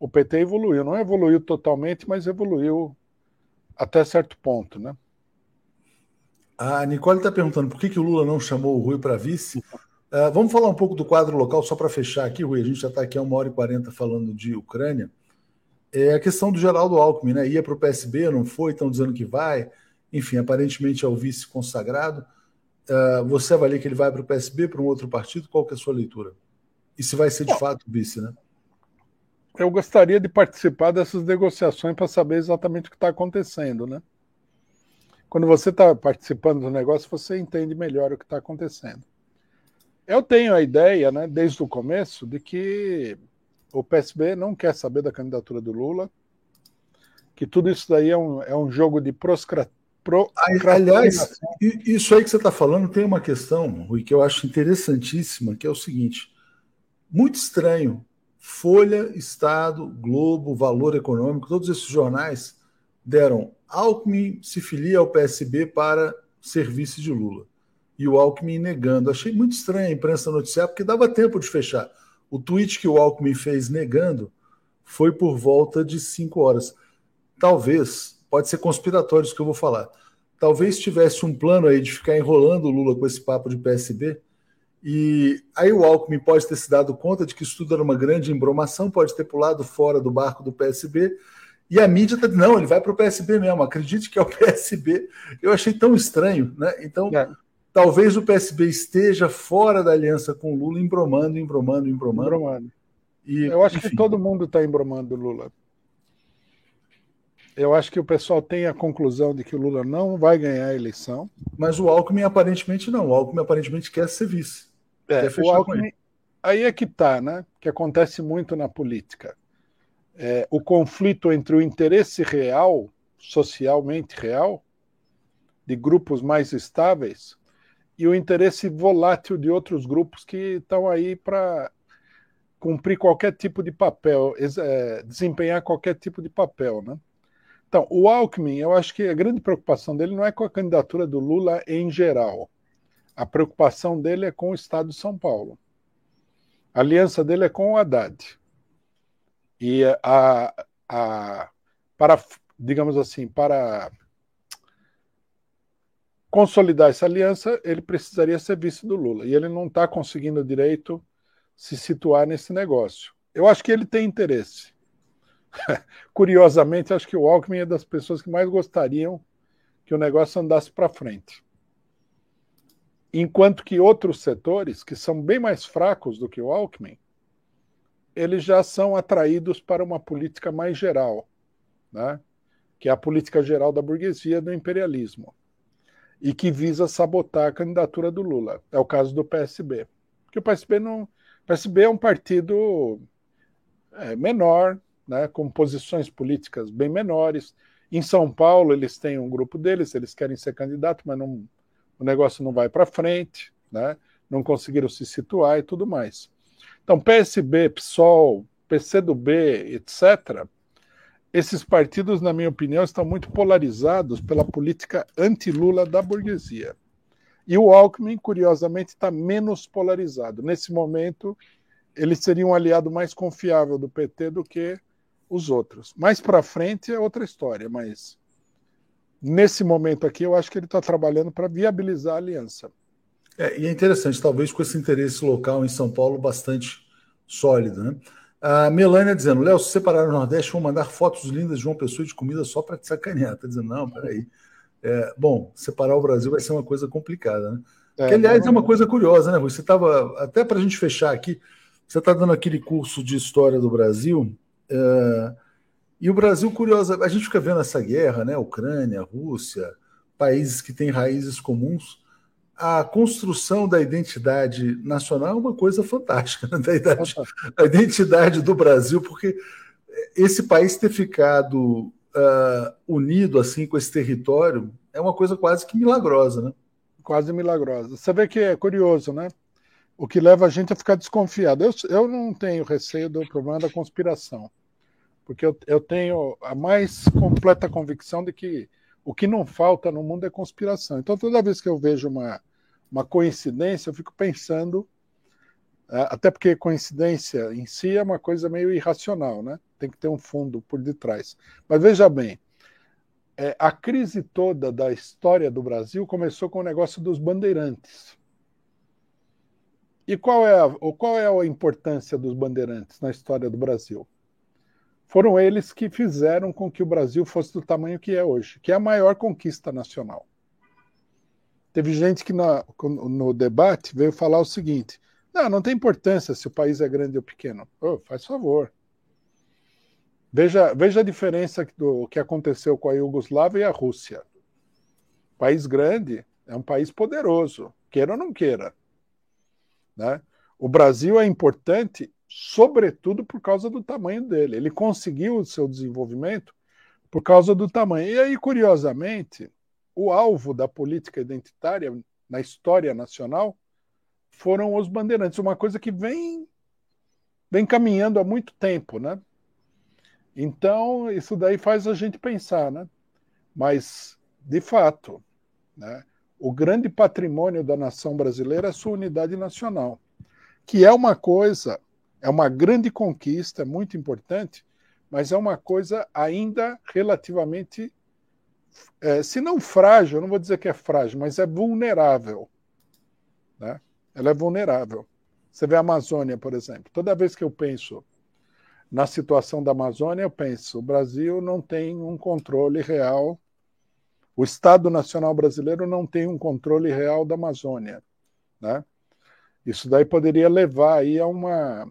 o PT evoluiu, não evoluiu totalmente, mas evoluiu até certo ponto, né? A Nicole está perguntando por que, que o Lula não chamou o Rui para vice. Uh, vamos falar um pouco do quadro local, só para fechar aqui, Rui. A gente já está aqui há uma hora e quarenta falando de Ucrânia. É a questão do Geraldo Alckmin, né? Ia para o PSB, não foi, estão dizendo que vai. Enfim, aparentemente é o vice consagrado. Uh, você avalia que ele vai para o PSB, para um outro partido? Qual que é a sua leitura? E se vai ser de fato vice, né? Eu gostaria de participar dessas negociações para saber exatamente o que está acontecendo, né? Quando você está participando do negócio, você entende melhor o que está acontecendo. Eu tenho a ideia, né, desde o começo, de que o PSB não quer saber da candidatura do Lula, que tudo isso daí é um, é um jogo de proscra, Aliás, isso aí que você está falando tem uma questão, Rui, que eu acho interessantíssima, que é o seguinte: muito estranho. Folha, Estado, Globo, Valor Econômico, todos esses jornais deram Alckmin se filia ao PSB para serviço de Lula e o Alckmin negando. Achei muito estranho a imprensa noticiar, porque dava tempo de fechar. O tweet que o Alckmin fez negando foi por volta de cinco horas. Talvez, pode ser conspiratório isso que eu vou falar. Talvez tivesse um plano aí de ficar enrolando o Lula com esse papo de PSB. E aí o Alckmin pode ter se dado conta de que isso tudo era uma grande embromação, pode ter pulado fora do barco do PSB. E a mídia está não, ele vai para o PSB mesmo, acredite que é o PSB. Eu achei tão estranho, né? Então, é talvez o PSB esteja fora da aliança com o Lula, embromando, embromando, embromando. embromando. E, Eu acho enfim. que todo mundo está embromando o Lula. Eu acho que o pessoal tem a conclusão de que o Lula não vai ganhar a eleição. Mas o Alckmin aparentemente não. O Alckmin aparentemente quer ser vice. É, quer o Alckmin, aí é que está, né? Que acontece muito na política. É, o conflito entre o interesse real, socialmente real, de grupos mais estáveis, e o interesse volátil de outros grupos que estão aí para cumprir qualquer tipo de papel, é, desempenhar qualquer tipo de papel, né? Então, o Alckmin, eu acho que a grande preocupação dele não é com a candidatura do Lula em geral. A preocupação dele é com o Estado de São Paulo. A aliança dele é com o Haddad. E a, a para, digamos assim, para consolidar essa aliança, ele precisaria ser vice do Lula. E ele não está conseguindo direito se situar nesse negócio. Eu acho que ele tem interesse. Curiosamente, acho que o Alckmin é das pessoas que mais gostariam que o negócio andasse para frente. Enquanto que outros setores, que são bem mais fracos do que o Alckmin, eles já são atraídos para uma política mais geral, né? que é a política geral da burguesia do imperialismo e que visa sabotar a candidatura do Lula. É o caso do PSB. Porque o PSB não. O PSB é um partido é, menor, né, com posições políticas bem menores. Em São Paulo, eles têm um grupo deles, eles querem ser candidato, mas não, o negócio não vai para frente, né, não conseguiram se situar e tudo mais. Então, PSB, PSOL, PCdoB, etc., esses partidos, na minha opinião, estão muito polarizados pela política anti-Lula da burguesia. E o Alckmin, curiosamente, está menos polarizado. Nesse momento, ele seria um aliado mais confiável do PT do que os outros. Mais para frente é outra história, mas nesse momento aqui eu acho que ele está trabalhando para viabilizar a aliança. É, e é interessante, talvez com esse interesse local em São Paulo bastante sólido, né? A Melânia dizendo, Léo, se separar o Nordeste, vão mandar fotos lindas de uma pessoa de comida só para te sacanear. Tá dizendo, não, peraí. É, bom, separar o Brasil vai ser uma coisa complicada, né? É, que, aliás, é uma coisa curiosa, né? Você estava, até para a gente fechar aqui, você está dando aquele curso de história do Brasil, é, e o Brasil, curiosa, a gente fica vendo essa guerra, né? Ucrânia, Rússia, países que têm raízes comuns, a construção da identidade nacional é uma coisa fantástica, né? da idade, a identidade do Brasil, porque esse país ter ficado uh, unido assim com esse território é uma coisa quase que milagrosa, né? Quase milagrosa. Você vê que é curioso, né? O que leva a gente a ficar desconfiado. Eu, eu não tenho receio do problema da conspiração, porque eu, eu tenho a mais completa convicção de que o que não falta no mundo é conspiração. Então, toda vez que eu vejo uma uma coincidência, eu fico pensando É, até porque coincidência em si é uma coisa meio irracional, né? Tem que ter um fundo por detrás. Mas veja bem, é, a crise toda da história do Brasil começou com o negócio dos bandeirantes. E qual é, a, qual é a importância dos bandeirantes na história do Brasil? Foram eles que fizeram com que o Brasil fosse do tamanho que é hoje, que é a maior conquista nacional. Teve gente que na, no debate veio falar o seguinte: não, não tem importância se o país é grande ou pequeno. Oh, faz favor. Veja, veja a diferença do que aconteceu com a Iugoslávia e a Rússia. País grande é um país poderoso, queira ou não queira. Né? O Brasil é importante, sobretudo por causa do tamanho dele. Ele conseguiu o seu desenvolvimento por causa do tamanho. E aí, curiosamente, o alvo da política identitária na história nacional foram os bandeirantes, uma coisa que vem vem caminhando há muito tempo, né? Então, isso daí faz a gente pensar, né? Mas, de fato, né, o grande patrimônio da nação brasileira é a sua unidade nacional, que é uma coisa, é uma grande conquista, é muito importante, mas é uma coisa ainda relativamente, é, se não frágil, não vou dizer que é frágil, mas é vulnerável. Né? ela é vulnerável. Você vê a Amazônia, por exemplo. Toda vez que eu penso na situação da Amazônia, eu penso: o Brasil não tem um controle real, o Estado Nacional Brasileiro não tem um controle real da Amazônia. Né? Isso daí poderia levar aí a, uma,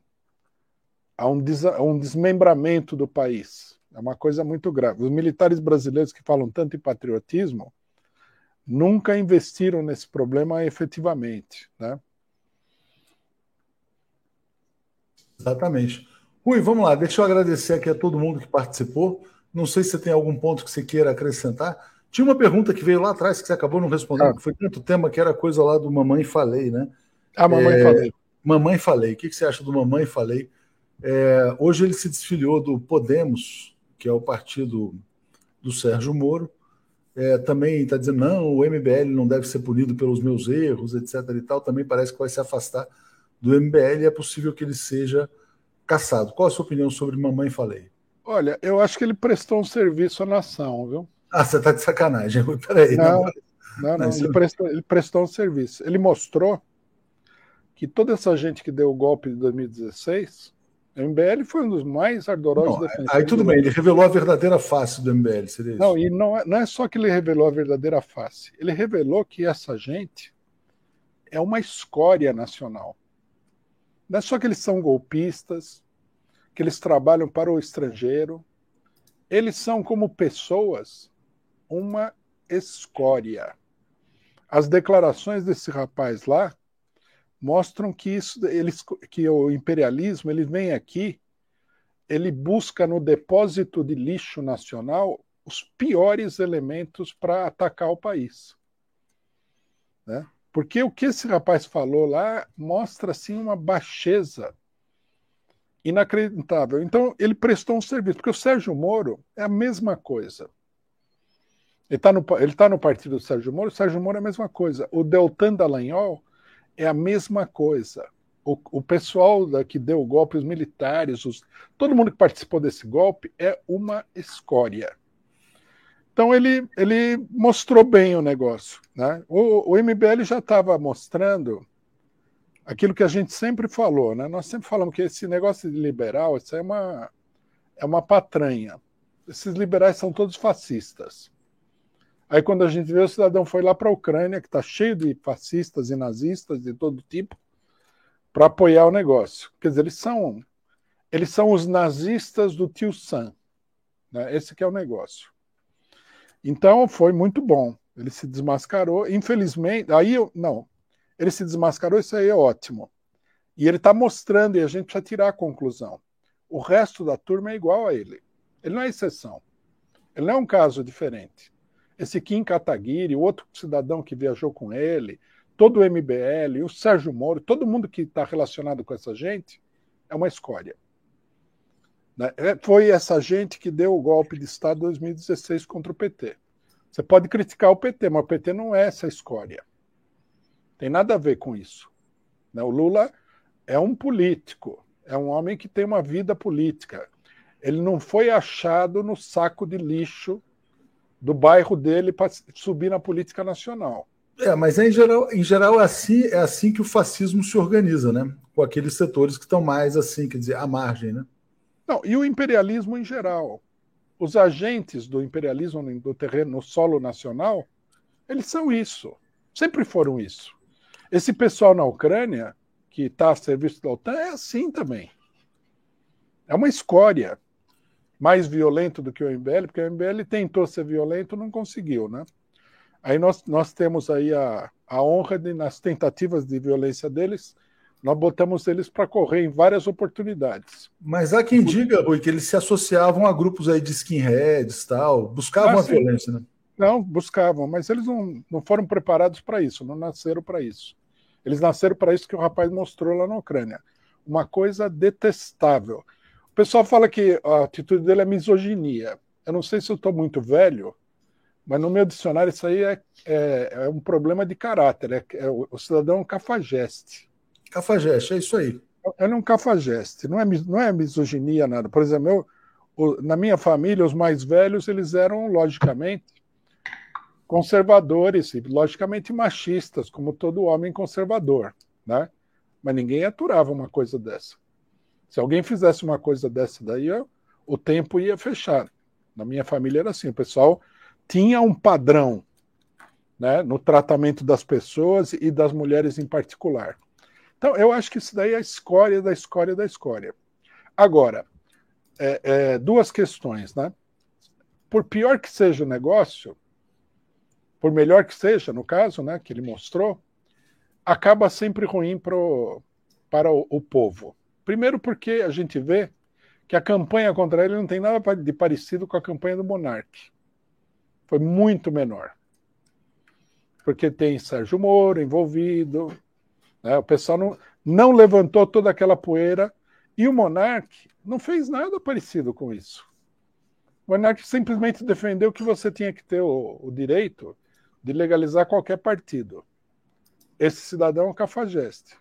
a, um, des, a um desmembramento do país. É uma coisa muito grave. Os militares brasileiros que falam tanto em patriotismo nunca investiram nesse problema efetivamente. Né? Exatamente. Rui, vamos lá, deixa eu agradecer aqui a todo mundo que participou. Não sei se você tem algum ponto que você queira acrescentar. Tinha uma pergunta que veio lá atrás que você acabou não respondendo, ah. que foi tanto tema que era coisa lá do Mamãe Falei, né? Ah, Mamãe é, Falei. Mamãe Falei. O que você acha do Mamãe Falei? É, hoje ele se desfiliou do Podemos, que é o partido do Sérgio Moro. É, também está dizendo, não, o MBL não deve ser punido pelos meus erros, etc. e tal. Também parece que vai se afastar do MBL e é possível que ele seja caçado. Qual a sua opinião sobre Mamãe Falei? Olha, eu acho que ele prestou um serviço à nação, viu? Ah, você está de sacanagem. Peraí. Não, não, não, não ele, prestou, ele prestou um serviço. Ele mostrou que toda essa gente que deu o golpe de 2016, o MBL foi um dos mais ardorosos não, defensores. Aí tudo bem, ele revelou a verdadeira face do MBL, seria isso? Não, e não é, não é só que ele revelou a verdadeira face. Ele revelou que essa gente é uma escória nacional. Não é só que eles são golpistas, que eles trabalham para o estrangeiro. Eles são, como pessoas, uma escória. As declarações desse rapaz lá mostram que isso, eles, que o imperialismo ele vem aqui, ele busca no depósito de lixo nacional os piores elementos para atacar o país. Né? Porque o que esse rapaz falou lá mostra assim uma baixeza inacreditável. Então ele prestou um serviço, porque o Sérgio Moro é a mesma coisa. Ele está no, ele tá no partido do Sérgio Moro, o Sérgio Moro é a mesma coisa. O Deltan Dallagnol é a mesma coisa. O, o pessoal da, que deu o golpe, os militares, os, todo mundo que participou desse golpe é uma escória. Então ele, ele mostrou bem o negócio. Né? O, o MBL já estava mostrando aquilo que a gente sempre falou. Né? Nós sempre falamos que esse negócio de liberal isso é, uma, é uma patranha. Esses liberais são todos fascistas. Aí quando a gente vê o cidadão foi lá para a Ucrânia, que está cheio de fascistas e nazistas de todo tipo, para apoiar o negócio. Quer dizer, eles são eles são os nazistas do tio Sam. Né? Esse que é o negócio. Então foi muito bom. Ele se desmascarou. Infelizmente, aí eu. Não. Ele se desmascarou, isso aí é ótimo. E ele está mostrando, e a gente precisa tirar a conclusão. O resto da turma é igual a ele. Ele não é exceção. Ele não é um caso diferente. Esse Kim Kataguiri, outro cidadão que viajou com ele, todo o MBL, o Sérgio Moro, todo mundo que está relacionado com essa gente é uma escória. Né? É, foi essa gente que deu o golpe de Estado em 2016 contra o PT. Você pode criticar o PT, mas o PT não é essa escória. Tem nada a ver com isso. Né? O Lula é um político, é um homem que tem uma vida política. Ele não foi achado no saco de lixo do bairro dele para subir na política nacional. É, mas é em geral, em geral é assim, é assim que o fascismo se organiza, né? Com aqueles setores que estão mais assim, quer dizer, à margem, né? Não, e o imperialismo em geral. Os agentes do imperialismo do terreno, no solo nacional, eles são isso. Sempre foram isso. Esse pessoal na Ucrânia, que está a serviço da OTAN, é assim também. É uma escória. Mais violento do que o MBL, porque o MBL tentou ser violento, não conseguiu, né? Aí nós, nós temos aí a, a honra de, nas tentativas de violência deles, nós botamos eles para correr em várias oportunidades. Mas há quem diga, Rui, que eles se associavam a grupos aí de skinheads tal, buscavam ah, a violência, né? Não, buscavam, mas eles não, não foram preparados para isso, não nasceram para isso. Eles nasceram para isso que o rapaz mostrou lá na Ucrânia. Uma coisa detestável. O pessoal fala que a atitude dele é misoginia. Eu não sei se eu estou muito velho, mas no meu dicionário isso aí é, é, é um problema de caráter. É, é o, o, cidadão é um cafajeste. Cafajeste, é isso aí. Ele é um cafajeste, não é, não é misoginia nada. Por exemplo, eu, o, na minha família, os mais velhos, eles eram, logicamente, conservadores e, logicamente, machistas, como todo homem conservador, né? Mas ninguém aturava uma coisa dessa. Se alguém fizesse uma coisa dessa daí, o tempo ia fechar. Na minha família era assim, o pessoal tinha um padrão né, no tratamento das pessoas e das mulheres em particular. Então, eu acho que isso daí é a escória da escória da escória. Agora, é, é, duas questões, né? Por pior que seja o negócio, por melhor que seja, no caso, né, que ele mostrou, acaba sempre ruim pro, para o, o povo. Primeiro porque a gente vê que a campanha contra ele não tem nada de parecido com a campanha do Monarque foi muito menor. Porque tem Sérgio Moro envolvido, né? o pessoal não, não levantou toda aquela poeira e o Monark não fez nada parecido com isso. O Monark simplesmente defendeu que você tinha que ter o, o direito de legalizar qualquer partido. Esse cidadão é um cafajeste.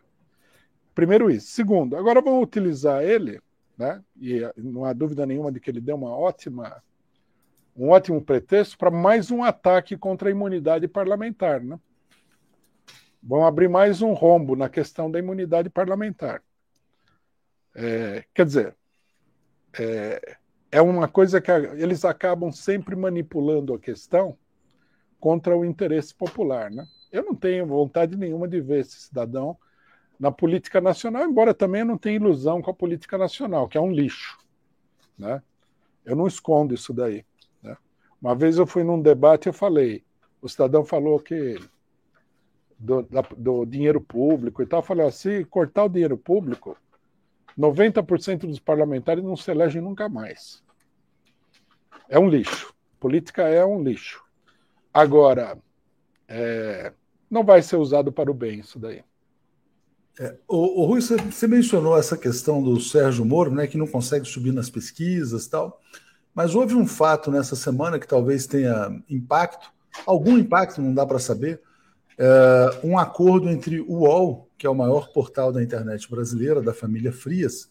Primeiro isso. Segundo, agora vamos utilizar ele, né? e não há dúvida nenhuma de que ele deu uma ótima um ótimo pretexto para mais um ataque contra a imunidade parlamentar. Né? Vão abrir mais um rombo na questão da imunidade parlamentar. É, quer dizer, é, é uma coisa que a, eles acabam sempre manipulando a questão contra o interesse popular. Né? Eu não tenho vontade nenhuma de ver esse cidadão na política nacional, embora também eu não tenha ilusão com a política nacional, que é um lixo. Né? Eu não escondo isso daí. Uma vez eu fui num debate e eu falei, o cidadão falou que do, da, do dinheiro público e tal, eu falei, ó, se cortar o dinheiro público, 90% dos parlamentares não se elegem nunca mais. É um lixo. Política é um lixo. Agora, é, não vai ser usado para o bem isso daí. É, o, o Rui, você, você mencionou essa questão do Sérgio Moro, né, que não consegue subir nas pesquisas e tal. Mas houve um fato nessa semana que talvez tenha impacto, algum impacto, não dá para saber. É, um acordo entre o UOL, que é o maior portal da internet brasileira, da família Frias,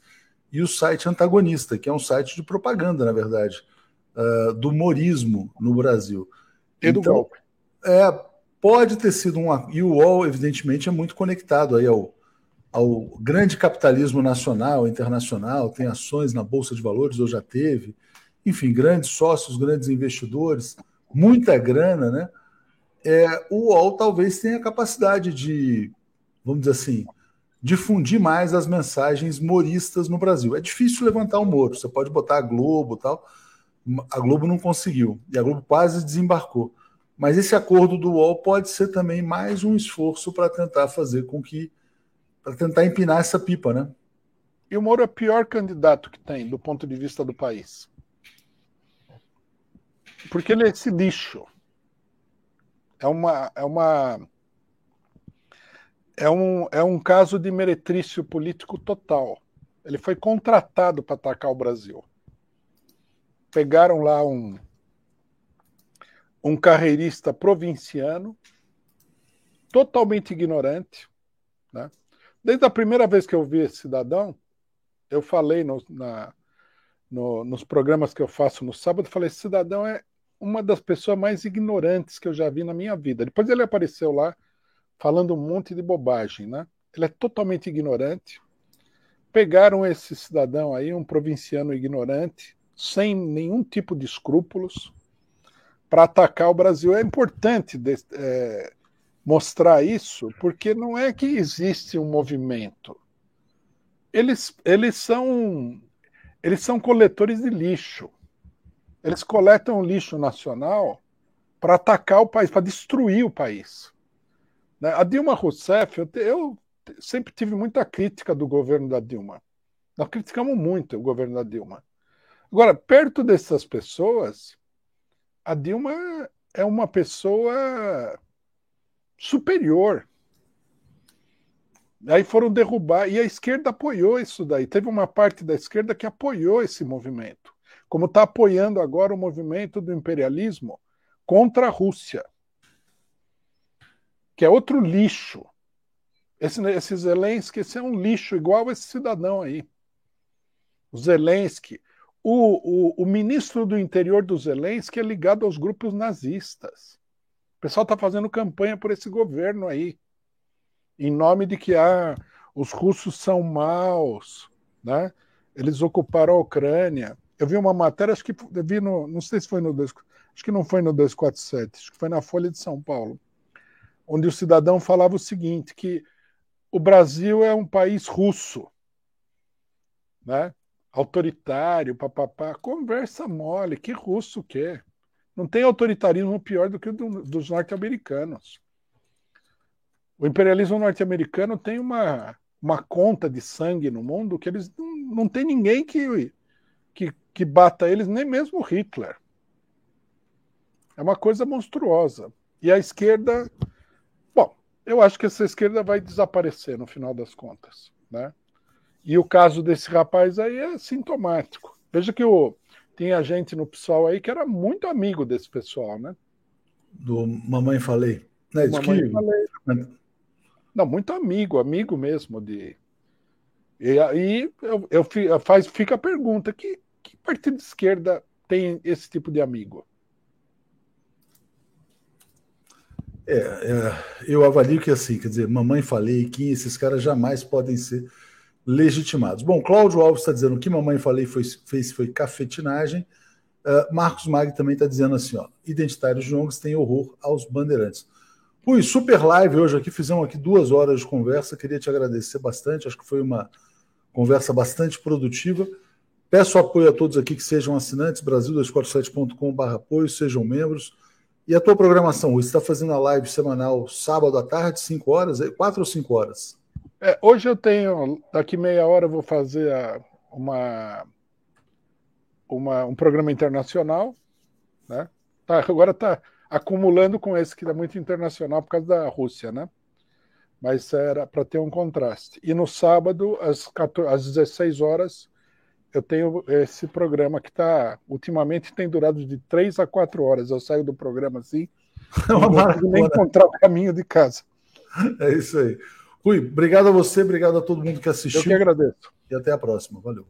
e o site Antagonista, que é um site de propaganda, na verdade, é, do humorismo no Brasil. E do então, golpe. É, pode ter sido um. E o UOL, evidentemente, é muito conectado aí ao, ao grande capitalismo nacional, internacional, tem ações na Bolsa de Valores, ou já teve enfim, grandes sócios, grandes investidores, muita grana, né? É, o UOL talvez tenha a capacidade de, vamos dizer assim, difundir mais as mensagens moristas no Brasil. É difícil levantar o Moro, você pode botar a Globo tal. A Globo não conseguiu, e a Globo quase desembarcou. Mas esse acordo do UOL pode ser também mais um esforço para tentar fazer com que. Tentar empinar essa pipa, né? E o Moro é o pior candidato que tem do ponto de vista do país. Porque ele é esse lixo. É uma. É uma é um, é um caso de meretrício político total. Ele foi contratado para atacar o Brasil. Pegaram lá um, um carreirista provinciano, totalmente ignorante? Desde a primeira vez que eu vi esse cidadão, eu falei no, na, no, nos programas que eu faço no sábado, falei: esse cidadão é uma das pessoas mais ignorantes que eu já vi na minha vida. Depois ele apareceu lá falando um monte de bobagem, né? Ele é totalmente ignorante. Pegaram esse cidadão aí, um provinciano ignorante, sem nenhum tipo de escrúpulos, para atacar o Brasil. É importante de, é, mostrar isso, porque não é que existe um movimento. Eles, eles são eles são coletores de lixo. Eles coletam lixo nacional para atacar o país, para destruir o país. Né? A Dilma Rousseff, eu, eu sempre tive muita crítica do governo da Dilma. Nós criticamos muito o governo da Dilma. Agora, perto dessas pessoas, a Dilma é uma pessoa superior. Aí foram derrubar, e a esquerda apoiou isso daí. Teve uma parte da esquerda que apoiou esse movimento, como está apoiando agora o movimento do imperialismo contra a Rússia, que é outro lixo. Esse, esse Zelensky esse é um lixo igual esse cidadão aí. O Zelensky. O, o, o ministro do interior do Zelensky é ligado aos grupos nazistas. O pessoal está fazendo campanha por esse governo aí em nome de que ah, os russos são maus, né? Eles ocuparam a Ucrânia. Eu vi uma matéria, acho que vi no, não sei se foi no 2, acho que não foi no 247, acho que foi na Folha de São Paulo, onde o cidadão falava o seguinte, que o Brasil é um país russo, né? Autoritário, papapá, conversa mole, que russo que é? Não tem autoritarismo pior do que o do, dos norte-americanos. O imperialismo norte-americano tem uma, uma conta de sangue no mundo que eles não, não tem ninguém que, que, que bata eles, nem mesmo Hitler. É uma coisa monstruosa. E a esquerda, bom, eu acho que essa esquerda vai desaparecer no final das contas, né? E o caso desse rapaz aí é sintomático. Veja que o, tinha gente no pessoal aí que era muito amigo desse pessoal, né? Do Mamãe Falei. Né? Mamãe que... Falei. Não, muito amigo, amigo mesmo de. E aí eu, eu, faz, fica a pergunta: que, que partido de esquerda tem esse tipo de amigo? É, é, eu avalio que assim, quer dizer, mamãe falei que esses caras jamais podem ser legitimados. Bom, Cláudio Alves está dizendo que mamãe falei foi, fez foi cafetinagem. Uh, Marcos Mag também está dizendo assim, ó, identitários de ONGs têm horror aos bandeirantes. Ui, super live hoje aqui, fizemos aqui duas horas de conversa, queria te agradecer bastante, acho que foi uma conversa bastante produtiva. Peço apoio a todos aqui que sejam assinantes, brasil247.com.br apoio, sejam membros. E a tua programação, você está fazendo a live semanal sábado à tarde, 5 horas, 4 ou 5 horas? É, hoje eu tenho, daqui meia hora eu vou fazer a, uma, uma, um programa internacional, né? Tá, agora está acumulando com esse que é muito internacional por causa da Rússia, né? Mas era para ter um contraste. E no sábado, às, 14, às 16 horas, eu tenho esse programa que está, ultimamente, tem durado de 3 a 4 horas. Eu saio do programa assim, é não consigo nem encontrar o caminho de casa. É isso aí. Rui, obrigado a você, obrigado a todo mundo que assistiu. Eu que agradeço. E até a próxima. Valeu.